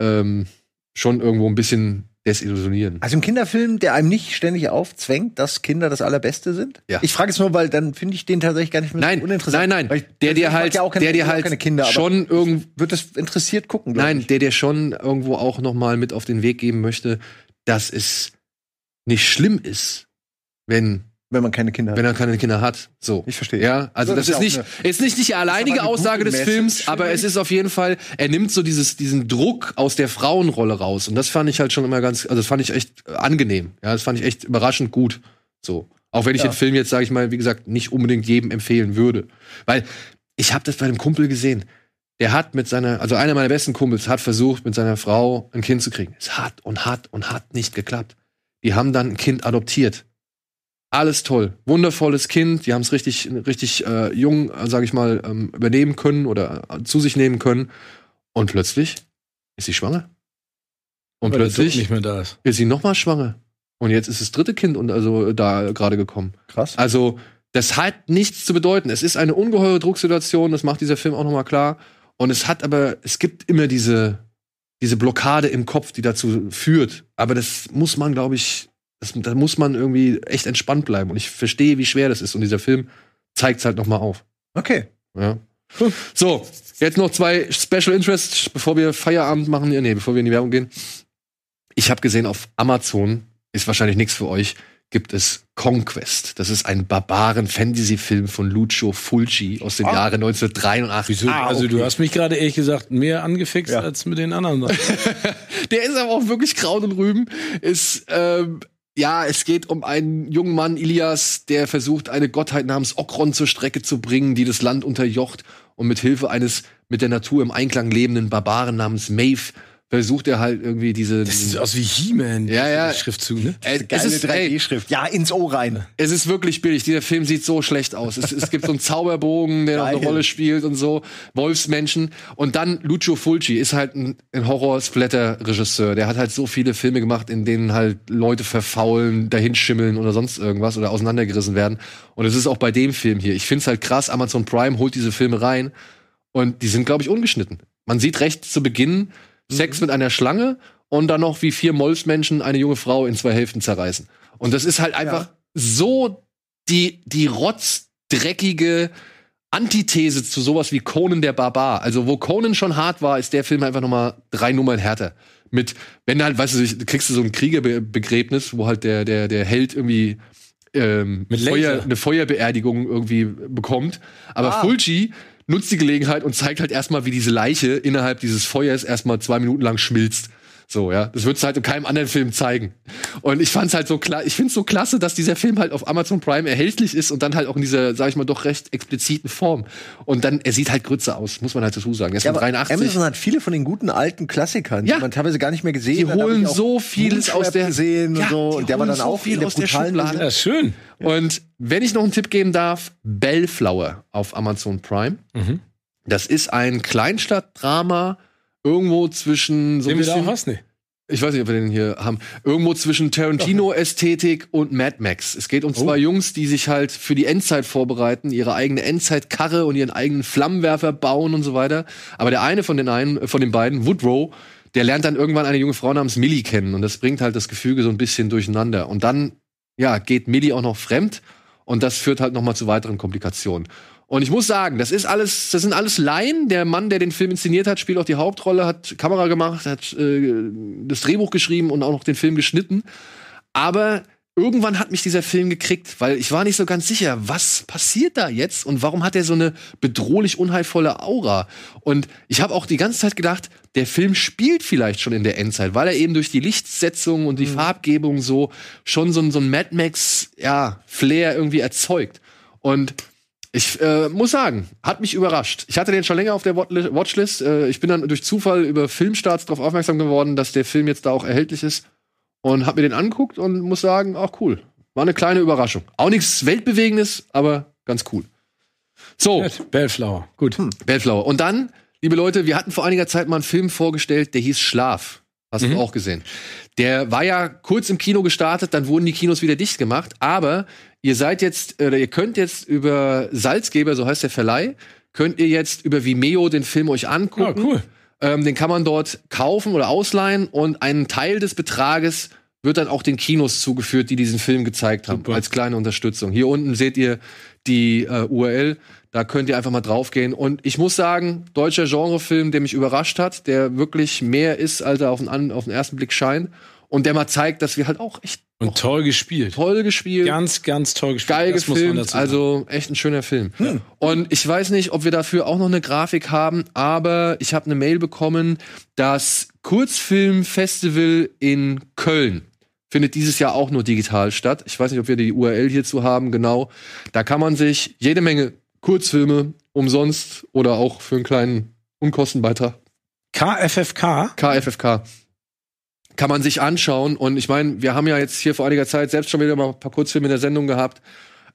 ähm, schon irgendwo ein bisschen desillusionieren. Also ein Kinderfilm, der einem nicht ständig aufzwängt, dass Kinder das Allerbeste sind? Ja. Ich frage es nur, weil dann finde ich den tatsächlich gar nicht mehr Nein, so uninteressant. nein, nein. ich- Der dir halt, ja keine, der dir halt keine Kinder, schon irgendwo, wird das interessiert gucken, nein, ich. der dir schon irgendwo auch noch mal mit auf den Weg geben möchte, dass es nicht schlimm ist, wenn wenn man keine Kinder hat. wenn er keine Kinder hat. So. Ich verstehe. Ja, also Das das, ist nicht, ist nicht die alleinige Aussage des Message, Films, finde aber es ist auf jeden Fall, er nimmt so dieses, diesen Druck aus der Frauenrolle raus. Und das fand ich halt schon immer ganz, also das fand ich echt angenehm. Ja, das fand ich echt überraschend gut. So. Auch wenn ich Ja. den Film jetzt, sage ich mal, wie gesagt, nicht unbedingt jedem empfehlen würde. Weil ich habe das bei einem Kumpel gesehen. Der hat mit seiner, also einer meiner besten Kumpels hat versucht, mit seiner Frau ein Kind zu kriegen. Es hat und hat und hat nicht geklappt. Die haben dann ein Kind adoptiert. Alles toll, wundervolles Kind. Die haben es richtig, richtig äh, jung, äh, sage ich mal, ähm, übernehmen können oder äh, zu sich nehmen können. Und plötzlich ist sie schwanger. Und Weil plötzlich nicht mehr da ist. ist sie noch mal schwanger. Und jetzt ist das dritte Kind und also da gerade gekommen. Krass. Also, das hat nichts zu bedeuten. Es ist eine ungeheure Drucksituation, das macht dieser Film auch nochmal klar. Und es hat aber, es gibt immer diese, diese Blockade im Kopf, die dazu führt. Aber das muss man, glaube ich, das, da muss man irgendwie echt entspannt bleiben. Und ich verstehe, wie schwer das ist. Und dieser Film zeigt es halt nochmal auf. Okay. Ja. So, jetzt noch zwei Special Interests, bevor wir Feierabend machen. Ja, Nee, bevor wir in die Werbung gehen. Ich habe gesehen, auf Amazon ist wahrscheinlich nichts für euch. Gibt es Conquest. Das ist ein Barbaren-Fantasy-Film von Lucio Fulci aus dem Ah. Jahre 1983. Wieso? Ah, also du okay. hast mich gerade ehrlich gesagt mehr angefixt Ja. als mit den anderen. Der ist aber auch wirklich Kraut und Rüben. Ist, ähm, ja, es geht um einen jungen Mann, Ilias, der versucht, eine Gottheit namens Okron zur Strecke zu bringen, die das Land unterjocht und mit Hilfe eines mit der Natur im Einklang lebenden Barbaren namens Maeve versucht er halt irgendwie diese. Das sieht aus wie He-Man. Ja, ja. Schriftzug, ne? Äh, es, Geile ist, ey, 3D-Schrift. Ja, ins Ohr rein. es ist wirklich billig. Dieser Film sieht so schlecht aus. Es, es gibt so einen Zauberbogen, der noch eine. Rolle spielt und so. Wolfsmenschen. Und dann Lucio Fulci ist halt ein, ein Horror-Splatter-Regisseur. Der hat halt so viele Filme gemacht, in denen halt Leute verfaulen, dahinschimmeln oder sonst irgendwas oder auseinandergerissen werden. Und es ist auch bei dem Film hier. Ich find's halt krass. Amazon Prime holt diese Filme rein. Und die sind, glaube ich, ungeschnitten. Man sieht recht zu Beginn Sex mit einer Schlange und dann noch wie vier Molfsmenschen eine junge Frau in zwei Hälften zerreißen. Und das ist halt einfach so die, die rotzdreckige Antithese zu sowas wie Conan der Barbar. Also, wo Conan schon hart war, ist der Film einfach nochmal drei Nummern härter. Mit, wenn du halt, weißt du, kriegst du so ein Kriegerbegräbnis, wo halt der, der, der Held irgendwie ähm, Feuer, eine Feuerbeerdigung irgendwie bekommt. Aber Ah. Fulci nutzt die Gelegenheit und zeigt halt erstmal, wie diese Leiche innerhalb dieses Feuers erstmal zwei Minuten lang schmilzt. So, ja. Das würdest du halt in keinem anderen Film zeigen. Und ich fand's halt so klar, ich find's so klasse, dass dieser Film halt auf Amazon Prime erhältlich ist und dann halt auch in dieser, sag ich mal, doch recht expliziten Form. Und dann, er sieht halt Grütze aus, muss man halt dazu sagen. Er ist Ja, von aber 83. Amazon hat viele von den guten alten Klassikern, Ja. die man teilweise gar nicht mehr gesehen Die hat. Hab holen ich auch so vieles aus der- gesehen Ja, und so. die Und der war holen dann so auch viel der aus der Schublade. Ja, schön. Und wenn ich noch einen Tipp geben darf, Bellflower auf Amazon Prime. Mhm. Das ist ein Kleinstadtdrama irgendwo zwischen so ein bisschen, ich weiß nicht, ob wir den hier haben, irgendwo zwischen Tarantino-Ästhetik und Mad Max. Es geht um zwei Jungs, die sich halt für die Endzeit vorbereiten, ihre eigene Endzeitkarre und ihren eigenen Flammenwerfer bauen und so weiter. Aber der eine von den einen, von den beiden, Woodrow, der lernt dann irgendwann eine junge Frau namens Millie kennen und das bringt halt das Gefüge so ein bisschen durcheinander. Und dann, ja, geht Millie auch noch fremd und das führt halt noch mal zu weiteren Komplikationen. Und ich muss sagen, das ist alles, das sind alles Laien. Der Mann, der den Film inszeniert hat, spielt auch die Hauptrolle, hat Kamera gemacht, hat äh, das Drehbuch geschrieben und auch noch den Film geschnitten. Aber irgendwann hat mich dieser Film gekriegt, weil ich war nicht so ganz sicher, was passiert da jetzt und warum hat er so eine bedrohlich unheilvolle Aura? Und ich habe auch die ganze Zeit gedacht, der Film spielt vielleicht schon in der Endzeit, weil er eben durch die Lichtsetzung und die Farbgebung so schon so, ein- so ein Mad Max ja, Flair irgendwie erzeugt. Und ich äh, muss sagen, hat mich überrascht. Ich hatte den schon länger auf der Watchlist. Äh, ich bin dann durch Zufall über Filmstarts darauf aufmerksam geworden, dass der Film jetzt da auch erhältlich ist und habe mir den angeguckt und muss sagen, auch cool. War eine kleine Überraschung. Auch nichts Weltbewegendes, aber ganz cool. So. Bellflower. Gut. Bellflower. Und dann, liebe Leute, wir hatten vor einiger Zeit mal einen Film vorgestellt, der hieß Schlaf. Hast Mhm. du auch gesehen. Der war ja kurz im Kino gestartet, dann wurden die Kinos wieder dicht gemacht, aber ihr seid jetzt, oder ihr könnt jetzt über Salzgeber, so heißt der Verleih, könnt ihr jetzt über Vimeo den Film euch angucken. Ah, cool. Ähm, den kann man dort kaufen oder ausleihen und ein Teil des Betrages wird dann auch den Kinos zugeführt, die diesen Film gezeigt haben, Super. als kleine Unterstützung. Hier unten seht ihr die äh, URL, da könnt ihr einfach mal draufgehen. Und ich muss sagen, deutscher Genrefilm, der mich überrascht hat, der wirklich mehr ist, als er auf den, auf den ersten Blick scheint. Und der mal zeigt, dass wir halt auch echt Und toll gespielt. toll gespielt Ganz, ganz toll gespielt. geil Das muss man gefilmt, dazu sagen. also echt ein schöner Film. Und ich weiß nicht, ob wir dafür auch noch eine Grafik haben, aber ich habe eine Mail bekommen, das Kurzfilmfestival in Köln findet dieses Jahr auch nur digital statt. Ich weiß nicht, ob wir die URL hierzu haben, genau. Da kann man sich jede Menge Kurzfilme umsonst oder auch für einen kleinen Unkostenbeitrag KFFK. KFFK. Kann man sich anschauen. Und ich meine, wir haben ja jetzt hier vor einiger Zeit selbst schon wieder mal ein paar Kurzfilme in der Sendung gehabt.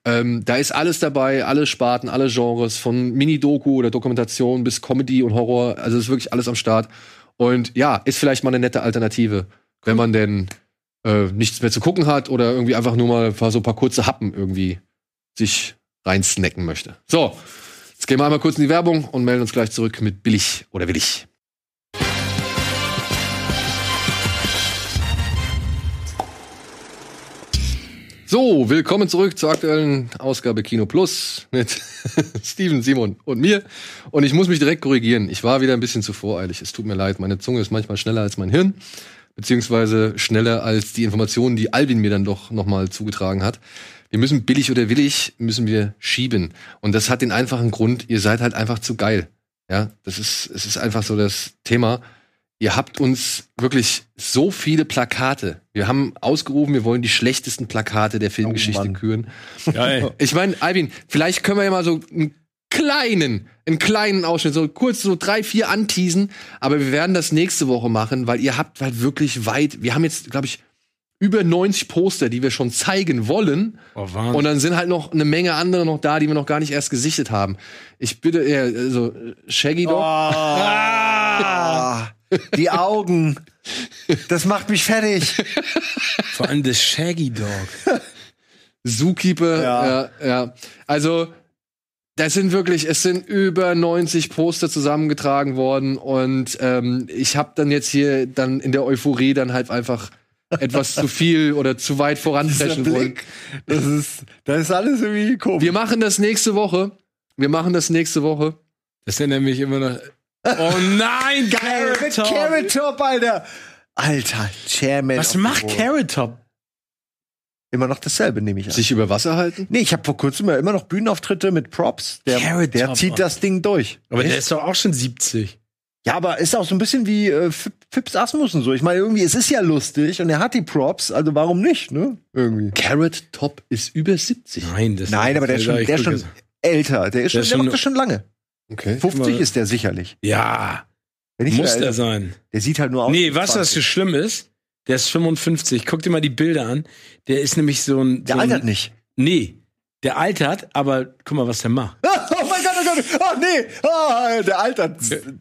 Ähm, da ist alles dabei, alle Sparten, alle Genres, von Mini-Doku oder Dokumentation bis Comedy und Horror. Also ist wirklich alles am Start. Und ja, ist vielleicht mal eine nette Alternative, wenn man denn äh, nichts mehr zu gucken hat oder irgendwie einfach nur mal so ein paar kurze Happen irgendwie sich reinsnacken möchte. So, jetzt gehen wir einmal kurz in die Werbung und melden uns gleich zurück mit billig oder willig. So, willkommen zurück zur aktuellen Ausgabe Kino Plus mit Steven, Simon und mir. Und ich muss mich direkt korrigieren. Ich war wieder ein bisschen zu voreilig. Es tut mir leid. Meine Zunge ist manchmal schneller als mein Hirn. Beziehungsweise schneller als die Informationen, die Alvin mir dann doch nochmal zugetragen hat. Wir müssen billig oder willig, müssen wir schieben. Und das hat den einfachen Grund, ihr seid halt einfach zu geil. Ja, das ist, es ist einfach so das Thema. Ihr habt uns wirklich so viele Plakate. Wir haben ausgerufen, wir wollen die schlechtesten Plakate der Filmgeschichte Mann. küren. Geil. Ich meine, Alvin, vielleicht können wir ja mal so einen kleinen, einen kleinen Ausschnitt, so kurz so drei, vier anteasen, aber wir werden das nächste Woche machen, weil ihr habt halt wirklich weit, wir haben jetzt, glaube ich, über 90 Poster, die wir schon zeigen wollen. Oh. Und dann sind halt noch eine Menge andere noch da, die wir noch gar nicht erst gesichtet haben. Ich bitte, ja, also Shaggy Dog, Ah, die Augen. Das macht mich fertig. Vor allem das Shaggy Dog. Zookeeper, ja. Ja. ja, Also, das sind wirklich, es sind über 90 Poster zusammengetragen worden und ähm, ich habe dann jetzt hier dann in der Euphorie dann halt einfach etwas zu viel oder zu weit voranpreschen wollen. Das ist, das ist alles irgendwie komisch. Wir machen das nächste Woche. Wir machen das nächste Woche. Das sind nämlich immer noch. Oh nein, Geil, mit Top. Carrot Top, Alter. Alter, Chairman. Was macht. Carrot Top? Immer noch dasselbe, nehme ich an. Sich über Wasser halten? Nee, ich habe vor kurzem ja immer noch Bühnenauftritte mit Props. Der, Carrot der Top, zieht das Ding durch. Aber der ist doch auch schon 70. Ja, aber ist auch so ein bisschen wie äh, Fips Asmussen so. Ich meine, irgendwie, es ist ja lustig und er hat die Props, also warum nicht, ne? Irgendwie. Carrot Top ist über 70. Nein, das Nein, aber der ist schon, der ist schon älter. Der ist schon, ist der schon- macht das schon lange. Okay. 50 ist der sicherlich. Ja, Wenn nicht muss der sein. Der sieht halt nur aus. Nee, was das 20. so schlimm ist, der ist 55. Guck dir mal die Bilder an. Der ist nämlich so ein. Der so ein, altert nicht. Nee, der altert, aber guck mal, was der macht. Oh mein Gott, oh Gott. Oh nee. Oh, der altert.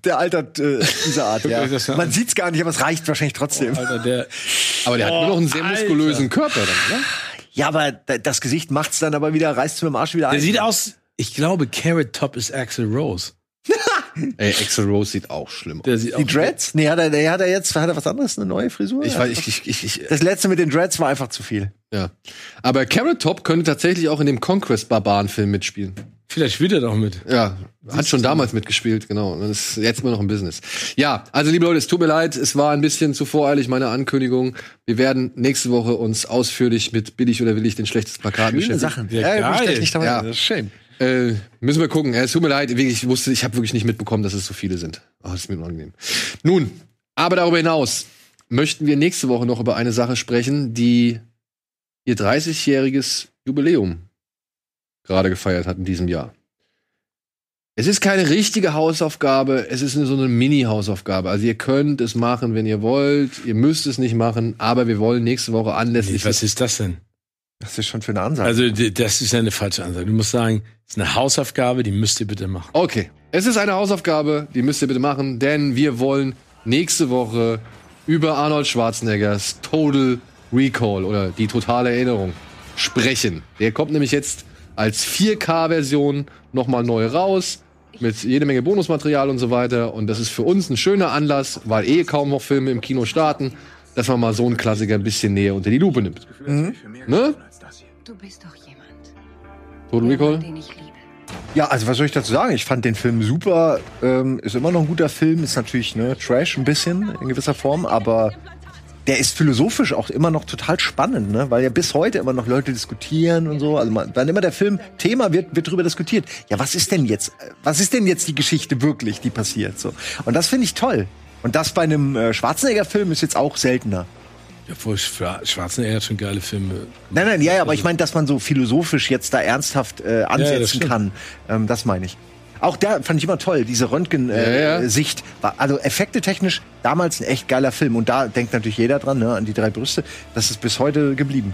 Der altert äh, dieser Art, ja. Man sieht's gar nicht, aber es reicht wahrscheinlich trotzdem. Alter, der. Aber der hat Oh, immer noch einen sehr Alter. muskulösen Körper dann, ne? Ja, aber da- das Gesicht macht's dann aber wieder, reißt mit dem Arsch wieder Der ein. sieht aus. Ich glaube, Carrot Top ist Axel Rose. Ey, Axel Rose sieht auch schlimm aus. Der sieht Die auch. Dreads? Nee, hat er, der hat er jetzt, hat er was anderes, eine neue Frisur? Ich weiß, ich, ich, ich, ich Das letzte mit den Dreads war einfach zu viel. ja. Aber Carrot Top könnte tatsächlich auch in dem Conquest Barbaren Film mitspielen. Vielleicht spielt er doch mit. Ja, hat schon damals mitgespielt, genau. Und ist jetzt immer noch im Business. Ja, also liebe Leute, es tut mir leid, es war ein bisschen zu voreilig, meine Ankündigung. Wir werden nächste Woche uns ausführlich mit Billig oder Willig den schlechtesten Plakat Schöne beschäftigen. Sachen. Ja, ich geil. gleich nicht dabei. Ja. Das ist schön. Äh, müssen wir gucken. Es tut mir leid, ich wusste, ich habe wirklich nicht mitbekommen, dass es so viele sind. Oh, das ist mir unangenehm. Nun, aber darüber hinaus möchten wir nächste Woche noch über eine Sache sprechen, die ihr 30-jähriges Jubiläum gerade gefeiert hat in diesem Jahr. Es ist keine richtige Hausaufgabe, es ist so eine Mini-Hausaufgabe. Also ihr könnt es machen, wenn ihr wollt, ihr müsst es nicht machen, aber wir wollen nächste Woche anlässlich Was ist das denn? Das ist schon für eine Ansage. Also, das ist ja eine falsche Ansage. Du musst sagen, es ist eine Hausaufgabe, die müsst ihr bitte machen. Okay, es ist eine Hausaufgabe, die müsst ihr bitte machen, denn wir wollen nächste Woche über Arnold Schwarzeneggers Total Recall oder die totale Erinnerung sprechen. Der kommt nämlich jetzt als 4K-Version nochmal neu raus, mit jede Menge Bonusmaterial und so weiter. Und das ist für uns ein schöner Anlass, weil eh kaum noch Filme im Kino starten, dass man mal so einen Klassiker ein bisschen näher unter die Lupe nimmt. Ne? Du bist doch jemand, Total Recall? den ich liebe. Ja, also was soll ich dazu sagen? Ich fand den Film super. Ähm, ist immer noch ein guter Film. Ist natürlich ne, Trash ein bisschen in gewisser Form, aber der ist philosophisch auch immer noch total spannend, ne? Weil ja bis heute immer noch Leute diskutieren und so. Also man, wann immer der Film Thema wird, wird drüber diskutiert. Ja, was ist denn jetzt? Was ist denn jetzt die Geschichte wirklich, die passiert? So. Und das finde ich toll. Und das bei einem äh, Schwarzenegger-Film ist jetzt auch seltener. Obwohl Schwa- Schwarzenegger hat schon geile Filme. Nein, nein, ja, ja, aber ich meine, dass man so philosophisch jetzt da ernsthaft äh, ansetzen stimmt. kann. Ähm, das meine ich. Auch da fand ich immer toll, diese Röntgen-Sicht. Ja, ja. Äh, war also effekte technisch damals ein echt geiler Film. Und da denkt natürlich jeder dran, ne, an die drei Brüste. Das ist bis heute geblieben.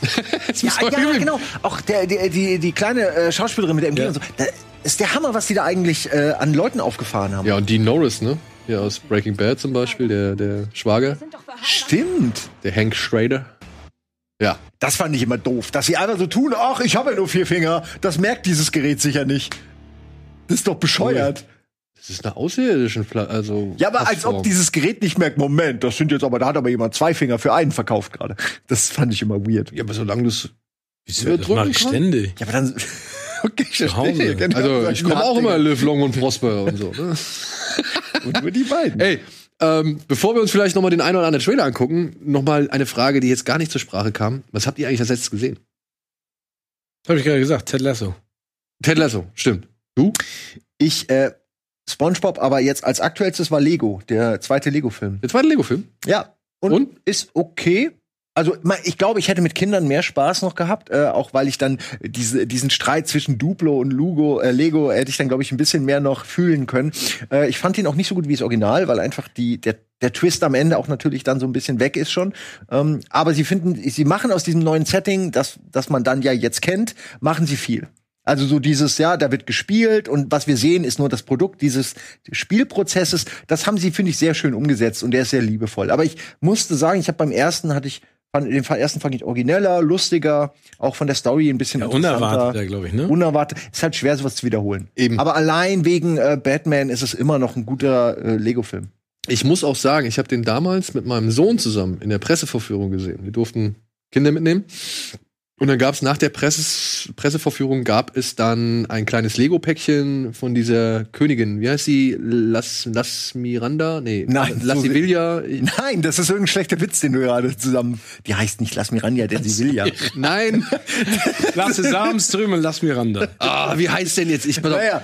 ja, ja, genau. Auch der, die, die, die kleine äh, Schauspielerin mit der MG Ja. und so. Da ist der Hammer, was die da eigentlich äh, an Leuten aufgefahren haben. Ja, und Dean Norris, ne? Hier aus Breaking Bad zum Beispiel, der, der Schwager, Stimmt. der Hank Schrader. Ja, Das fand ich immer doof, dass sie einfach so tun, ach, ich habe ja nur vier Finger. Das merkt dieses Gerät sicher nicht. Das ist doch bescheuert. das ist eine außerirdische Pla also Ja, aber als Plattform. ob dieses Gerät nicht merkt, Moment, das sind jetzt aber, da hat aber jemand zwei Finger für einen verkauft gerade. Das fand ich immer weird. Ja, aber solange du es. Wieso? Das drücken mache ich kann? ständig. Ja, aber dann. Okay, ich verstehe. Genau, Also, ich komme auch immer live long und prosper und so. Ne? Und nur die beiden. Ey, ähm, bevor wir uns vielleicht nochmal den einen oder anderen Trailer angucken, nochmal eine Frage, die jetzt gar nicht zur Sprache kam. Was habt ihr eigentlich als letztes gesehen? Habe ich gerade gesagt, Ted Lasso. Ted Lasso, stimmt. Du? Ich, äh, SpongeBob, aber jetzt als aktuellstes war Lego, der zweite Lego-Film. Der zweite Lego-Film? Ja. Und, Und? ist okay. Also ich glaube, ich hätte mit Kindern mehr Spaß noch gehabt, äh, auch weil ich dann diese, diesen Streit zwischen Duplo und Lugo, äh, Lego hätte ich dann glaube ich ein bisschen mehr noch fühlen können. Äh, ich fand ihn auch nicht so gut wie das Original, weil einfach die der der Twist am Ende auch natürlich dann so ein bisschen weg ist schon. Ähm, aber sie finden, sie machen aus diesem neuen Setting, das das man dann ja jetzt kennt, machen sie viel. Also so dieses, ja, da wird gespielt und was wir sehen, ist nur das Produkt dieses Spielprozesses. Das haben sie, finde ich, sehr schön umgesetzt und der ist sehr liebevoll. Aber ich musste sagen, ich habe beim ersten hatte ich, fand, den ersten fand ich origineller, lustiger, auch von der Story ein bisschen Ja, interessanter. unerwartet, glaube ich, ne? Unerwartet. Ist halt schwer, sowas zu wiederholen. Eben. Aber allein wegen äh, Batman ist es immer noch ein guter äh, Lego-Film. Ich muss auch sagen, ich habe den damals mit meinem Sohn zusammen in der Pressevorführung gesehen. Wir durften Kinder mitnehmen. Und dann gab es nach der Presses Pressevorführung gab es dann ein kleines Lego-Päckchen von dieser Königin. Wie heißt sie? Las, Las Miranda? Nee, Nein, Las so- Sevilla. Nein, das ist irgendein schlechter Witz, den du gerade zusammen. Die heißt nicht Lass Miranda, denn sie will ja. Nein. Lass Samenström und lass Miranda. Ah, wie heißt denn jetzt? Ich auf. Naja,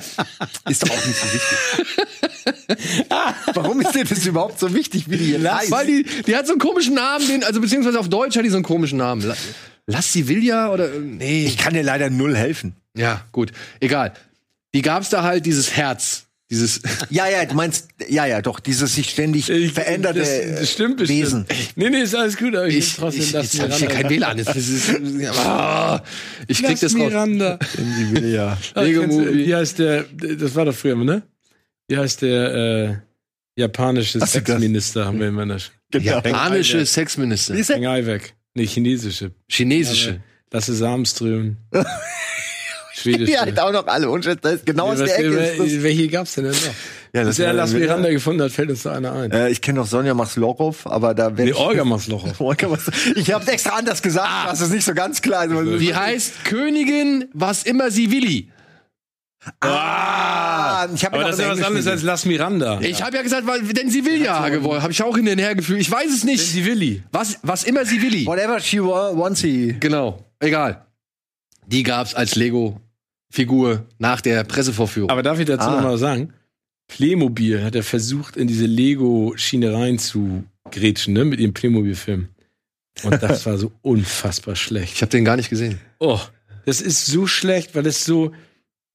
ist doch auch nicht so wichtig. Warum ist dir das überhaupt so wichtig, wie die jetzt heißt? Weil die, die hat so einen komischen Namen, den, also beziehungsweise auf Deutsch hat die so einen komischen Namen. La- Lascivilla oder nee. Ich kann dir leider null helfen. ja, gut, egal. Die gab's da halt dieses Herz, dieses Ja, ja, du meinst, ja, ja, doch, dieses sich ständig veränderte das, das stimmt bestimmt. Wesen. Nee, nee, ist alles gut, aber ich, ich, trotzdem ich, lass jetzt hab ich Miranda. kein WLAN. Das ist, ah, ich krieg Lass das raus. Miranda. Ah, Lego du- Movie. Wie heißt der, das war doch früher, ne? Wie heißt der äh, japanische das? Sexminister, haben wir immer noch. Japanische Sexminister. Siehst du? Nee, chinesische. Chinesische. Lasse Samström. Die Schwedische. halt auch noch alle. Und das ist genau aus der Ecke. ist das. welche gab's denn, denn noch? Ja, Bis er wäre- Lass Miranda gefunden hat, fällt uns da einer ein. Äh, ich kenne noch Sonja Maslorow, aber da werde Nee. Olga Maslochow. Olga Mas- Ich habe extra anders gesagt, das ist nicht so ganz klar. Also, Die heißt Königin, was immer sie willi. Ah, ich habe Aber das ist ja was anderes als Lass Miranda. Ich habe ja gesagt, weil, denn sie will ja gewollt. Habe ich auch in den hergefühlt. Ich weiß es nicht. Die Willi. Was, was immer sie willi. Whatever she wa- wants, he. Genau, egal. Die gab's als Lego-Figur nach der Pressevorführung. Aber darf ich dazu Ah. noch mal sagen? Playmobil hat er versucht, in diese Lego-Schiene rein zu grätschen, ne, mit ihrem Playmobil-Film. Und das war so unfassbar schlecht. ich habe den gar nicht gesehen. Oh, das ist so schlecht, weil es so,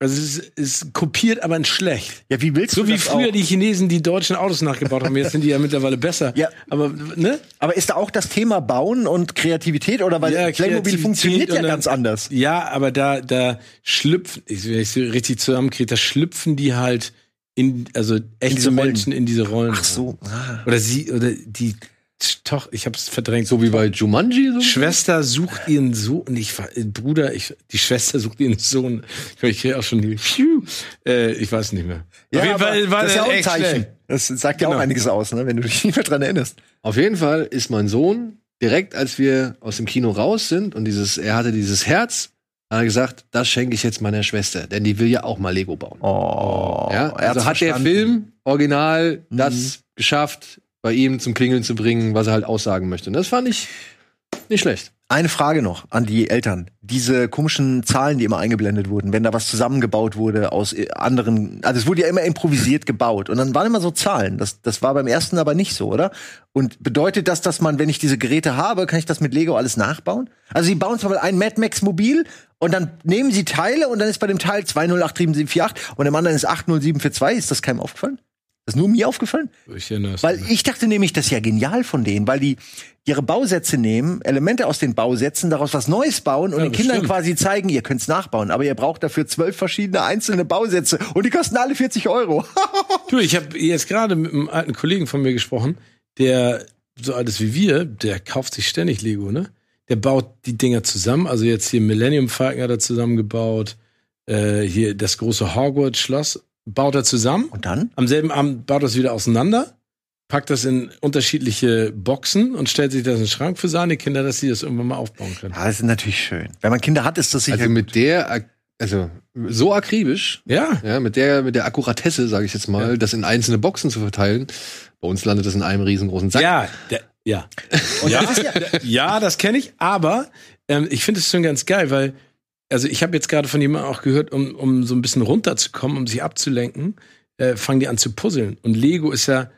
also es ist, es kopiert, aber in schlecht. Ja, wie willst So du wie das früher auch? die Chinesen die deutschen Autos nachgebaut haben. Jetzt sind die ja mittlerweile besser. Ja. Aber, ne? Aber ist da auch das Thema Bauen und Kreativität oder weil Ja, Playmobil funktioniert ja dann- ganz anders? Ja, aber da, da schlüpfen, wenn ich so richtig zusammenkriege, da schlüpfen die halt in, also echte. Menschen in diese Rollen. Ach so. Ah. Oder sie, oder die Toch, ich hab's verdrängt. So wie bei Jumanji. So? Schwester sucht ihren Sohn, ich war, äh, Bruder, ich, die Schwester sucht ihren Sohn. Ich, ich kriege auch schon die, Phew. äh, ich weiß nicht mehr. Ja, Auf jeden aber Fall war das ist ja auch ein echt Zeichen. schlecht. Das sagt ja Genau. auch einiges aus, ne? wenn du dich nicht mehr dran erinnerst. Auf jeden Fall ist mein Sohn direkt, als wir aus dem Kino raus sind und dieses, er hatte dieses Herz, hat er gesagt, das schenke ich jetzt meiner Schwester, denn die will ja auch mal Lego bauen. Oh, ja, also hat der Film original das geschafft, bei ihm zum Klingeln zu bringen, was er halt aussagen möchte. Und das fand ich nicht schlecht. Eine Frage noch an die Eltern. Diese komischen Zahlen, die immer eingeblendet wurden, wenn da was zusammengebaut wurde aus äh, anderen, also es wurde ja immer improvisiert gebaut und dann waren immer so Zahlen. Das, das war beim ersten aber nicht so, oder? Und bedeutet das, dass man, wenn ich diese Geräte habe, kann ich das mit Lego alles nachbauen? Also sie bauen zum Beispiel ein Mad Max Mobil und dann nehmen sie Teile und dann ist bei dem Teil 208748 und dem anderen ist 80742. Ist das keinem aufgefallen? Ist das nur mir aufgefallen? Ich es Weil nicht. ich dachte nämlich, das ist ja genial von denen, weil die ihre Bausätze nehmen, Elemente aus den Bausätzen, daraus was Neues bauen und Ja, den Kindern stimmt. quasi zeigen, ihr könnt's nachbauen, aber ihr braucht dafür zwölf verschiedene einzelne Bausätze und die kosten alle 40 Euro. Du, ich habe jetzt gerade mit einem alten Kollegen von mir gesprochen, der so alt ist wie wir, der kauft sich ständig Lego, ne? Der baut die Dinger zusammen. Also jetzt hier Millennium Falcon hat er zusammengebaut, äh, hier das große Hogwarts Schloss baut er zusammen. Und dann? Am selben Abend baut er es wieder auseinander, packt das in unterschiedliche Boxen und stellt sich das in den Schrank für seine Kinder, dass sie das irgendwann mal aufbauen können. Ja, das ist natürlich schön. Wenn man Kinder hat, ist das sicher Also mit der, also so akribisch, Ja, ja, mit der, mit der Akkuratesse, sage ich jetzt mal, Ja. das in einzelne Boxen zu verteilen. Bei uns landet das in einem riesengroßen Sack. ja, der, ja. ja, ja, das kenne ich, aber ähm, ich finde es schon ganz geil, weil, also ich habe jetzt gerade von jemandem auch gehört, um, um so ein bisschen runterzukommen, um sich abzulenken, äh, fangen die an zu puzzeln. Und Lego ist ja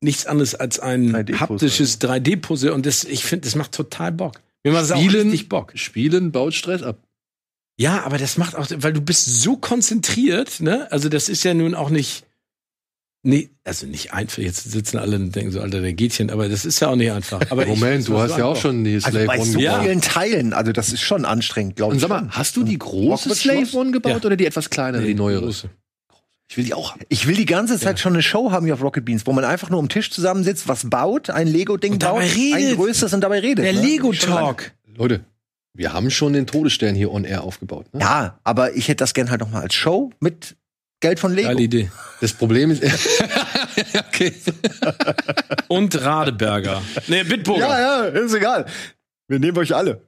nichts anderes als ein 3D-Puzzle. haptisches 3D-Puzzle und das, ich finde, das macht total Bock. Mir macht das auch Spielen, richtig Bock. Spielen baut Stress ab. Ja, aber das macht auch, weil du bist so konzentriert, ne? Also das ist ja nun auch nicht, nee, also nicht einfach. Jetzt sitzen alle und denken so, Alter, der Gehtchen, aber das ist ja auch nicht einfach. Aber ich- Moment, das du hast so ja auch schon die also Slave bei One so Ja. gebaut. vielen Teilen, also das ist schon anstrengend, glaube Und ich. sag mal, hast du die große Slave? One gebaut Ja. oder die etwas kleinere, die neuere? Große. Ich will die auch haben. Ich will die ganze Zeit schon eine Show haben hier auf Rocket Beans, wo man einfach nur am Tisch zusammensitzt, was baut, ein Lego-Ding Und baut, redet. ein größeres und dabei redet. Der ne? Lego Schon lange. Talk. Leute, wir haben schon den Todesstern hier on air aufgebaut. Ne? Ja, aber ich hätte das gern halt noch mal als Show mit Geld von Lego. Geile Idee. Das Problem ist, okay. Und Radeberger. Nee, Bitburger. Ja, ja, ist egal. Wir nehmen euch alle.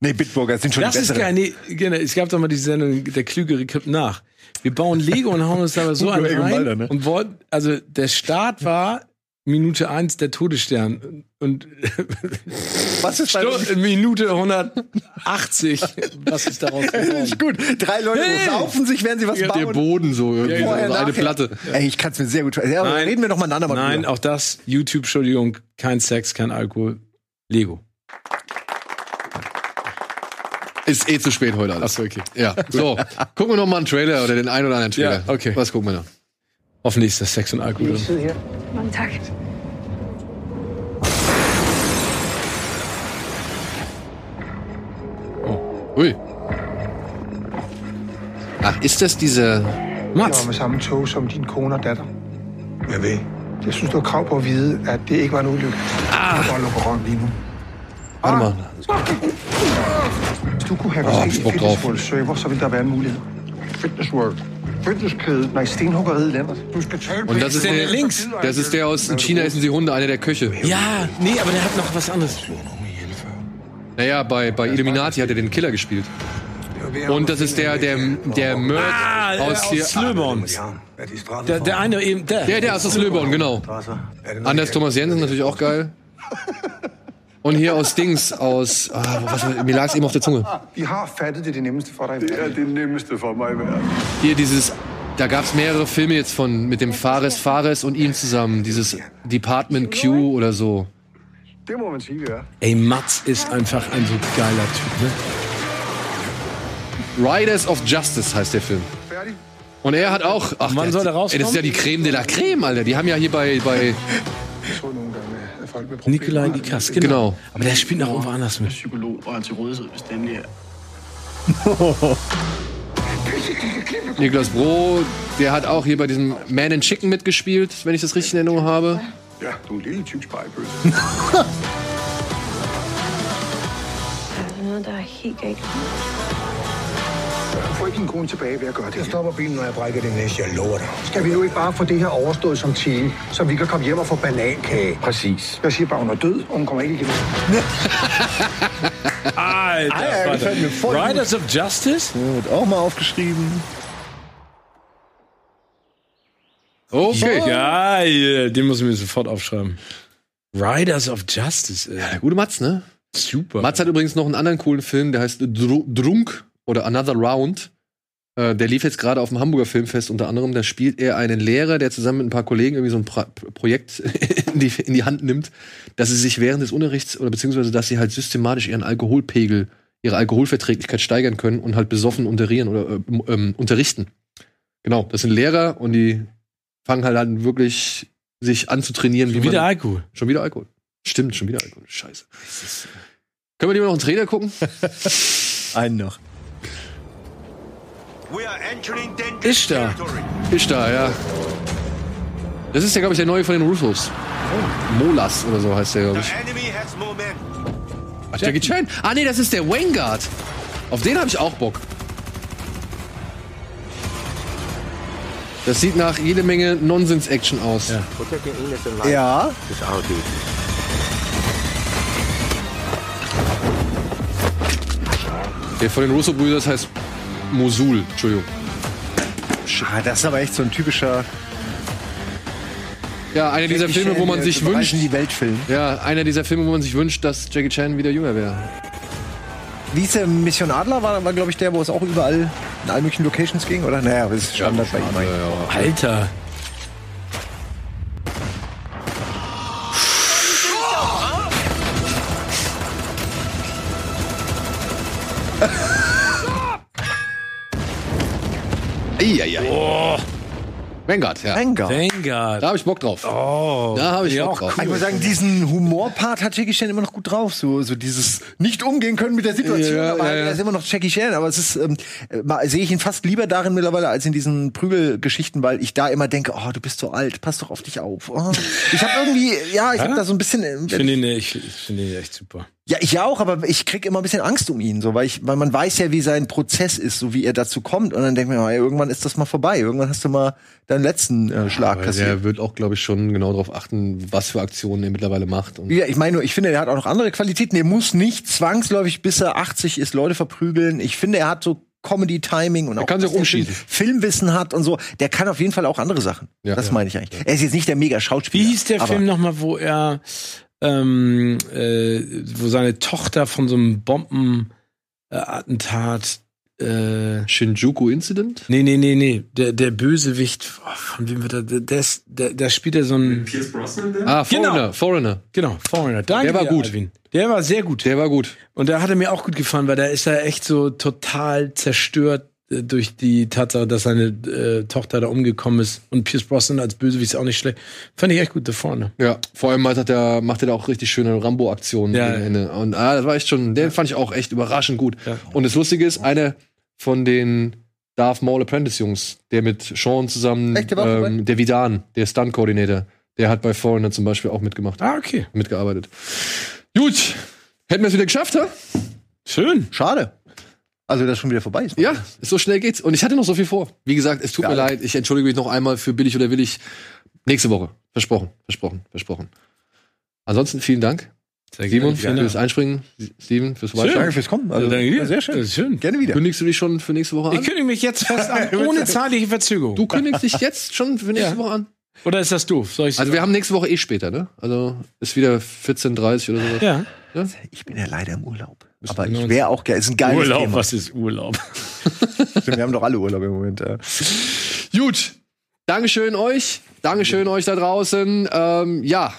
Nee, Bitburger sind schon Das die ist besseren. geil. Nee, genau. Es gab doch mal die Sendung, der Klügere kippt nach. Wir bauen Lego und hauen uns aber so an rein ne? und wollten, also der Start war Minute 1 der Todesstern und Was ist bei Stu- Minute 180. Was ist daraus geworden? ist gut. Drei Leute Hey! saufen sich, während sie was Der bauen. Boden so, irgendwie, Vorher, so eine. Platte. Ey, ich kann es mir sehr gut vorstellen. Ja, Nein. reden wir noch mal ein andermal Nein, auch das. YouTube, Entschuldigung, kein Sex, kein Alkohol. Lego. Ist eh zu spät heute alles. Achso, okay. Ja, so. Gucken wir noch mal einen Trailer oder den einen oder anderen Trailer. Ja, okay. Was gucken wir da? Hoffentlich ist das Sex und Alkohol drin. Guten Tag. Ui. Ach, ist das diese. Jeg Mats, var med samme tog som din kone og datter. Jeg ved. Jeg synes, du har krav på at vide, at det ikke var en ulykke. Ah. Jeg lukker røven lige nu. Warte mal. Hvis du kunne have oh, smuk en. Fitness World server, så ville der være en mulighed. Fitness World. Und das ist der der, links. das ist der aus in China essen sie Hunde, einer der Köche. Ja, nee, aber der hat noch was anderes. Naja, bei, bei Illuminati hat er den Killer gespielt. Und das ist der, der, der Mörd Ah, äh, aus hier. aus Slöborn. Der, der eine eben, der. Der, der ist aus Löborn, genau. Anders Thomas Jensen natürlich auch geil. Und hier aus Dings, aus. Ah, was, mir lag es eben auf der Zunge. Vi har fattet det er det nemmeste for dig. i verden. det nemmeste for mig i verden. Hier dieses. Da gab es mehrere Filme jetzt von mit dem Fares Fares und ihm zusammen. Dieses Department Q oder so. Ja. Ey, Mats ist einfach ein so geiler Typ, ne? Riders of Justice heißt der Film. Und er hat auch. Ach, Wann soll der ey, Das ist ja rauskommen? die Creme de la Creme, Alter. Die haben ja hier bei. bei Nikolai lidt. genau. Genau. Aber der spielt noch irgendwo anders mit. Niklas Bro, der hat auch hier bei diesem Man in Chicken mitgespielt, wenn ich das richtig in Erinnerung habe. Ja, du Få ikke din kone tilbage ved at gøre det Jeg stopper bilen, når jeg brækker det næste, jeg lover dig. Skal vi nu ikke bare få det her overstået som team, så vi kan komme hjem og få banankage? Præcis. Jeg siger bare, hun er død, og hun kommer ikke igen. Alter, ja, gut. Riders of Justice? Ja, wird auch mal aufgeschrieben. Okay. Geil, den muss ich mir sofort aufschreiben. Riders of Justice, ey. Der gute Mats, ne? Super. Mats hat übrigens noch einen anderen coolen Film, der heißt Dru Drunk oder Another Round. Äh, der lief jetzt gerade auf dem Hamburger Filmfest unter anderem. Da spielt er einen Lehrer, der zusammen mit ein paar Kollegen irgendwie so ein pra Projekt in die, in die Hand nimmt, dass sie sich während des Unterrichts oder beziehungsweise dass sie halt systematisch ihren Alkoholpegel, ihre Alkoholverträglichkeit steigern können und halt besoffen unterrieren oder äh, ähm, unterrichten. Genau, das sind Lehrer und die fangen halt an wirklich sich anzutrainieren. Schon wie wieder Alkohol. Schon wieder Alkohol. Stimmt, schon wieder Alkohol. Scheiße. Können wir lieber noch einen Trailer gucken? Einen noch. Ist da. Ist da, ja. Das ist ja, glaube ich, der neue von den Russos. Molas oder so heißt der, glaube ich. Ach, Jackie Chan. Ah, nee, das ist der Vanguard. Auf den habe ich auch Bock. Das sieht nach jede Menge Nonsens-Action aus. Ja. Ja. Der von den Russo-Brüdern heißt Mosul. Entschuldigung. Ah, das ist aber echt so ein typischer Ja, einer dieser Filme, wo man sich wünscht. die Welt Film. Ja, einer dieser Filme, wo man sich wünscht, dass Jackie Chan wieder jünger wäre. Wie ist der Mission Adler? War, war glaube ich, der, wo es auch überall in allen möglichen Locations ging, oder? Naja, das ist Standard bei ihm. Alter. Eieiei. Vanguard, ja. Vanguard. Vanguard. Da habe ich Bock drauf. Oh. Da habe ich Ja, Bock auch drauf. Ich muss sagen, diesen Humorpart hat Jackie Chan immer noch gut drauf. So, so dieses nicht umgehen können mit der Situation. Ja, aber ja, ja. er ist immer noch Jackie Chan. Aber es ist, ähm, äh, sehe ich ihn fast lieber darin mittlerweile als in diesen Prügelgeschichten, weil ich da immer denke, oh, du bist so alt, pass doch auf dich auf. Oh. Ich habe irgendwie, ja, ich habe da so ein bisschen. äh, Ich finde ihn, ich, ich finde ihn echt super. Ja, ich auch, aber ich krieg immer ein bisschen Angst um ihn, so, weil ich, weil man weiß ja, wie sein Prozess ist, so wie er dazu kommt, und dann denkt man, ey, irgendwann ist das mal vorbei, irgendwann hast du mal deinen letzten äh, Schlag Aber kassiert. der wird auch, glaube ich, schon genau darauf achten, was für Aktionen er mittlerweile macht. Und Ja, ich meine nur, ich finde, er hat auch noch andere Qualitäten. Er muss nicht zwangsläufig, bis er 80 ist, Leute verprügeln. Ich finde, er hat so Comedy-Timing und auch kann sich dass der umschießen. Film Filmwissen hat und so. Der kann auf jeden Fall auch andere Sachen. Ja. das meine ich eigentlich. Er ist jetzt nicht der mega Schauspieler. Wie hieß der aber Film nochmal, wo er, ähm, äh, wo seine Tochter von so einem Bombenattentat, äh, Shinjuku Incident? nee, nee, nee, nee, der, der Bösewicht, oh, von wem wird er, der, der, ist- der, der spielt er so ein, Pierce Brosnan denn? Ah, Genau. Foreigner, Foreigner. genau, Foreigner. Danke Der war dir, gut. Alvin. Der war sehr gut. Der war gut. Und da hat er mir auch gut gefallen, weil da ist er echt so total zerstört durch die Tatsache, dass seine äh, Tochter da umgekommen ist. Und Pierce Brosnan als Bösewicht ist auch nicht schlecht. Fand ich echt gut da vorne. Ja, vor allem hat er, macht er da auch richtig schöne Rambo-Aktionen Ja, gegen Ende. Und ah, das war echt schon, den fand ich auch echt überraschend gut. Ja. Und das Lustige ist, einer von den Darth Maul Apprentice Jungs, der mit Sean zusammen, Echt, der ähm, der Vidan, der Stunt-Koordinator, der hat bei Foreigner zum Beispiel auch mitgemacht, Ah, okay. mitgearbeitet. Gut, hätten wir es wieder geschafft, ha? Schön. schade. Also, dass schon wieder vorbei ist. Ja, so schnell geht's. Und ich hatte noch so viel vor. Wie gesagt, es tut mir Geil. leid. Ich entschuldige mich noch einmal für billig oder willig. Nächste Woche. Versprochen, versprochen, versprochen. Ansonsten vielen Dank. Sehr Simon, Vielen fürs. Einspringen. Steven, fürs Danke Vorbeischauen. fürs Kommen. Also, Danke dir. ja, sehr schön. Das ist schön. Gerne wieder. Kündigst du dich schon für nächste Woche Ich an? kündige mich jetzt fest an, ohne zeitliche Verzögerung. Du kündigst dich jetzt schon für nächste Ja. Woche an? Oder ist das doof? Soll ich Also wir haben nächste Woche eh später, ne? Also ist wieder 14.30 oder sowas. ja. Ich bin ja leider im Urlaub. Aber ich wäre auch gerne. Ist ein geiles Urlaub, Thema. was ist Urlaub? Wir haben doch alle Urlaub im Moment. Ja. Gut. Dankeschön euch. Dankeschön euch da draußen. Ähm, ja,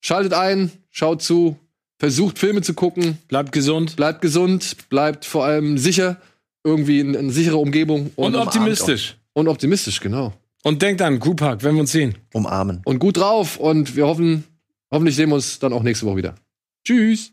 schaltet ein, schaut zu, versucht Filme zu gucken, Bleibt gesund bleibt gesund, bleibt vor allem sicher, irgendwie in eine sichere Umgebung und, optimistisch. und optimistisch, genau. Und denkt an, Group Hug, wenn wir uns sehen. Umarmen. Und gut drauf und wir hoffen, hoffentlich sehen wir uns dann auch nächste Woche wieder. Tschüss.